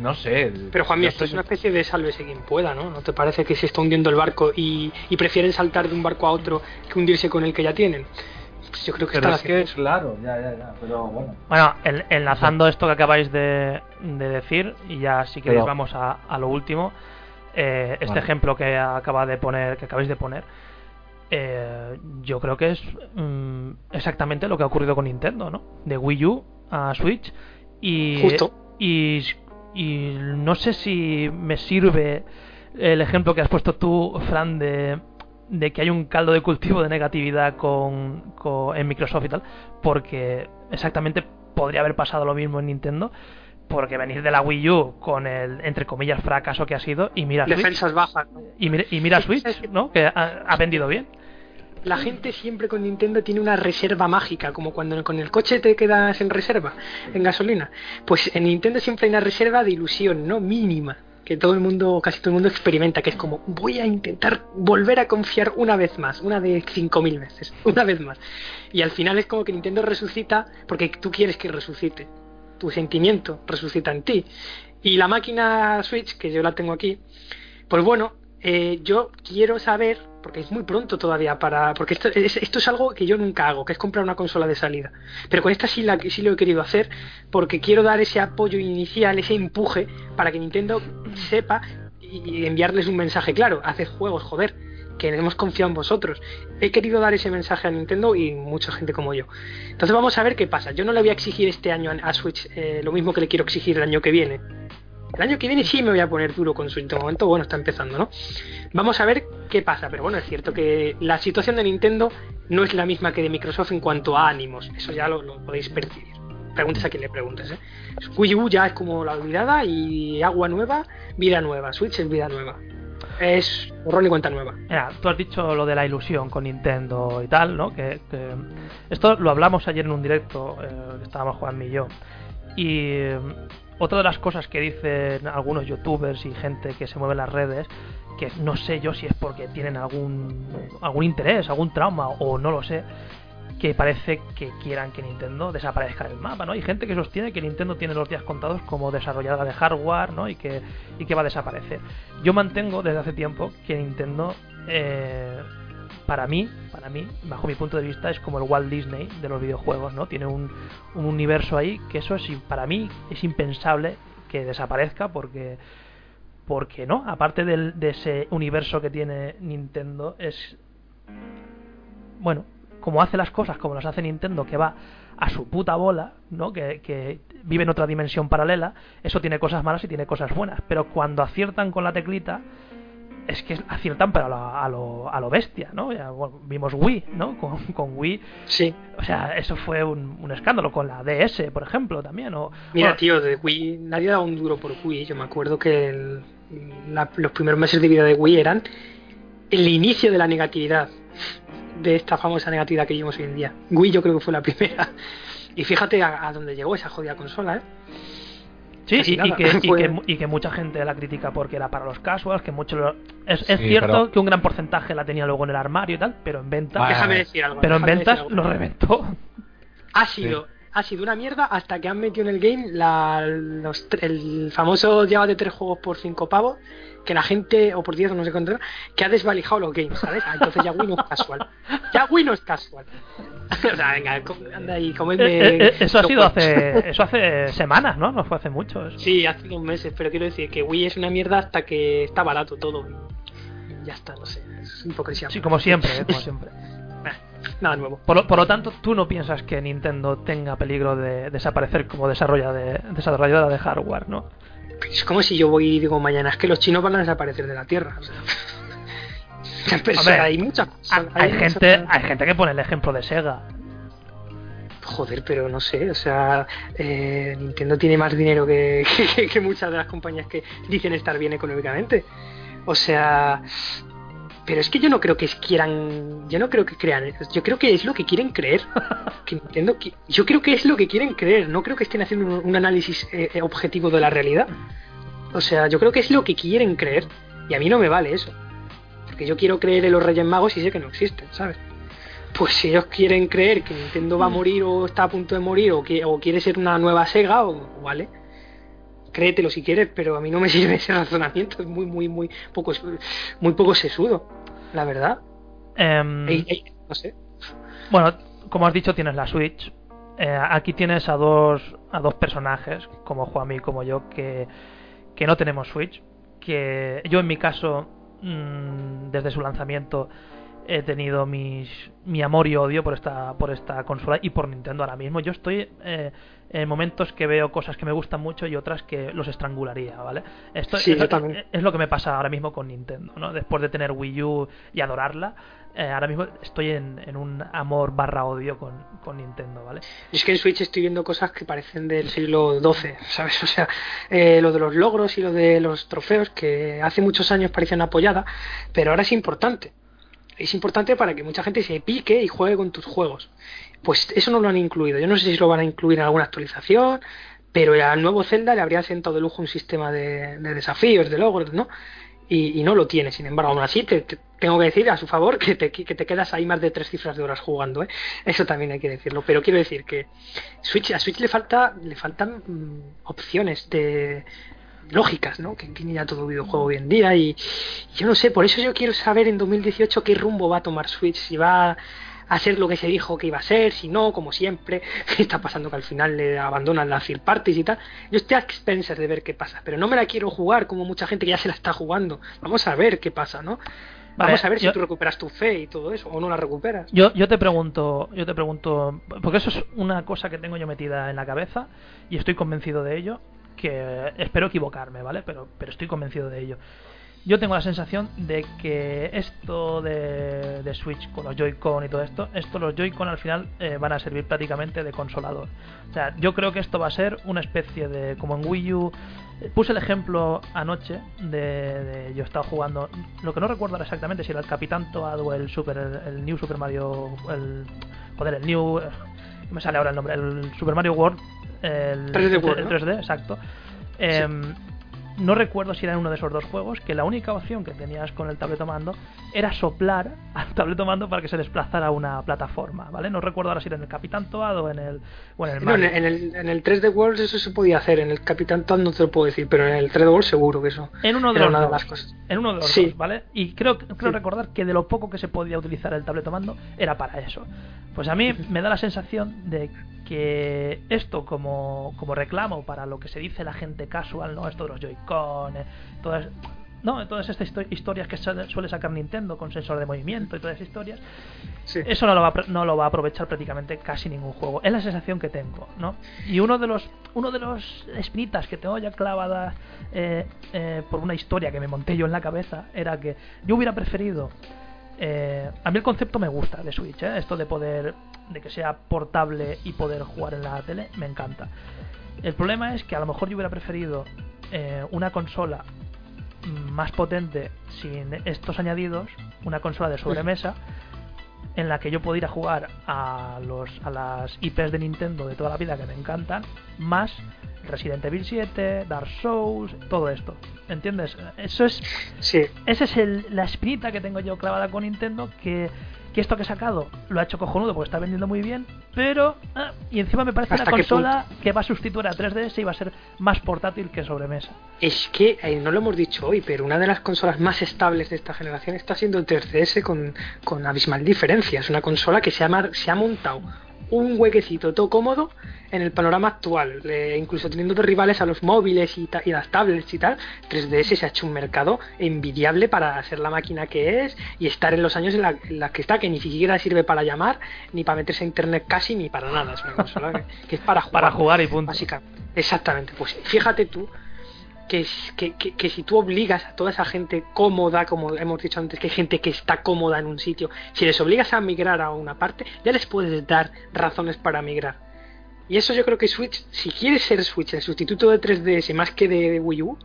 No sé. Pero Juanmi, yo esto estoy- es una especie de sálvese quien pueda, ¿no? ¿No te parece que se está hundiendo el barco y, y prefieren saltar de un barco a otro que hundirse con el que ya tienen? Pues yo creo que Pero están es que, claro, ya, ya, ya, pero bueno. Bueno, en- enlazando esto que acabáis de, de decir, y ya si queréis Pero- vamos a, a lo último, eh, este Vale. ejemplo que acaba de poner, que acabáis de poner, eh, yo creo que es mm, exactamente lo que ha ocurrido con Nintendo, ¿no? De Wii U a Switch y Justo. y, y no sé si me sirve el ejemplo que has puesto tú, Fran, de, de que hay un caldo de cultivo de negatividad con, con- en Microsoft y tal, porque exactamente podría haber pasado lo mismo en Nintendo, porque venir de la Wii U con el, entre comillas, fracaso que ha sido, y mira Switch, Defensas bajas, ¿no? y mira, y mira Switch, ¿no? Que ha, ha vendido bien. La gente siempre con Nintendo tiene una reserva mágica, como cuando con el coche te quedas en reserva, en gasolina. Pues en Nintendo siempre hay una reserva de ilusión, ¿no? Mínima, que todo el mundo, casi todo el mundo experimenta, que es como, voy a intentar volver a confiar una vez más, una de 5.000 veces, una vez más. Y al final es como que Nintendo resucita porque tú quieres que resucite. Tu sentimiento resucita en ti. Y la máquina Switch, que yo la tengo aquí, pues bueno, eh, yo quiero saber, porque es muy pronto todavía para. Porque esto es, esto es algo que yo nunca hago, que es comprar una consola de salida. Pero con esta sí, la, sí lo he querido hacer, porque quiero dar ese apoyo inicial, ese empuje, para que Nintendo sepa y enviarles un mensaje claro: haced juegos, joder, que hemos confiado en vosotros. He querido dar ese mensaje a Nintendo y mucha gente como yo. Entonces vamos a ver qué pasa. Yo no le voy a exigir este año a Switch eh, lo mismo que le quiero exigir el año que viene. El año que viene sí me voy a poner duro con Switch. De momento, bueno, está empezando, ¿no? Vamos a ver qué pasa. Pero bueno, es cierto que la situación de Nintendo no es la misma que de Microsoft en cuanto a ánimos. Eso ya lo, podéis percibir. Preguntes a quien le preguntes, ¿eh? Wii U ya es como la olvidada y agua nueva, vida nueva. Switch es vida nueva es borrón y cuenta nueva. Mira, tú has dicho lo de la ilusión con Nintendo y tal, ¿no? Que, esto lo hablamos ayer en un directo, eh, estábamos Juan y yo. Y eh, otra de las cosas que dicen algunos youtubers y gente que se mueve en las redes, que no sé yo si es porque tienen algún, algún interés, algún trauma o no lo sé, que parece que quieran que Nintendo desaparezca del mapa, ¿no? Hay gente que sostiene que Nintendo tiene los días contados como desarrolladora de hardware, ¿no? Y que, y que va a desaparecer. Yo mantengo desde hace tiempo que Nintendo, eh, para mí, para mí, bajo mi punto de vista, es como el Walt Disney de los videojuegos, ¿no? Tiene un, un universo ahí que eso es, para mí es impensable que desaparezca porque porque no, aparte del, de ese universo que tiene Nintendo, es bueno, como hace las cosas, como las hace Nintendo, que va a su puta bola, ¿no? Que, que, vive en otra dimensión paralela, eso tiene cosas malas y tiene cosas buenas. Pero cuando aciertan con la teclita, es que aciertan pero a lo, a lo, a lo bestia, ¿no? Ya, bueno, vimos Wii, ¿no? Con, con, Wii. Sí. O sea, eso fue un, un, escándalo. Con la DS, por ejemplo, también. O, Mira, bueno, tío, de Wii, nadie daba un duro por Wii. Yo me acuerdo que el, la, los primeros meses de vida de Wii eran el inicio de la negatividad de esta famosa negatividad que vivimos hoy en día. Wii yo creo que fue la primera. Y fíjate a, a dónde llegó esa jodida consola, ¿eh? Sí, y, y, que, y, que, y, que, mucha gente la critica porque era para los casuals, que mucho lo... es, es, cierto pero... que un gran porcentaje la tenía luego en el armario y tal, pero en ventas, déjame decir algo, pero en ventas lo reventó. Ha sido, sí. ha sido una mierda hasta que han metido en el game la, los, el famoso lleva de tres juegos por cinco pavos que la gente, o por 10 no sé cuánto, que ha desvalijado los games, ¿sabes? Ah, entonces ya Wii no es casual. Ya Wii no es casual. o sea, venga, anda ahí, comedme. Eh, eh, eso ha sido hace, eso hace semanas, ¿no? No fue hace mucho. Eso. Sí, hace unos meses, pero quiero decir que Wii es una mierda hasta que está barato todo. Y ya está, no sé, es hipocresía. Sí, como siempre, ¿eh? como siempre. Nada nuevo. Por lo, por lo, tanto, tú no piensas que Nintendo tenga peligro de desaparecer como desarrolladora de, desarrolladora de hardware, ¿no? Es como si yo voy y digo mañana es que los chinos van a desaparecer de la tierra o sea, Hombre, hay mucha hay, hay gente hay gente que pone el ejemplo de Sega. Joder pero no sé o sea eh, Nintendo tiene más dinero que, que, que, muchas de las compañías que dicen estar bien económicamente. O sea pero es que yo no creo que quieran yo no creo que crean yo creo que es lo que quieren creer. Que Nintendo yo creo que es lo que quieren creer no creo que estén haciendo un, un análisis eh, objetivo de la realidad. O sea yo creo que es lo que quieren creer y a mí no me vale eso. Porque yo quiero creer en los Reyes Magos y sé que no existen sabes pues si ellos quieren creer que Nintendo va a morir o está a punto de morir o, que, o quiere ser una nueva Sega o vale créetelo si quieres, pero a mí no me sirve ese razonamiento, es muy, muy, muy poco, muy poco sesudo, la verdad. Um, ey, ey, no sé. Bueno, como has dicho, tienes la Switch. Eh, aquí tienes a dos, a dos personajes, como Juanmi y como yo, que, que no tenemos Switch. Que yo, en mi caso, mmm, desde su lanzamiento, he tenido mis, mi amor y odio por esta, por esta consola y por Nintendo ahora mismo. Yo estoy eh, en momentos que veo cosas que me gustan mucho y otras que los estrangularía, ¿vale? Esto sí, es, es, lo que me pasa ahora mismo con Nintendo, ¿no? Después de tener Wii U y adorarla, eh, ahora mismo estoy en, en, un amor barra odio con, con Nintendo, ¿vale? Es que en Switch estoy viendo cosas que parecen del siglo XII, ¿sabes? O sea, eh, lo de los logros y lo de los trofeos que hace muchos años parecían apoyadas, pero ahora es importante es importante para que mucha gente se pique y juegue con tus juegos. Pues eso no lo han incluido. Yo no sé si lo van a incluir en alguna actualización, pero al nuevo Zelda le habría sentado de lujo un sistema de, de desafíos, de logros, ¿no? Y, y, no lo tiene. Sin embargo, aún así, te, te, tengo que decir a su favor que te, que te quedas ahí más de tres cifras de horas jugando, ¿eh? Eso también hay que decirlo. Pero quiero decir que Switch, a Switch le falta le faltan mmm, opciones de lógicas, ¿no? Que tiene ya todo videojuego hoy en día y yo no sé, por eso yo quiero saber en 2018 qué rumbo va a tomar Switch, si va a ser lo que se dijo que iba a ser, si no, como siempre, está pasando que al final le abandonan las third parties y tal. Yo estoy a expensas de ver qué pasa, pero no me la quiero jugar como mucha gente que ya se la está jugando. Vamos a ver qué pasa, ¿no? Vamos a ver si tú recuperas tu fe y todo eso, o no la recuperas. Yo, yo te pregunto, yo te pregunto, porque eso es una cosa que tengo yo metida en la cabeza y estoy convencido de ello, que espero equivocarme, ¿vale? Pero, pero estoy convencido de ello. Yo tengo la sensación de que esto de, de Switch con los Joy-Con y todo esto, esto los Joy-Con al final eh, van a servir prácticamente de consolador. O sea, yo creo que esto va a ser una especie de, como en Wii U, puse el ejemplo anoche de, yo estaba jugando, lo que no recuerdo ahora exactamente si era el Capitán Toad o el Super, el, New Super Mario, el, joder, el New, me sale ahora el nombre, el Super Mario World, el 3D, World, el 3D exacto. Em, no recuerdo si era en uno de esos dos juegos, que la única opción que tenías con el tabletomando era soplar al tabletomando para que se desplazara a una plataforma, ¿vale? No recuerdo ahora si era en el Capitán Toad o en el, o en el No, en el, en el 3D World eso se podía hacer, en el Capitán Toad no te lo puedo decir, pero en el 3D World seguro que eso en uno de era los una de dos. las cosas. En uno de los Sí. dos, ¿vale? Y creo, creo Sí. recordar que de lo poco que se podía utilizar el tabletomando era para eso. Pues a mí me da la sensación de que esto como, como reclamo para lo que se dice la gente casual, ¿no? Esto de los Joy-Con, eh, todas, no, todas estas histo- historias que suele sacar Nintendo con sensor de movimiento y todas esas historias, Sí. eso no lo, va a, no lo va a aprovechar prácticamente casi ningún juego. Es la sensación que tengo, ¿no? Y uno de los uno de los espinitas que tengo ya clavada eh, eh, por una historia que me monté yo en la cabeza era que yo hubiera preferido eh, a mí el concepto me gusta de Switch, ¿eh? esto de poder de que sea portable y poder jugar en la tele me encanta. El problema es que a lo mejor yo hubiera preferido eh, una consola más potente sin estos añadidos, una consola de sobremesa en la que yo pudiera jugar a los a las IPs de Nintendo de toda la vida que me encantan, más Resident Evil 7, Dark Souls, todo esto. ¿Entiendes? Eso es Sí. esa es el- la espinita que tengo yo clavada con Nintendo que, que esto que he sacado lo ha hecho cojonudo porque está vendiendo muy bien, pero ah, y encima me parece una ¿Hasta qué consola que va a sustituir a 3DS y va a ser más portátil que sobremesa. Es que eh, no lo hemos dicho hoy, pero una de las consolas más estables de esta generación está siendo el 3DS con, con abismal diferencia. Es una consola que se ha, mar- se ha montado un huequecito todo cómodo en el panorama actual, eh, incluso teniendo de rivales a los móviles y, y las tablets y tal. 3DS se ha hecho un mercado envidiable para ser la máquina que es y estar en los años en la, en la que está, que ni siquiera sirve para llamar, ni para meterse a internet casi, ni para nada. Es una consola que, que es para jugar. Para jugar y punto. Básicamente. Exactamente. Pues fíjate tú que, que, que, que si tú obligas a toda esa gente cómoda, como hemos dicho antes, que hay gente que está cómoda en un sitio, si les obligas a migrar a una parte, ya les puedes dar razones para migrar. Y eso yo creo que Switch, si quiere ser Switch el sustituto de 3DS más que de Wii U,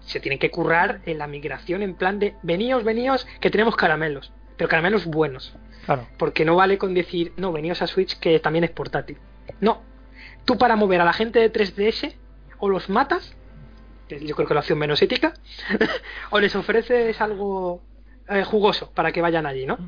se tiene que currar en la migración en plan de veníos, veníos, que tenemos caramelos, pero caramelos buenos. Claro. Porque no vale con decir, no, veníos a Switch que también es portátil. No. Tú para mover a la gente de 3DS, o los matas, yo creo que la opción menos ética, o les ofreces algo eh, jugoso para que vayan allí, ¿no?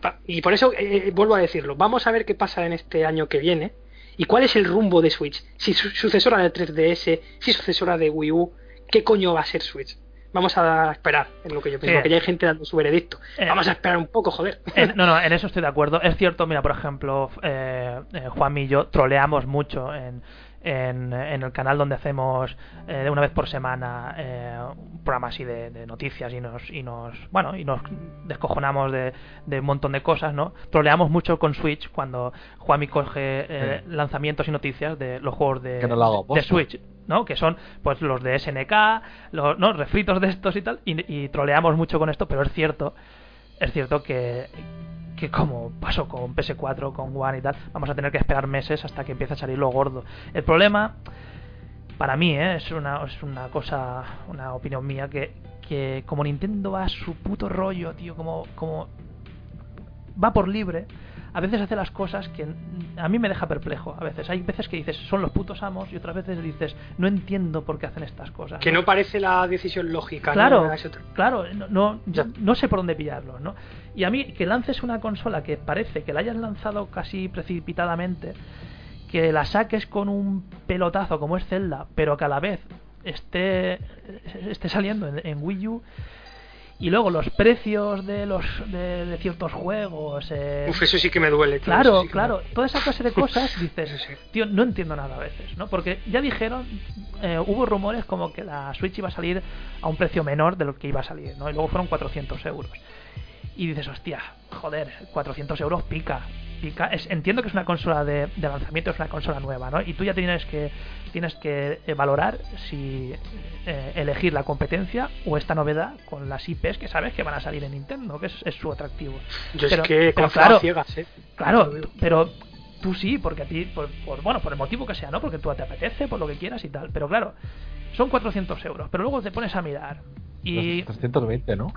Pa- Y por eso eh, vuelvo a decirlo, vamos a ver qué pasa en este año que viene y cuál es el rumbo de Switch. Si su- sucesora de 3DS, si sucesora de Wii U, ¿qué coño va a ser Switch? Vamos a esperar, es lo que yo pienso, Sí. porque ya hay gente dando su veredicto. Eh, Vamos a esperar un poco, joder. No, no, en eso estoy de acuerdo. Es cierto, mira, por ejemplo, eh, eh, Juan y yo troleamos mucho en, en, en el canal donde hacemos eh, de una vez por semana eh, un programa así de, de noticias y nos, y nos, bueno, y nos descojonamos de, de un montón de cosas, ¿no? Troleamos mucho con Switch cuando Juanmi coge eh, Sí. lanzamientos y noticias de los juegos de, no hago. Switch. ¿no? Que son pues los de SNK, los ¿no? refritos de estos y tal, y, y troleamos mucho con esto, pero es cierto, es cierto que, que como pasó con PS4, con One y tal, vamos a tener que esperar meses hasta que empiece a salir lo gordo. El problema, para mí, ¿eh? es una, es una cosa, una opinión mía, que, que como Nintendo va a su puto rollo, tío, como, como va por libre, a veces hace las cosas que a mí me deja perplejo. A veces hay veces que dices son los putos amos y otras veces dices no entiendo por qué hacen estas cosas. Que no parece la decisión lógica. ¿no? Claro, otro- claro, no, no, yo no sé por dónde pillarlo, ¿no? Y a mí que lances una consola que parece que la hayas lanzado casi precipitadamente, que la saques con un pelotazo como es Zelda, pero que a la vez esté, esté saliendo en, Wii U y luego los precios de los de, ciertos juegos eh, Uf, eso sí que me duele claro claro toda esa clase de cosas dices tío no entiendo nada a veces no porque ya dijeron eh, hubo rumores como que la Switch iba a salir a un precio menor de lo que iba a salir no y luego fueron 400 euros. Y dices hostia joder 400 euros pica entiendo que es una consola de, lanzamiento, es una consola nueva, ¿no? Y tú ya tienes que tienes que eh, valorar si eh, elegir la competencia o esta novedad con las IPs que sabes que van a salir en Nintendo, que es, su atractivo. Yo es que claro, ciegas, ¿eh? Claro, pero tú sí, porque a ti, por, bueno, por el motivo que sea, ¿no? Porque tú te apetece, por lo que quieras y tal. Pero claro, son 400 euros. Pero luego te pones a mirar y 320, ¿no?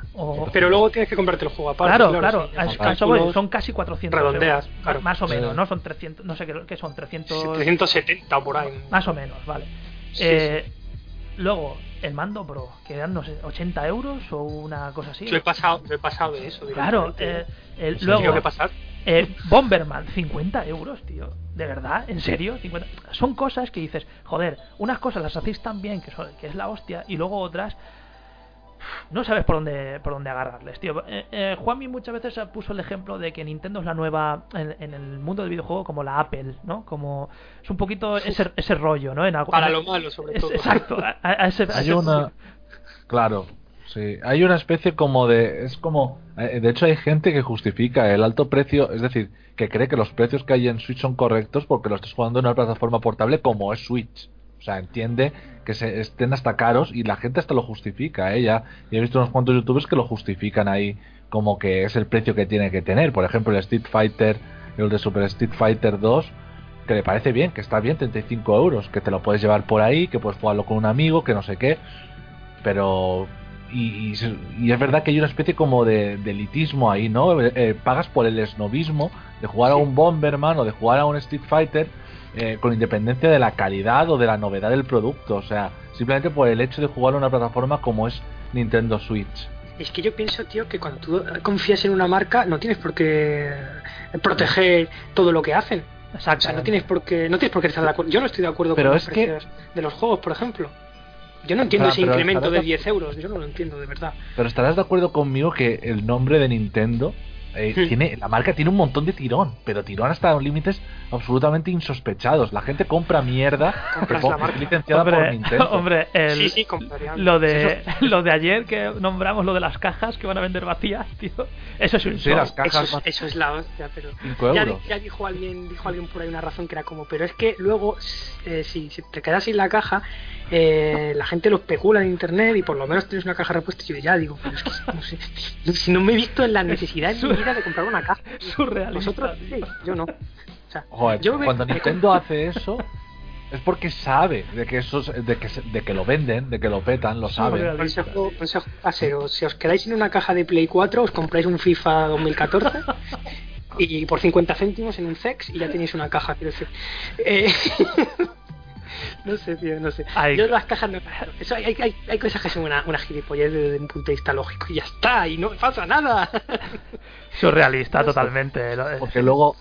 Pero luego tienes que comprarte el juego aparte. Claro, claro. claro. son casi 400 Redondeas, Más o menos, ¿no? Son 300, no sé qué, son, 300... 370 o por ahí. Más o menos, vale. eh, Luego, el mando Pro, que dan, no sé, 80 euros o una cosa así. Yo he pasado, he pasado de eso. Claro, eh, el, luego... que pasar? Eh, Bomberman, 50 euros, tío. ¿De verdad? ¿En serio? 50... Son cosas que dices, joder, unas cosas las hacéis tan bien que, son, que es la hostia, y luego otras no sabes por dónde por dónde agarrarles, tío. Eh, eh, Juanmi muchas veces puso el ejemplo de que Nintendo es la nueva en, el mundo del videojuego como la Apple, ¿no? Como es un poquito ese, ese rollo, ¿no? En algo, Para lo malo, sobre todo. Exacto. hay una, claro, sí, hay una especie como de, es como, eh, de hecho hay gente que justifica el alto precio, es decir, que cree que los precios que hay en Switch son correctos porque lo estás jugando en una plataforma portable como es Switch. O sea, entiende que se estén hasta caros y la gente hasta lo justifica, ¿eh? Ya, y he visto unos cuantos youtubers que lo justifican ahí como que es el precio que tiene que tener. Por ejemplo, el Street Fighter, el de Super Street Fighter 2, que le parece bien, que está bien, 35 euros, que te lo puedes llevar por ahí, que puedes jugarlo con un amigo, que no sé qué. Pero... Y, es verdad que hay una especie como de, elitismo ahí, ¿no? Eh, eh, pagas por el esnovismo de jugar a un Bomberman o de jugar a un Street Fighter eh, con independencia de la calidad o de la novedad del producto. O sea, simplemente por el hecho de jugar una plataforma como es Nintendo Switch. Es que yo pienso, tío, que cuando tú confías en una marca no tienes por qué proteger todo lo que hacen. Exacto. O sea, no tienes por qué, no tienes por qué estar de acuerdo. Yo no estoy de acuerdo con los precios de los juegos, por ejemplo. Yo no entiendo ese incremento de 10 euros, yo no lo entiendo de verdad. Pero estarás de acuerdo conmigo que el nombre de Nintendo eh, hmm. tiene, la marca tiene un montón de tirón, pero tirón hasta límites absolutamente insospechados. La gente compra mierda licenciada hombre, por Nintendo. Hombre, lo de lo de ayer que nombramos lo de las cajas que van a vender vacías, tío. Eso es un sí, las cajas eso, eso, es la hostia, pero ya, ya, dijo alguien dijo alguien por ahí una razón que era como, pero es que luego eh, si, te quedas sin la caja eh, la gente lo especula en internet y por lo menos tienes una caja repuesta y yo ya digo, pero es que no sé, si no me he visto en la necesidad vida de comprar una caja. Surrealista. Vosotros sí, yo no. cuando Nintendo hace eso es porque sabe de que eso de que de que lo venden, de que lo petan, lo sabe. Consejo, consejo si os quedáis en una caja de Play 4, os compráis un FIFA 2014 y por 50 céntimos en un sex y ya tenéis una caja, quiero decir. Eh, no sé, tío, no sé. Yo las cajas no. Eso hay, hay, hay, cosas que son una, una gilipollez desde un punto de vista lógico y ya está, y no pasa nada. Surrealista, totalmente. Porque luego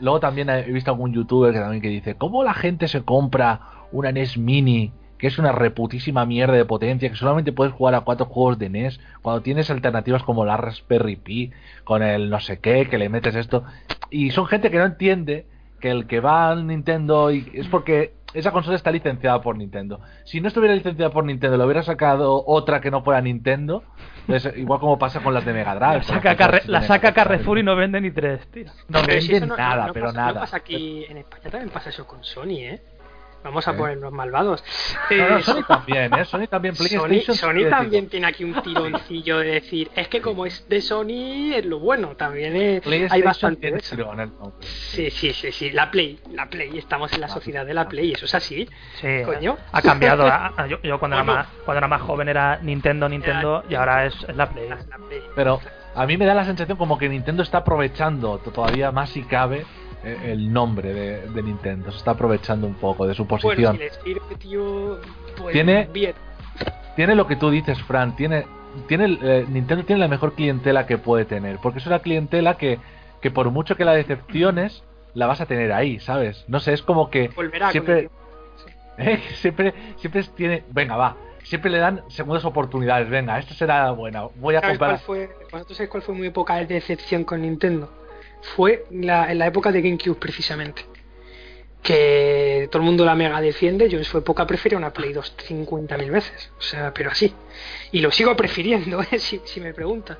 Luego también he visto algún youtuber que también que dice, ¿cómo la gente se compra una NES Mini? Que es una reputísima mierda de potencia, que solamente puedes jugar a cuatro juegos de NES, cuando tienes alternativas como la Raspberry Pi, con el no sé qué, que le metes esto. Y son gente que no entiende que el que va al Nintendo y es porque esa consola está licenciada por Nintendo. Si no estuviera licenciada por Nintendo, lo hubiera sacado otra que no fuera Nintendo. igual como pasa con las de Mega Drive. La saca, Carrefour y no vende ni tres, tío. No venden nada, pero nada. pasa aquí en España también pasa eso con Sony, ¿eh? Vamos a ponernos malvados. Eh, Sony también, ¿eh? Sony también, PlayStation. Sony, también tiene aquí un tironcillo de decir, es que como es de Sony, es lo bueno, también eh, hay bastante de eso. Sí, sí, sí, sí, la Play, la Play, estamos en la sociedad de la Play, eso es así. Sí, coño. Ha cambiado. yo, cuando, era más, cuando era más joven era Nintendo, Nintendo, y ahora es, la Play. Pero a mí me da la sensación como que Nintendo está aprovechando todavía más si cabe eh, el nombre de, Nintendo. Se está aprovechando un poco de su posición. Pues tiene, tiene lo que tú dices, Fran. Tiene, tiene eh, Nintendo tiene la mejor clientela que puede tener. Porque es una clientela que, que por mucho que la decepciones, la vas a tener ahí, ¿sabes? No sé, es como que siempre. ¿eh? siempre, siempre tiene. Venga, va. Siempre le dan segundas oportunidades. Venga, esta será buena. Voy a ¿Sabes comprar. cuál fue, ¿Vosotros sabéis cuál fue mi época de decepción con Nintendo? Fue en la época de GameCube, precisamente. Que todo el mundo la mega defiende. Yo en su época prefería una Play 2 50.000 veces. O sea, pero así. Y lo sigo prefiriendo, ¿eh? si, si me preguntas.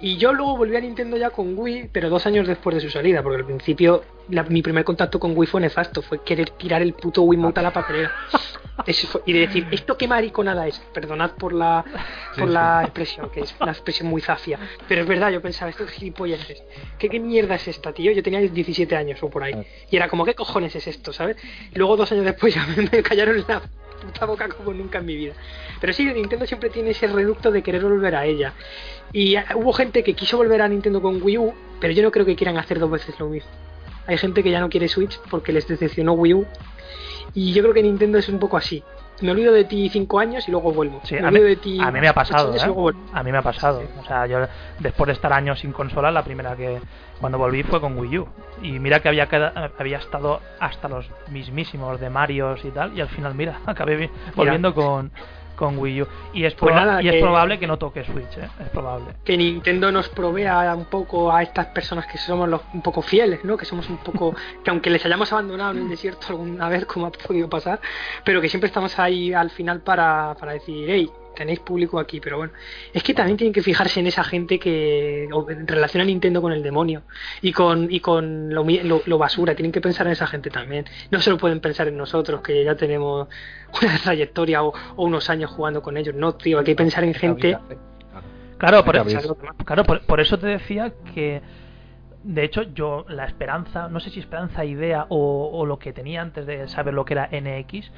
Y yo luego volví a Nintendo ya con Wii, pero dos años después de su salida. Porque al principio, la- mi primer contacto con Wii fue nefasto. Fue querer tirar el puto Wiimote a la papelera. Eso fue- y de decir, ¿esto qué mariconada es? Perdonad por la, por Sí, la expresión, que es una expresión muy zafia. Pero es verdad, yo pensaba, estos gilipolleces, ¿qué, ¿qué mierda es esta, tío? Yo tenía 17 años o por ahí. Ah. Y era como, ¿qué cojones es esto, sabes? Y luego dos años después ya me, me callaron la puta boca como nunca en mi vida. Pero sí, Nintendo siempre tiene ese reducto de querer volver a ella. Y hubo gente que quiso volver a Nintendo con Wii U, pero yo no creo que quieran hacer dos veces lo mismo. Hay gente que ya no quiere Switch porque les decepcionó Wii U. Y yo creo que Nintendo es un poco así. Me olvido de ti cinco años y luego vuelvo. Sí, me a mí, de ti a mí me ha pasado, ¿eh? A mí me ha pasado. O sea, yo después de estar años sin consola, la primera que cuando volví fue con Wii U. Y mira que había queda- había estado hasta los mismísimos de Marios y tal, y al final, mira, acabé vi- volviendo con, con Wii U. Y es, Pues proba- nada, y es que- probable que no toque Switch, ¿eh? Es probable. que Nintendo nos provea un poco a estas personas que somos los, un poco fieles, ¿no? Que somos un poco, que aunque les hayamos abandonado en el desierto alguna vez, como ha podido pasar, pero que siempre estamos ahí al final para, para decir, hey, tenéis público aquí, pero bueno, es que también tienen que fijarse en esa gente que o- relaciona a Nintendo con el demonio y con y con lo, lo- lo basura, tienen que pensar en esa gente también. No solo pueden pensar en nosotros, que ya tenemos una trayectoria o, o unos años jugando con ellos, no, tío, hay que pensar en gente Claro, por, abrir. claro por, por eso te decía que, de hecho, yo la esperanza, no sé si esperanza, idea o, o lo que tenía antes de saber lo que era NX,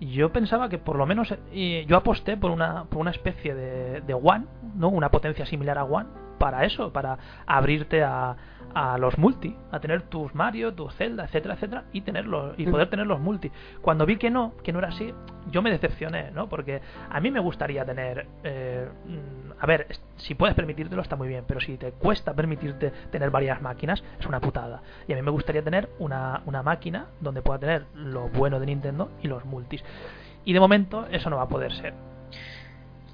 yo pensaba que por lo menos eh, yo aposté por una, por una especie de, de One, ¿no? una potencia similar a One, para eso, para abrirte a, a los multi, a tener tus Mario, tus Zelda, etcétera, etcétera, y tenerlos, y Mm. poder tener los multi. Cuando vi que no, que no era así, yo me decepcioné, ¿no? Porque a mí me gustaría tener, eh, mm, a ver, si puedes permitírtelo está muy bien, pero si te cuesta permitirte tener varias máquinas, es una putada. Y a mí me gustaría tener una, una máquina donde pueda tener lo bueno de Nintendo y los multis. Y de momento eso no va a poder ser.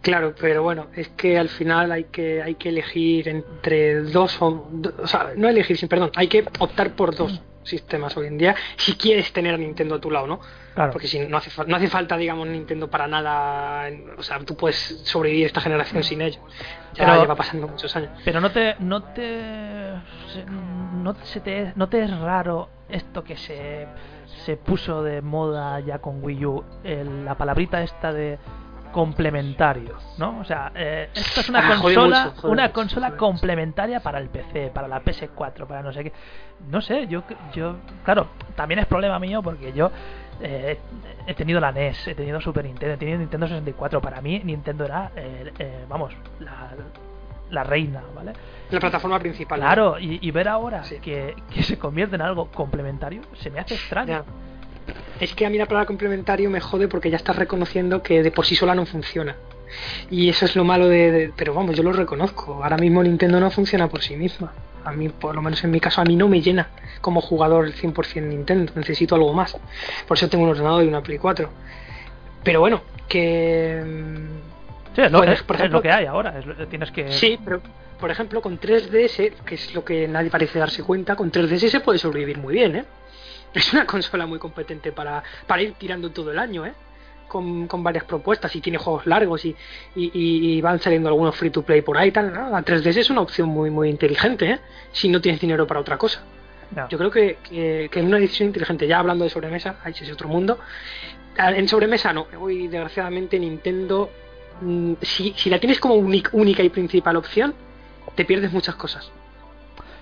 Claro, pero bueno, es que al final hay que hay que elegir entre dos o, o sea, no elegir, sí, perdón, hay que optar por dos sistemas hoy en día si quieres tener a Nintendo a tu lado, ¿no? Claro. Porque si no hace no hace falta, digamos, Nintendo para nada, o sea, tú puedes sobrevivir esta generación sin ello. Ya Pero- lleva pasando muchos años. Pero no te, no te, no se te, no te es raro esto que se, se puso de moda ya con Wii U, el- la palabrita esta de complementario, ¿no? O sea, eh, esto es una Ah, consola, una consola complementaria para el PC, para la PS4, para no sé qué. No sé, yo, yo, claro, también es problema mío porque yo eh, he tenido la NES, he tenido Super Nintendo, he tenido Nintendo 64. Para mí Nintendo era, eh, eh, vamos, la, la reina, ¿vale? La plataforma principal. ¿no? Claro, y, y ver ahora Sí. que, que se convierte en algo complementario se me hace extraño. Ya. Es que a mí la palabra complementario me jode porque ya estás reconociendo que de por sí sola no funciona. Y eso es lo malo de, de- Pero vamos, yo lo reconozco. Ahora mismo Nintendo no funciona por sí misma. A mí, por lo menos en mi caso, a mí no me llena como jugador el 100% Nintendo. Necesito algo más. Por eso tengo un ordenador y una Play 4. Pero bueno, que... Sí, es lo, es- por es ejemplo- lo que hay ahora. es tienes que. Sí, pero por ejemplo con 3DS, que es lo que nadie parece darse cuenta, con 3DS se puede sobrevivir muy bien, ¿eh? Es una consola muy competente para, para ir tirando todo el año, ¿eh? Con, con varias propuestas y tiene juegos largos y, y, van saliendo algunos free to play por ahí tal. ¿no? La 3DS es una opción muy muy inteligente, ¿eh? Si no tienes dinero para otra cosa. No. Yo creo que, que, que es una decisión inteligente. Ya hablando de sobremesa, ahí es otro mundo. Ah, En sobremesa no. Hoy, desgraciadamente, Nintendo, mm, si, si la tienes como única y principal opción, te pierdes muchas cosas.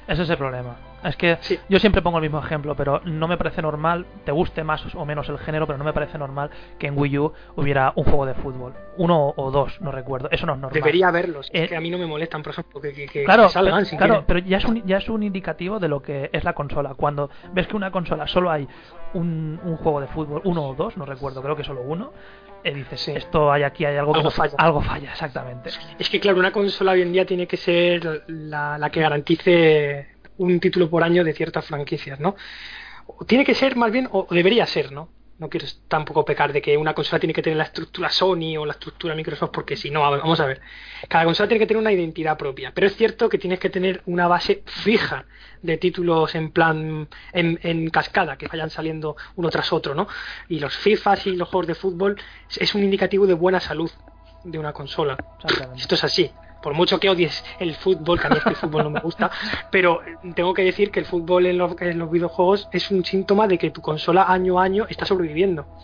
Ese es el problema. Es que Sí. yo siempre pongo el mismo ejemplo, pero no me parece normal, te guste más o menos el género, pero no me parece normal que en Wii U hubiera un juego de fútbol. Uno o dos, no recuerdo. Eso no es normal. Debería haberlos. Eh, es que a mí no me molestan, por ejemplo, que, que, que- Claro, salgan pero, si claro, quieren. pero ya es, un, ya es un indicativo de lo que es la consola. Cuando ves que una consola solo hay un, un juego de fútbol, uno o dos, no recuerdo, creo que solo uno, eh, dices, Sí. esto hay aquí, hay algo que Algo no- falla. Algo falla, exactamente. Es que, claro, una consola hoy en día tiene que ser la, la que garantice un título por año de ciertas franquicias, ¿no? O Tiene que ser más bien, o debería ser, ¿no? no quiero tampoco pecar de que una consola tiene que tener la estructura Sony o la estructura Microsoft, porque si no, vamos a ver. Cada consola tiene que tener una identidad propia, pero es cierto que tienes que tener una base fija de títulos en plan, en, en cascada, que vayan saliendo uno tras otro, ¿no? Y los FIFAs y los juegos de fútbol es un indicativo de buena salud de una consola. Esto es así por mucho que odies el fútbol, que a mí es que el fútbol no me gusta, pero tengo que decir que el fútbol en los, videojuegos es un síntoma de que tu consola año a año está sobreviviendo.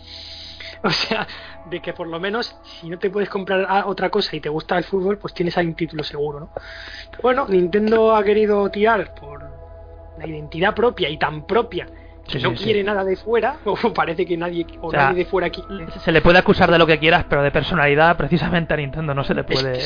O sea, de que por lo menos si no te puedes comprar otra cosa y te gusta el fútbol, pues tienes ahí un título seguro, ¿no? bueno, Nintendo ha querido tirar por la identidad propia y tan propia que no quiere nada de fuera, o parece que nadie, o, nadie de fuera aquí. Se le puede acusar de lo que quieras, pero de personalidad precisamente a Nintendo no se le puede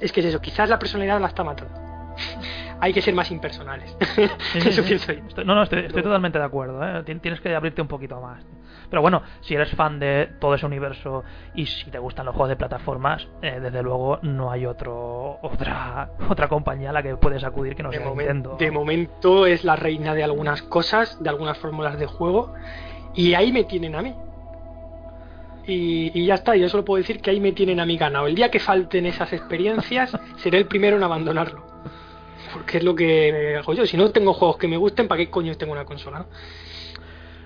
es que es eso, quizás la personalidad la está matando. Hay que ser más impersonales. eso pienso yo. no, no, estoy, totalmente de acuerdo. ¿eh? Tienes que abrirte un poquito más. Pero bueno, si eres fan de todo ese universo y si te gustan los juegos de plataformas, eh, desde luego no hay otro otra otra compañía a la que puedes acudir que no sea Nintendo. De momento es la reina de algunas cosas, de algunas fórmulas de juego, y ahí me tienen a mí. Y, ya está, yo solo puedo decir que ahí me tienen a mí ganado. El día que falten esas experiencias, seré el primero en abandonarlo. Porque es lo que hago yo. Si no tengo juegos que me gusten, ¿para qué coño tengo una consola?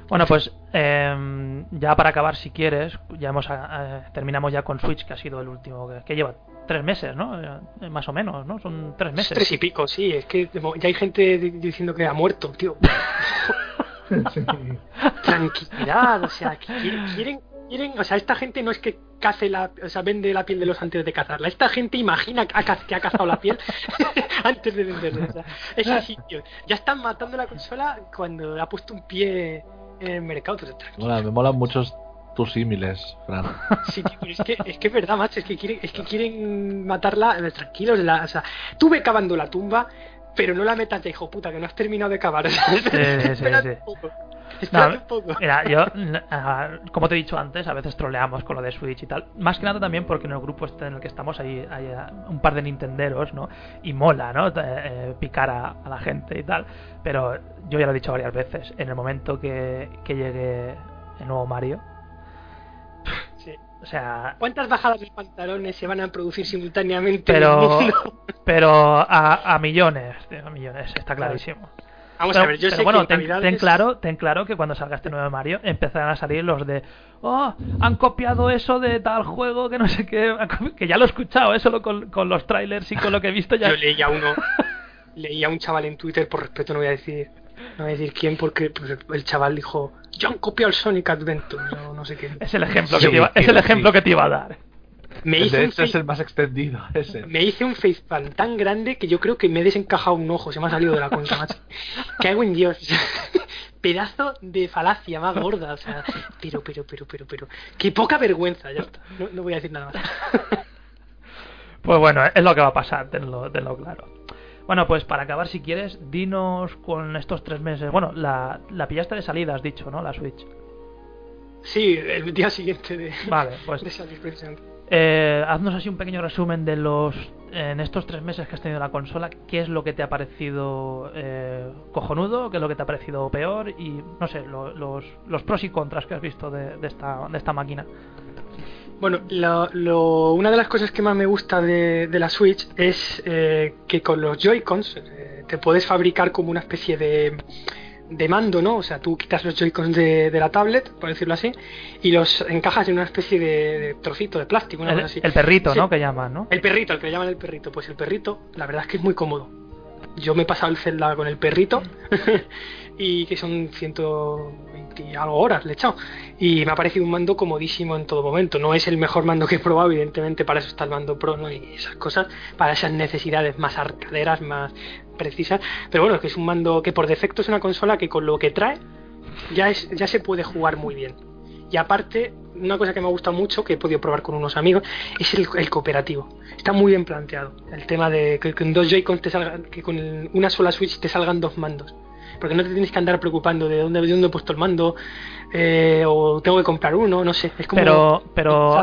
Bueno, pues em, ya para acabar, si quieres, ya hemos eh, terminamos ya con Switch, que ha sido el último que, lleva tres meses, ¿no? Eh, más o menos, ¿no? Son tres meses. Tres y pico, sí. Es que ya hay gente diciendo que ha muerto, tío. Tranquilidad, o sea, quieren o sea, esta gente no es que cace la, o sea, vende la piel de los antes de cazarla. Esta gente imagina que ha cazado la piel antes de venderla. O sea, es así, tío. Ya están matando la consola cuando ha puesto un pie en el mercado. me molan muchos tus símiles, Fran. Sí, tío, es que, es que es verdad, macho, es que quieren, es que quieren matarla, eh, tranquilos, la, o sea, tú ve cavando la tumba, pero no la metas de hijo puta, que no has terminado de cavar. sí, sí, sí. mira, yo, como te he dicho antes, a veces troleamos con lo de Switch y tal. Más que nada también porque en el grupo este en el que estamos hay, hay un par de Nintenderos, ¿no? Y mola, ¿no? Eh, picar a, la gente y tal. Pero yo ya lo he dicho varias veces. En el momento que, que llegue el nuevo Mario. Sí. O sea, ¿cuántas bajadas de pantalones se van a producir simultáneamente? Pero, pero a, a millones, a millones, está clarísimo. Vamos a ver, yo sé bueno, que ten, claro, ten claro que cuando salga este nuevo Mario empezarán a salir los de oh, han copiado eso de tal juego que no sé qué, que ya lo he escuchado, eso ¿eh? con, con los trailers y con lo que he visto ya. Yo leía uno, leía un chaval en Twitter, por respeto no voy a decir, no voy a decir quién, porque pues, el chaval dijo, ya han copiado el Sonic Adventure, no, no sé qué. Es el ejemplo, que, te iba, es el ejemplo que te iba a dar. Me hice es el más extendido. Ese. Me hice un facepalm tan grande que yo creo que me he desencajado un ojo. Se me ha salido de la cuenta, macho. Cago en Dios. Pedazo de falacia más gorda. O sea, pero, pero, pero, pero, pero. Qué poca vergüenza, ya está. No, voy a decir nada más. Pues bueno, es lo que va a pasar, tenlo, tenlo claro. Bueno, pues para acabar, si quieres, dinos con estos tres meses. Bueno, la, la pillaste de salida, has dicho, ¿no? La Switch. Sí, el día siguiente de, vale, pues, de salir eh, haznos así un pequeño resumen de los en estos tres meses que has tenido la consola, qué es lo que te ha parecido eh, cojonudo, qué es lo que te ha parecido peor y no sé, los, los, pros y contras que has visto de, esta, de esta máquina. Bueno, lo, una de las cosas que más me gusta de, la Switch es eh, que con los Joy-Cons te puedes fabricar como una especie de de mando, ¿no? O sea, tú quitas los Joy-Cons de, la tablet, por decirlo así, y los encajas en una especie de, trocito de plástico, una el, cosa así. El perrito, ¿no? Que llaman, ¿no? El perrito, el que le llaman el perrito. Pues el perrito, la verdad es que es muy cómodo. Yo me he pasado el Zelda con el perrito y que son 120 y algo horas le he echado. Y me ha parecido un mando comodísimo en todo momento. No es el mejor mando que he probado, evidentemente, para eso está el mando Pro ¿no? y esas cosas, para esas necesidades más arcaderas, más precisas. Pero bueno, que es un mando que por defecto es una consola que con lo que trae ya, es, ya se puede jugar muy bien. Y aparte, una cosa que me gusta mucho, que he podido probar con unos amigos, es el, cooperativo. Está muy bien planteado. El tema de que con dos Joy-Con te salgan, que con una sola Switch te salgan dos mandos. Porque no te tienes que andar preocupando de dónde, de dónde he puesto el mando, eh, o tengo que comprar uno, no sé. Es como. Pero, pero,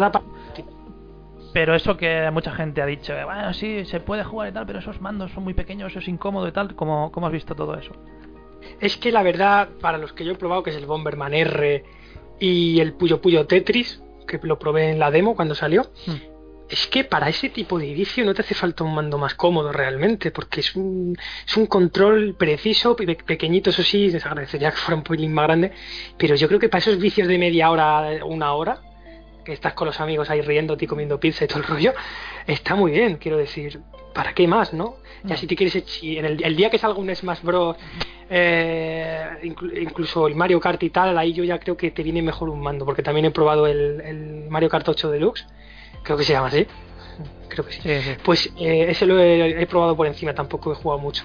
pero eso que mucha gente ha dicho, bueno, sí, se puede jugar y tal, pero esos mandos son muy pequeños, eso es incómodo y tal. ¿Cómo, cómo has visto todo eso? Es que la verdad, para los que yo he probado, que es el Bomberman R y el Puyo Puyo Tetris, que lo probé en la demo cuando salió. Hmm. Es que para ese tipo de inicio no te hace falta un mando más cómodo realmente, porque es un, es un control preciso, pe- pequeñito, eso sí, les agradecería que fuera un pelín más grande, pero yo creo que para esos vicios de media hora, una hora, que estás con los amigos ahí riéndote y comiendo pizza y todo el rollo, está muy bien, quiero decir, ¿para qué más, no? Ya si te quieres, si en el, el día que salga un Smash Bros, eh, inclu- incluso el Mario Kart y tal, ahí yo ya creo que te viene mejor un mando, porque también he probado el, el Mario Kart 8 Deluxe, creo que se llama así, creo que sí. Sí, sí. Pues eh, ese lo he, he probado por encima, tampoco he jugado mucho.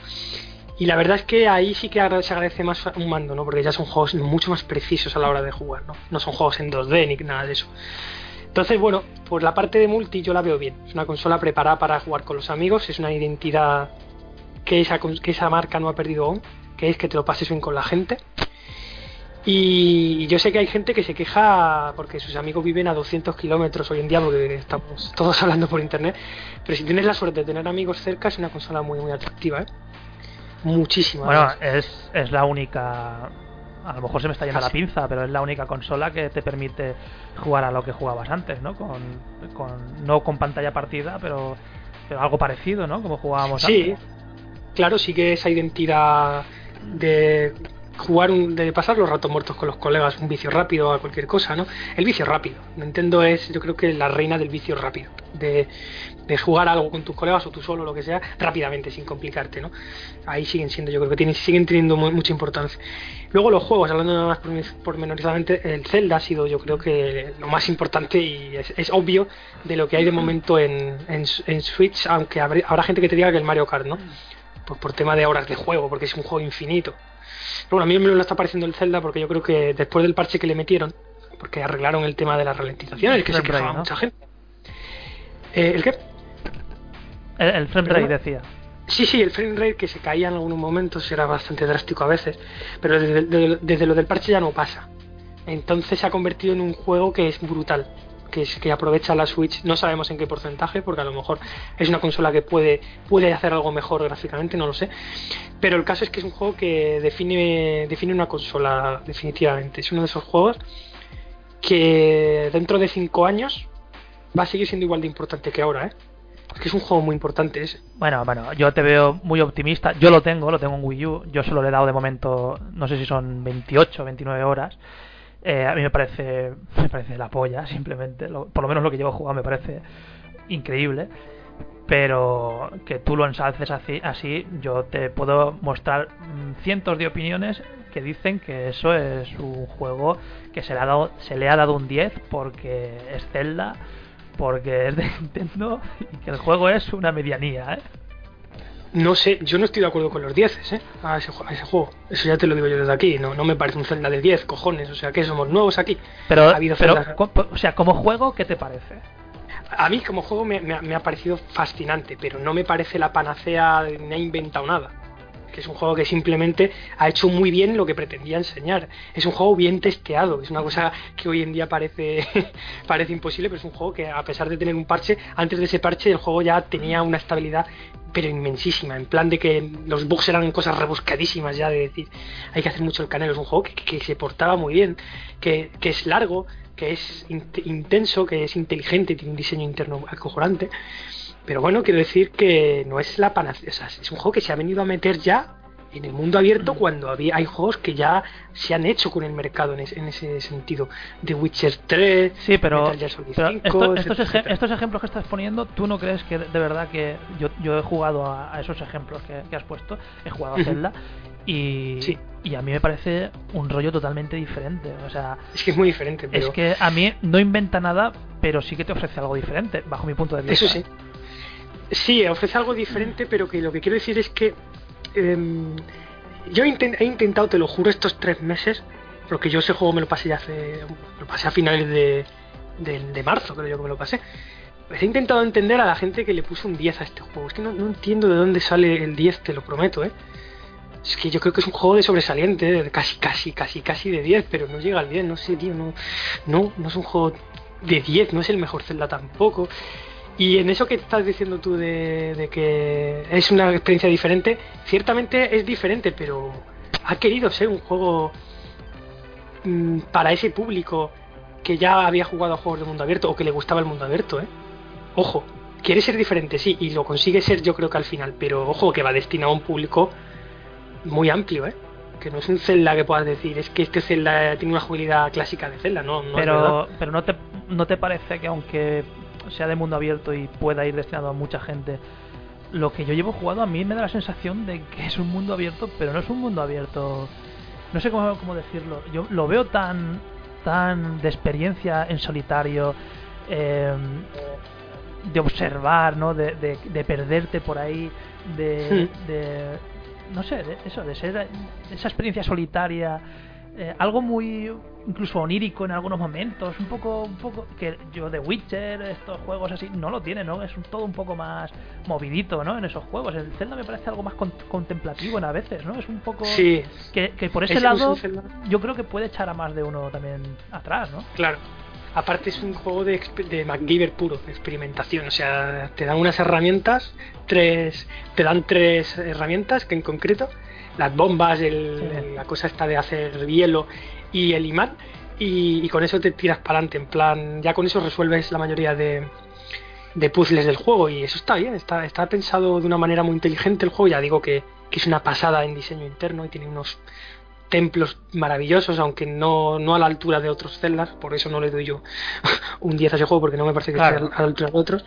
Y la verdad es que ahí sí que se agradece más un mando, ¿no? Porque ya son juegos mucho más precisos a la hora de jugar, ¿no? No son juegos en 2D ni nada de eso. Entonces, bueno, pues la parte de multi yo la veo bien. Es una consola preparada para jugar con los amigos, es una identidad que esa, que esa marca no ha perdido aún, que es que te lo pases bien con la gente. Y yo sé que hay gente que se queja porque sus amigos viven a 200 kilómetros hoy en día, porque estamos todos hablando por internet. Pero si tienes la suerte de tener amigos cerca, es una consola muy, muy atractiva, ¿eh? Muchísimo. Bueno, es, es la única. A lo mejor se me está yendo la pinza, pero es la única consola que te permite jugar a lo que jugabas antes, ¿no? Con, con no con pantalla partida, pero, pero algo parecido, ¿no? Como jugábamos Sí, antes. claro, sí que esa identidad de jugar, un- de pasar los ratos muertos con los colegas, un vicio rápido a cualquier cosa, ¿no? El vicio rápido. Nintendo es, yo creo que la reina del vicio rápido. De, de jugar algo con tus colegas o tú solo, lo que sea, rápidamente, sin complicarte, ¿no? Ahí siguen siendo, yo creo que tienen, siguen teniendo mu- mucha importancia. Luego los juegos, hablando más pormen- pormenorizadamente, el Zelda ha sido yo creo que lo más importante y es, es obvio de lo que hay de momento en, en, en Switch, aunque habrá, habrá gente que te diga que el Mario Kart, ¿no? Pues por tema de horas de juego, porque es un juego infinito. Pero bueno, a mí me lo está pareciendo el Zelda porque yo creo que después del parche que le metieron, porque arreglaron el tema de las ralentizaciones, que se quejaba ¿no? mucha gente. Eh, ¿El qué? El, el frame rate decía. Sí, sí, el frame rate que se caía en algunos momentos era bastante drástico a veces, pero desde, desde- desde lo del parche ya no pasa. Entonces se ha convertido en un juego que es brutal, que, es, que aprovecha la Switch, no sabemos en qué porcentaje, porque a lo mejor es una consola que puede, puede hacer algo mejor gráficamente, no lo sé. Pero el caso es que es un juego que define, define una consola definitivamente. Es uno de esos juegos que dentro de 5 años va a seguir siendo igual de importante que ahora, ¿eh? Es que es un juego muy importante ese. Bueno, bueno, yo te veo muy optimista. Yo lo tengo, lo tengo en Wii U. Yo solo le he dado de momento, no sé si son 28 29 horas. Eh, a mí me parece, me parece la polla, simplemente. Lo- por lo menos lo que llevo jugado me parece increíble. Pero que tú lo ensalces así, así yo te puedo mostrar mm, cientos de opiniones que dicen que eso es un juego que se le ha dado, se le ha dado un 10 porque es Zelda, porque es de Nintendo y que el juego es una medianía, ¿eh? No sé, yo no estoy de acuerdo con los 10 ¿eh? a, ese, a ese juego. Eso ya te lo digo yo desde aquí. No, no me parece un Zelda de 10, cojones. O sea, que somos nuevos aquí. Pero, Ha habido pero o sea, como juego, ¿qué te parece? A mí como juego me, me ha parecido fascinante, pero no me parece la panacea, ni ha inventado nada. Que es un juego que simplemente ha hecho muy bien lo que pretendía enseñar. Es un juego bien testeado. Es una cosa que hoy en día parece, parece imposible, pero es un juego que a pesar de tener un parche, antes de ese parche el juego ya tenía una estabilidad pero inmensísima, en plan de que los bugs eran cosas rebuscadísimas ya de decir, hay que hacer mucho el canelo, es un juego que, se portaba muy bien, que, que es largo, que es int- intenso, que es inteligente, tiene un diseño interno acojonante, pero bueno, quiero decir que no es la panacea, o sea, es un juego que se ha venido a meter ya en el mundo abierto cuando había, hay juegos que ya se han hecho con el mercado en, es- en ese sentido. The Witcher 3, Sí, pero, Metal Gear Solid pero 5, esto- estos, etcétera, estos ejemplos que estás poniendo, ¿tú no crees que de verdad que yo, yo he jugado a, a esos ejemplos que, que has puesto? He jugado a. Zelda y, Sí. y a mí me parece un rollo totalmente diferente. O sea, Es que es muy diferente, pero es que a mí no inventa nada, pero sí que te ofrece algo diferente, bajo mi punto de vista. Eso sí. Sí, ofrece algo diferente, pero que lo que quiero decir es que em, yo he intentado, te lo juro, estos tres meses, porque yo ese juego me lo pasé ya hace. lo pasé a finales de, de, de marzo, creo yo que me lo pasé. Pues he intentado entender a la gente que le puso un 10 a este juego. Es que no, no entiendo de dónde sale el 10, te lo prometo, ¿eh? Es que yo creo que es un juego de sobresaliente, de casi, casi, casi, casi de 10, pero no llega al 10, no sé, tío, no, no, no es un juego de 10, no es el mejor Zelda tampoco. Y en eso que estás diciendo tú de, de que es una experiencia diferente, ciertamente es diferente, pero ha querido ser un juego mm, para ese público que ya había jugado a juegos de mundo abierto o que le gustaba el mundo abierto, ¿eh? Ojo, quiere ser diferente, sí, y lo consigue ser yo creo que al final, pero ojo que va destinado a un público muy amplio, ¿eh? Que no es un Zelda que puedas decir, es que este Zelda tiene una jugabilidad clásica de Zelda, no, no pero, pero no te, no te parece que aunque sea de mundo abierto y pueda ir destinado a mucha gente, lo que yo llevo jugado a mí me da la sensación de que es un mundo abierto, pero no es un mundo abierto. No sé cómo, cómo decirlo. Yo lo veo tan, tan de experiencia en solitario, eh, de observar, ¿no? De, de, perderte por ahí, de, de no sé, de eso, de ser esa experiencia solitaria, eh, algo muy incluso onírico en algunos momentos, un poco, un poco que yo de Witcher, estos juegos así, no lo tiene, ¿no? Es todo un poco más movidito, ¿no? En esos juegos. El Zelda me parece algo más contemplativo en a veces, ¿no? Es un poco sí. que, que por ese lado yo creo que puede echar a más de uno también atrás, ¿no? Claro. Aparte es un juego de, de MacGyver puro, de experimentación. O sea, te dan unas herramientas, tres, te dan tres herramientas que en concreto, las bombas, el, la cosa esta de hacer hielo y el imán, y, con eso te tiras para adelante. En plan, ya con eso resuelves la mayoría de, de puzzles del juego y eso está bien, está, está pensado de una manera muy inteligente el juego. Ya digo que, que es una pasada en diseño interno y tiene unos templos maravillosos, aunque no, no a la altura de otros celdas, por eso no le doy yo un 10 a ese juego, porque no me parece que sea a la altura de otros.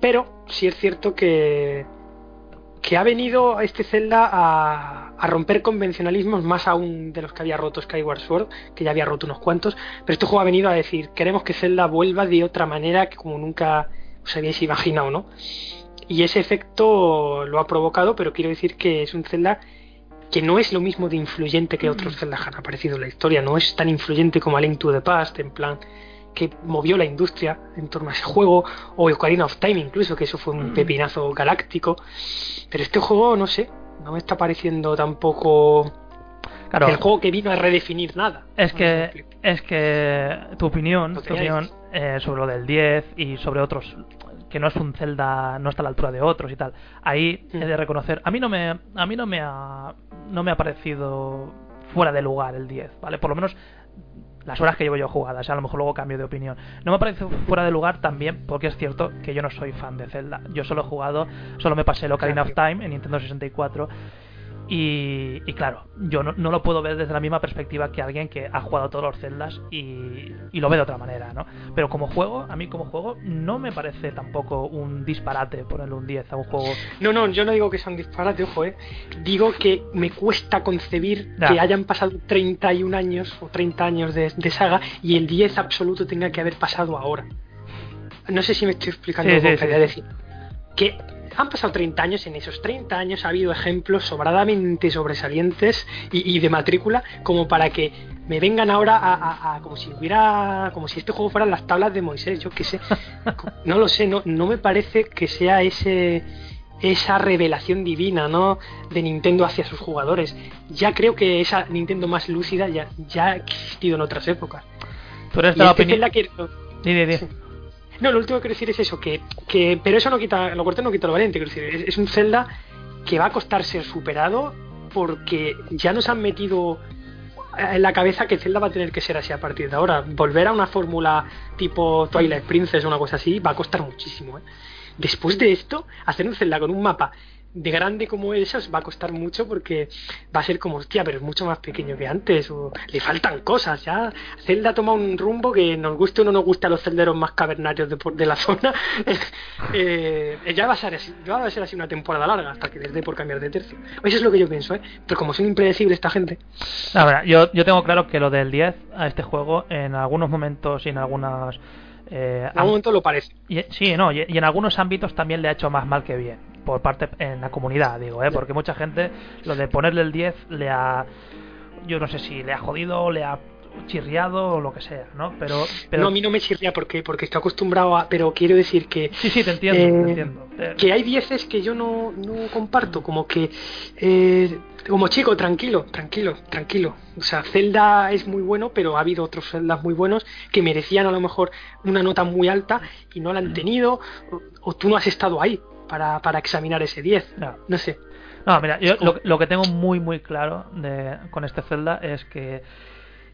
Pero sí es cierto que, que ha venido a este Zelda a, a, romper convencionalismos más aún de los que había roto Skyward Sword, que ya había roto unos cuantos, pero este juego ha venido a decir, queremos que Zelda vuelva de otra manera que como nunca os habíais imaginado, ¿no? Y ese efecto lo ha provocado, pero quiero decir que es un Zelda que no es lo mismo de influyente que otros mm. Zelda han aparecido en la historia, no es tan influyente como A Link to the Past, en plan que movió la industria en torno a ese juego, o Ocarina of Time incluso, que eso fue un mm. pepinazo galáctico, pero este juego, no sé, no me está pareciendo tampoco claro, el juego que vino a redefinir nada. Es que, es que tu opinión, tu opinión eh, sobre lo del 10 y sobre otros que no es un Zelda, no está a la altura de otros y tal. Ahí he de reconocer, a mí no me, a mí no me ha, no me ha parecido fuera de lugar el 10, ¿vale? Por lo menos las horas que llevo yo jugadas, a lo mejor luego cambio de opinión. No me parece fuera de lugar también porque es cierto que yo no soy fan de Zelda. Yo solo he jugado, solo me pasé el Ocarina of Time en Nintendo 64 y, claro, yo no, lo puedo ver desde la misma perspectiva que alguien que ha jugado todos los celdas y, lo ve de otra manera, ¿no? Pero como juego, a mí como juego, no me parece tampoco un disparate ponerle un 10 a un juego. No, no, yo no digo que sea un disparate, ojo, eh. Digo que me cuesta concebir que hayan pasado 31 años o 30 años de, saga y el 10 absoluto tenga que haber pasado ahora. No sé si me estoy explicando sí, sí, decir. Que han pasado 30 años, en esos 30 años ha habido ejemplos sobradamente sobresalientes y, de matrícula como para que me vengan ahora a, como si hubiera como si este juego fueran las tablas de Moisés, yo qué sé. No lo sé, no, no me parece que sea ese esa revelación divina, ¿no? de Nintendo hacia sus jugadores. Ya creo que esa Nintendo más lúcida ya, ya ha existido en otras épocas. Tú eres la opinión... No, lo último que quiero decir es eso, que, que pero eso no quita, lo corto no quita lo valiente, quiero decir, es, un Zelda que va a costar ser superado porque ya nos han metido en la cabeza que Zelda va a tener que ser así a partir de ahora. Volver a una fórmula tipo Twilight Princess o una cosa así va a costar muchísimo. ¿eh? Después de esto, hacer un Zelda con un mapa de grande como eso va a costar mucho porque va a ser como, hostia, pero es mucho más pequeño que antes, o le faltan cosas, ya. Zelda toma un rumbo que nos guste o no nos guste a los celderos más cavernarios de, de la zona. eh, ya va a, ser así, va a ser así una temporada larga hasta que les dé por cambiar de tercio. Eso es lo que yo pienso, ¿eh? Pero como son impredecibles esta gente. A ver, yo, yo tengo claro que lo del 10 a este juego en algunos momentos y en algunas eh, en algún momento lo parece. Y, sí, no, y, en algunos ámbitos también le ha hecho más mal que bien. Por parte en la comunidad, digo, ¿eh? porque mucha gente lo de ponerle el 10 le ha. Yo no sé si le ha jodido, le ha chirriado o lo que sea, ¿no? Pero, pero... No, a mí no me chirría porque, porque estoy acostumbrado a... Pero quiero decir que... Sí, sí, te entiendo, te eh, entiendo. Que hay dieces que yo no, no comparto, como que... Eh, como chico, tranquilo, tranquilo, tranquilo. O sea, Zelda es muy bueno, pero ha habido otros Zeldas muy buenos que merecían a lo mejor una nota muy alta y no la han tenido, o, tú no has estado ahí para, para examinar ese 10. No, no sé. No, mira, yo lo, lo, que tengo muy, muy claro de, con este Zelda es que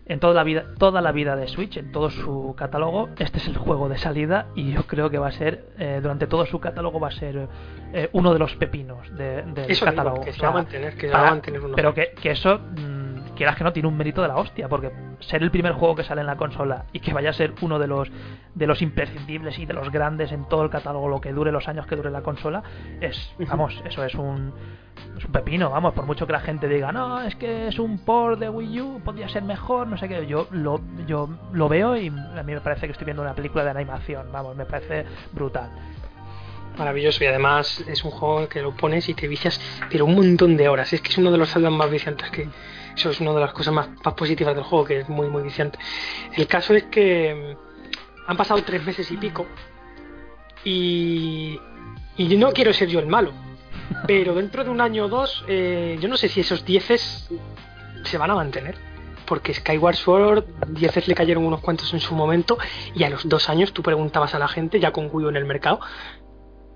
en toda la vida toda la vida de Switch en todo su catálogo este es el juego de salida y yo creo que va a ser eh, durante todo su catálogo va a ser eh, uno de los pepinos de, del Eso digo, catálogo que se sea, va a mantener, que se para- va a mantener uno. pero que, que eso mm, quieras que no tiene un mérito de la hostia porque ser el primer juego que sale en la consola y que vaya a ser uno de los de los imprescindibles y de los grandes en todo el catálogo lo que dure los años que dure la consola es vamos eso es un es un pepino, vamos, por mucho que la gente diga, no, es que es un port de Wii U, podría ser mejor, no sé qué, yo lo, yo lo veo y a mí me parece que estoy viendo una película de animación, vamos, me parece brutal. Maravilloso y además es un juego que lo pones y te vicias, pero un montón de horas. Es que es uno de los Zelda más viciantes que eso es una de las cosas más, positivas del juego, que es muy muy viciante. El caso es que mm, han pasado tres meses y pico y y no quiero ser yo el malo, pero dentro de un año o dos eh, yo no sé si esos dieces se van a mantener. Porque Skyward Sword, dieces le cayeron unos cuantos en su momento, y a los dos años tú preguntabas a la gente, ya con U en el mercado,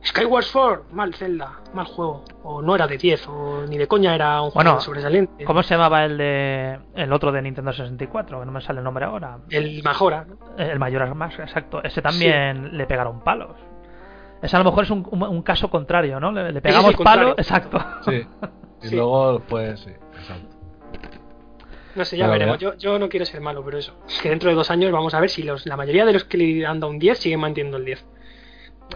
Skyward Sword, mal Zelda, mal juego. O no era de 10, o ni de coña era un Bueno, juego sobresaliente. ¿Cómo se llamaba el de el otro de Nintendo 64? Que no me sale el nombre ahora. El Majora, ¿no? El mayor más, exacto. Ese también le pegaron palos. Ese a lo mejor es un, un- un caso contrario, ¿no? Le, pegamos palos, exacto. Sí. Y Sí. luego, pues sí, exacto. No sé, ya Pero veremos. Yo, yo no quiero ser malo, pero eso. Es que dentro de dos años vamos a ver si los, la mayoría de los que le han dado un 10 siguen manteniendo el 10.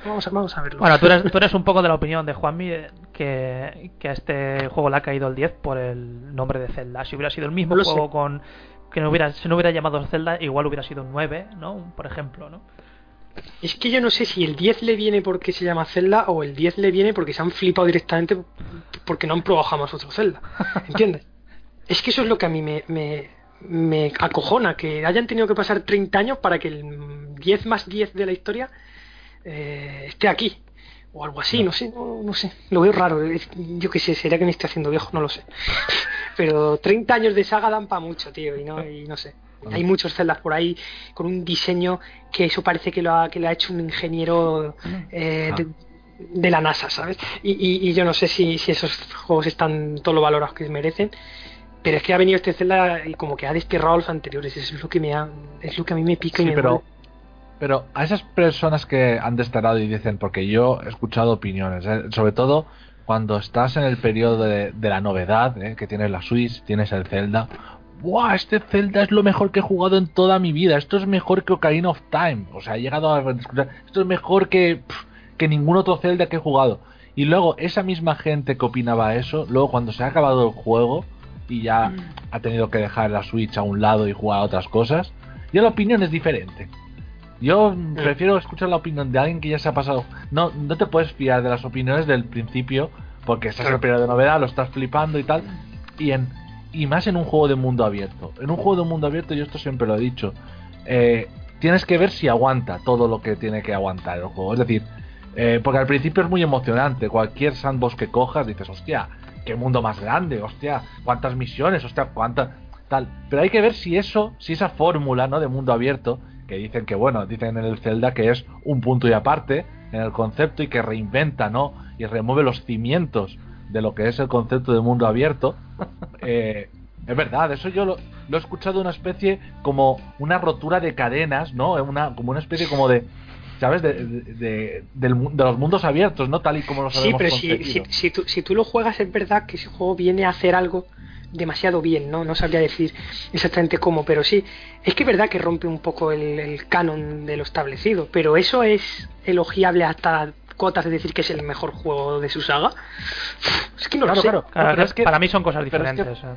Vamos a, vamos a verlo. Bueno, tú eres, tú eres un poco de la opinión de Juanmi eh, que, que a este juego le ha caído el 10 por el nombre de Zelda. Si hubiera sido el mismo No juego sé. con que no hubiera, si no hubiera llamado Zelda, igual hubiera sido un 9, ¿no? Por ejemplo, ¿no? Es que yo no sé si el 10 le viene porque se llama Zelda o el 10 le viene porque se han flipado directamente porque no han probado jamás otro Zelda. ¿Entiendes? es que eso es lo que a mí me, me, me acojona, que hayan tenido que pasar 30 años para que el 10 más 10 de la historia eh, esté aquí. O algo así, no sé, no, no sé. Lo veo raro. yo qué sé, sería que me estoy haciendo viejo, no lo sé. Pero 30 años de saga dan para mucho, tío, y no, y no sé. Hay muchos celdas por ahí con un diseño que eso parece que lo ha, que lo ha hecho un ingeniero eh, de, de la NASA, ¿sabes? Y, y- y yo no sé si, si esos juegos están todo lo valorados que merecen. Pero es que ha venido este Zelda y como que ha desterrado a los anteriores. Eso es lo que me ha, es lo que a mí me pica y me pero, duele. Pero a esas personas que han desterrado y dicen, porque yo he escuchado opiniones, ¿eh? sobre todo cuando estás en el periodo de, de la novedad, ¿eh? que tienes la Switch, tienes el Zelda. ¡Buah! Este Zelda es lo mejor que he jugado en toda mi vida. Esto es mejor que Ocarina of Time. O sea, he llegado a escuchar. Esto es mejor que, que ningún otro Zelda que he jugado. Y luego, esa misma gente que opinaba eso, luego cuando se ha acabado el juego y ya ha tenido que dejar la Switch a un lado y jugar a otras cosas, ya la opinión es diferente. Yo prefiero escuchar la opinión de alguien que ya se ha pasado. No, no te puedes fiar de las opiniones del principio, porque estás en el periodo de novedad, lo estás flipando y tal. Y en y más en un juego de mundo abierto. En un juego de mundo abierto, yo esto siempre lo he dicho, eh, tienes que ver si aguanta todo lo que tiene que aguantar el juego. Es decir, eh, porque al principio es muy emocionante. Cualquier sandbox que cojas dices, hostia, qué mundo más grande, hostia, cuántas misiones, hostia, cuántas tal. Pero hay que ver si eso, si esa fórmula, ¿no? De mundo abierto, que dicen que bueno, dicen en el Zelda que es un punto y aparte en el concepto y que reinventa, ¿no? Y remueve los cimientos de lo que es el concepto de mundo abierto. Eh, es verdad, eso yo lo, lo he escuchado una especie como una rotura de cadenas, ¿no? Una, como una especie como de, ¿sabes? De, de, de- del mu- de los mundos abiertos, ¿no? Tal y como los Sí, pero si, si, si tú, si tú lo juegas, es verdad que ese juego viene a hacer algo demasiado bien, ¿no? No sabría decir exactamente cómo, pero sí. Es que es verdad que rompe un poco el, el canon de lo establecido, pero eso es elogiable hasta cotas de decir que es el mejor juego de su saga. Es que no lo sé. claro. Claro, No, pero es que- para mí son cosas pero es que- diferentes.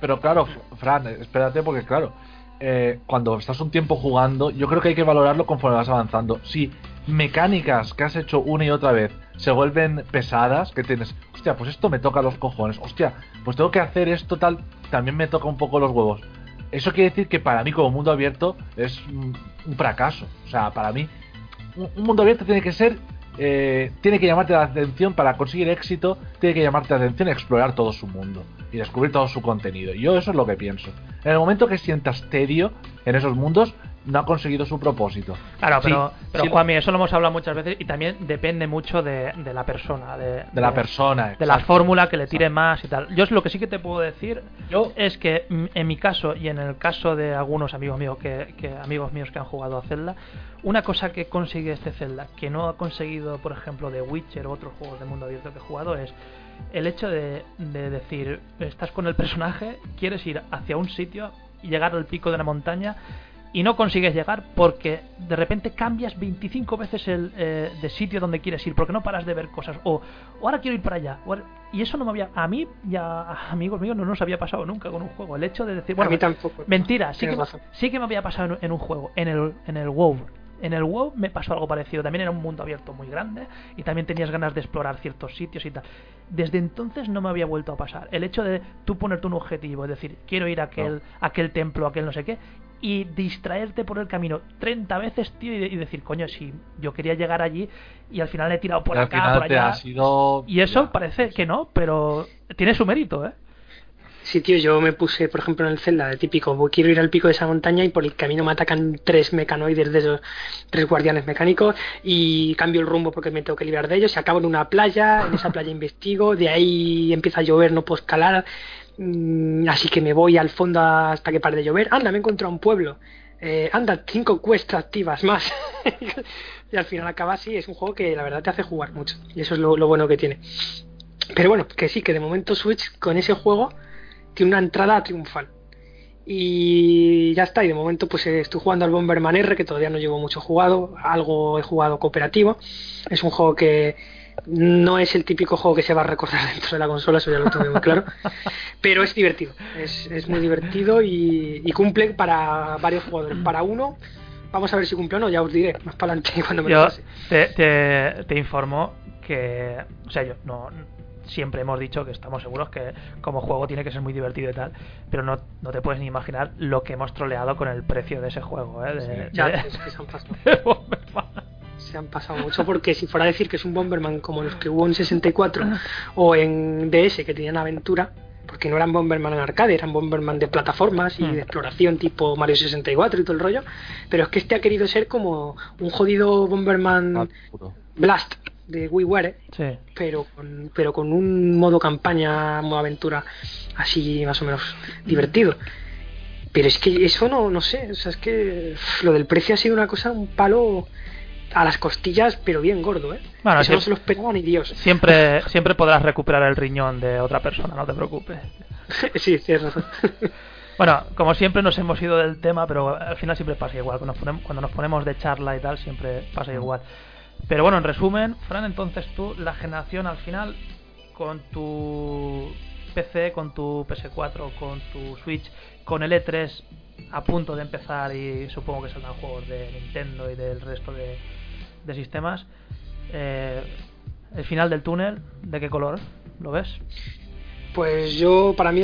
Pero claro, Fran, espérate porque claro, eh, cuando estás un tiempo jugando, yo creo que hay que valorarlo conforme vas avanzando. Si mecánicas que has hecho una y otra vez se vuelven pesadas, que tienes, hostia, pues esto me toca los cojones, hostia, pues tengo que hacer esto tal, también me toca un poco los huevos. Eso quiere decir que para mí como mundo abierto es un, fracaso. O sea, para mí un, un mundo abierto tiene que ser eh, tiene que llamarte la atención para conseguir éxito, tiene que llamarte la atención explorar todo su mundo y descubrir todo su contenido. Yo eso es lo que pienso. En el momento que sientas tedio en esos mundos, no ha conseguido su propósito. Claro, Sí, pero, pero sí, Juanmi, eso lo hemos hablado muchas veces y también depende mucho de, de la persona, de, de la persona. de la exacto. fórmula que le tire más y tal. Yo lo que sí que te puedo decir Yo- es que en mi caso y en el caso de algunos amigos míos que, que amigos míos que han jugado a Zelda, una cosa que consigue este Zelda que no ha conseguido, por ejemplo, de Witcher o otros juegos de mundo abierto que he jugado es el hecho de, de decir, estás con el personaje, quieres ir hacia un sitio llegar al pico de la montaña y no consigues llegar porque de repente cambias 25 veces el eh, de sitio donde quieres ir porque no paras de ver cosas. O, o ahora quiero ir para allá. O y eso no me había a mí y a amigos míos no nos había pasado nunca con un juego. El hecho de decir bueno a mí tampoco. mentira sí que, sí que me había pasado en, en un juego en el en el WoW. En el WoW me pasó algo parecido. También era un mundo abierto muy grande y también tenías ganas de explorar ciertos sitios y tal. Desde entonces no me había vuelto a pasar. El hecho de tú ponerte un objetivo es decir quiero ir a aquel a aquel templo a aquel no sé qué y distraerte por el camino 30 veces, tío, y, de- y decir, coño, si yo quería llegar allí y al final he tirado por Y acá, por allá. sido. Y eso ya, parece sí. que no, pero tiene su mérito, ¿eh? Sí, tío, yo me puse, por ejemplo, en el Zelda, de típico, voy- quiero ir al pico de esa montaña y por el camino me atacan tres mecanoides de esos tres guardianes mecánicos y cambio el rumbo porque me tengo que librar de ellos y acabo en una playa, en esa playa investigo, de ahí empieza a llover, no puedo escalar, mm, así que me voy al fondo hasta que pare de llover. Anda, me he encontrado un pueblo. Eh, anda, cinco quests activas más. y al final acaba así, es un juego que la verdad te hace jugar mucho y eso es lo, lo bueno que tiene. Pero bueno, que sí, que de momento Switch con ese juego tiene una entrada triunfal. Y ya está, y de momento pues eh, estoy jugando al Bomberman R, que todavía no llevo mucho jugado, algo he jugado cooperativo. Es un juego que no es el típico juego que se va a recordar dentro de la consola, eso ya lo tengo muy claro. Pero es divertido, es, es muy divertido y, y cumple para varios jugadores. Para uno, vamos a ver si cumple o no, ya os diré más para adelante cuando me lo Yo pase. te, te, te informo que, o sea, yo no siempre hemos dicho que estamos seguros que como juego tiene que ser muy divertido y tal, pero no, no te puedes ni imaginar lo que hemos troleado con el precio de ese juego, ¿eh? De, Ya, de- es que se se han pasado mucho porque si fuera a decir que es un Bomberman como los que hubo en 64 o en DS que tenían aventura, porque no eran Bomberman en arcade, eran Bomberman de plataformas y de exploración tipo Mario 64 y todo el rollo, pero es que este ha querido ser como un jodido Bomberman Ah. Blast de WiiWare, Sí. pero con, pero con un modo campaña, modo aventura así más o menos divertido. Pero es que eso no, no sé, o sea, es que lo del precio ha sido una cosa, un palo a las costillas, pero bien gordo, ¿eh? Bueno, no se lo esperaba ni Dios. Siempre, siempre podrás recuperar el riñón de otra persona, no te preocupes. sí, tienes razón. Bueno, como siempre nos hemos ido del tema, pero al final siempre pasa igual. Cuando nos ponemos, cuando nos ponemos de charla y tal, siempre pasa igual. Pero bueno, en resumen, Fran, entonces tú, la generación al final, con tu PC, con tu PS4, con tu Switch, con el E3 a punto de empezar y supongo que saldrán juegos de Nintendo y del resto de, de sistemas, eh, el final del túnel, ¿de qué color lo ves? Pues yo, para mí,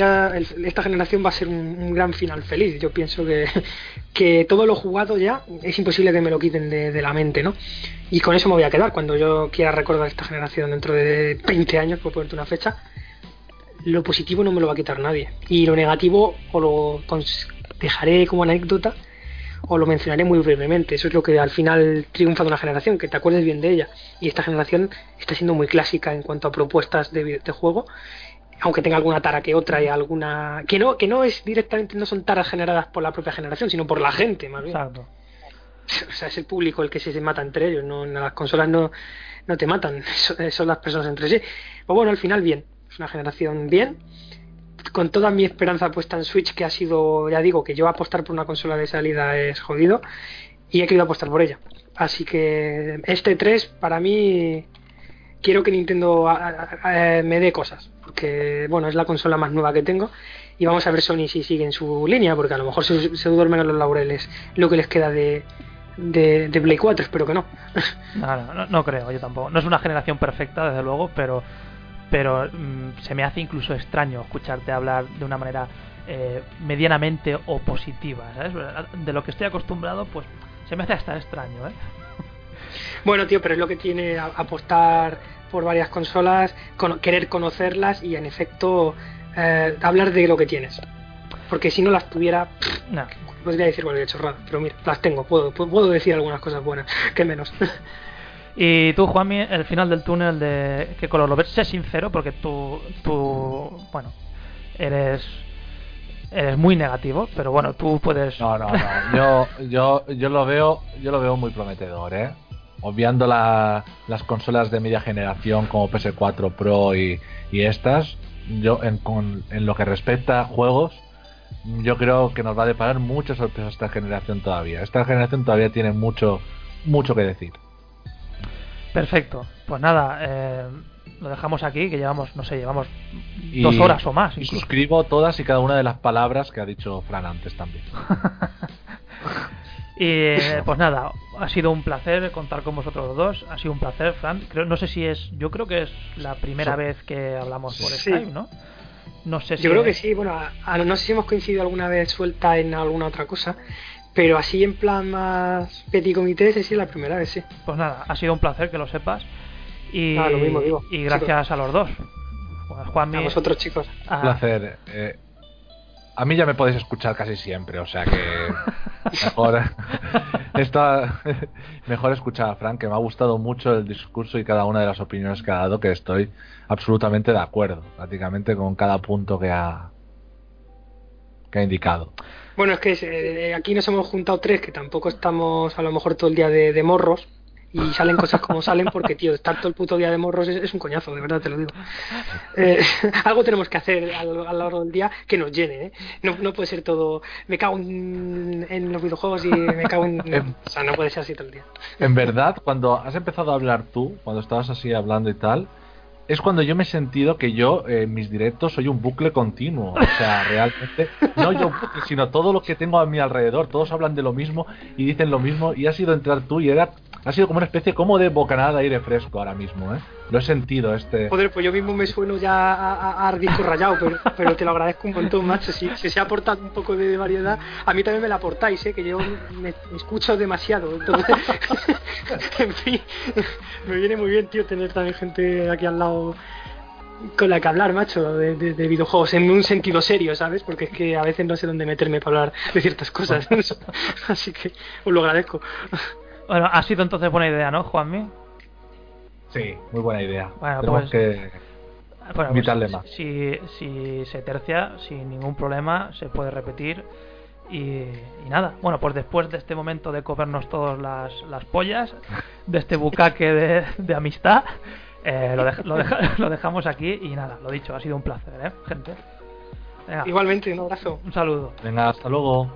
esta generación va a ser un, gran final feliz. Yo pienso que, que todo lo jugado ya es imposible que me lo quiten de, de la mente, ¿no? Y con eso me voy a quedar. Cuando yo quiera recordar esta generación dentro de 20 años, por ponerte una fecha, lo positivo no me lo va a quitar nadie. Y lo negativo o lo dejaré como anécdota o lo mencionaré muy brevemente. Eso es lo que al final triunfa de una generación, que te acuerdes bien de ella. Y esta generación está siendo muy clásica en cuanto a propuestas de, juego aunque tenga alguna tara que otra y alguna que no que no es directamente no son taras generadas por la propia generación sino por la gente más bien Exacto. o sea es el público el que se, mata entre ellos no las consolas no no te matan son, son las personas entre sí pues bueno al final bien es una generación bien con toda mi esperanza puesta en Switch que ha sido ya digo que yo apostar por una consola de salida es jodido y he querido apostar por ella así que este 3 para mí quiero que Nintendo a- me dé cosas, porque bueno, es la consola más nueva que tengo y vamos a ver Sony si sigue en su línea, porque a lo mejor se, duermen en los laureles lo que les queda de, de, de Play 4, espero que no. No, no, no, no creo, yo tampoco. No es una generación perfecta, desde luego, pero pero mm, se me hace incluso extraño escucharte hablar de una manera eh, medianamente opositiva, ¿sabes? De lo que estoy acostumbrado, pues se me hace hasta extraño, ¿eh? Bueno, tío, pero es lo que tiene apostar por varias consolas, querer conocerlas y en efecto eh, hablar de lo que tienes. porque si no las tuviera, No. podría decir cualquier chorrada, pero mira, las tengo, puedo, puedo decir algunas cosas buenas, que menos. Y tú, Juanmi, el final del túnel de qué color lo ves? Sé sincero, porque tú, tú bueno, eres eres muy negativo, pero bueno, tú puedes. No, no, no. Yo, yo, yo lo veo, yo lo veo muy prometedor, ¿eh? Obviando la- las consolas de media generación como PS4 Pro y, y estas, yo en, con- en lo que respecta a juegos, yo creo que nos va a deparar muchas sorpresas esta generación todavía. Esta generación todavía tiene mucho, mucho que decir. Perfecto. Pues nada, eh, lo dejamos aquí, que llevamos, no sé, llevamos Y- dos horas o más. Y incluso. suscribo todas y cada una de las palabras que ha dicho Fran antes también. Y eh, pues nada, ha sido un placer contar con vosotros dos. Ha sido un placer, Fran. Creo, no sé si es, yo creo que es la primera So- vez que hablamos por Sí. Skype, ¿no? No sé si Yo creo que sí, bueno, a- a- no sé si hemos coincidido alguna vez suelta en alguna otra cosa, pero así en plan más petit comité, sí es la primera vez, sí. Pues nada, ha sido un placer que lo sepas. Y, Ah, lo mismo digo, y gracias a los dos. Juanmi, A vosotros, chicos. a- Un placer. Eh, a mí ya me podéis escuchar casi siempre, o sea que mejor, está, mejor escuchar a Frank, que me ha gustado mucho el discurso y cada una de las opiniones que ha dado, que estoy absolutamente de acuerdo, prácticamente con cada punto que ha, que ha indicado. Bueno, es que eh, aquí nos hemos juntado tres, que tampoco estamos a lo mejor todo el día de, de morros, y salen cosas como salen, porque, tío, estar todo el puto día de morros es, es un coñazo, de verdad te lo digo. Eh, algo tenemos que hacer a lo, a lo largo del día que nos llene, ¿eh? No, no puede ser todo, me cago en, en los videojuegos y me cago en... Em. O sea, no puede ser así todo el día. En verdad, cuando has empezado a hablar tú, cuando estabas así hablando y tal, es cuando yo me he sentido que yo, eh, en mis directos, soy un bucle continuo. O sea, realmente, no yo un bucle, sino todo lo que tengo a mi alrededor. Todos hablan de lo mismo y dicen lo mismo. Y ha sido entrar tú y era, ha sido como una especie como de bocanada de aire fresco ahora mismo, ¿eh? Lo he sentido, este. Joder, pues yo mismo me sueno ya a, a, a disco rayado, pero, pero te lo agradezco un montón, macho. Si, si se ha aportado un poco de variedad, a mí también me la aportáis, ¿eh? que yo me, me escucho demasiado. Entonces, en fin, me viene muy bien, tío, tener también gente aquí al lado con la que hablar, macho, de, de- de videojuegos, en un sentido serio, ¿sabes? Porque es que a veces no sé dónde meterme para hablar de ciertas cosas. Así que os lo agradezco. Bueno, ha sido entonces buena idea, ¿no, Juanmi? Sí, muy buena idea. Bueno, Tenemos pues- que. Bueno, Invitarle pues, más. Si, si se tercia, sin ningún problema, se puede repetir. Y, y nada, bueno, pues después de este momento de comernos todas las, las pollas, de este bucaque de, de amistad, eh, lo, dej- lo deja- lo dejamos aquí. Y nada, lo dicho, ha sido un placer, ¿eh, gente? Venga, Igualmente, un abrazo. un saludo. Venga, hasta luego.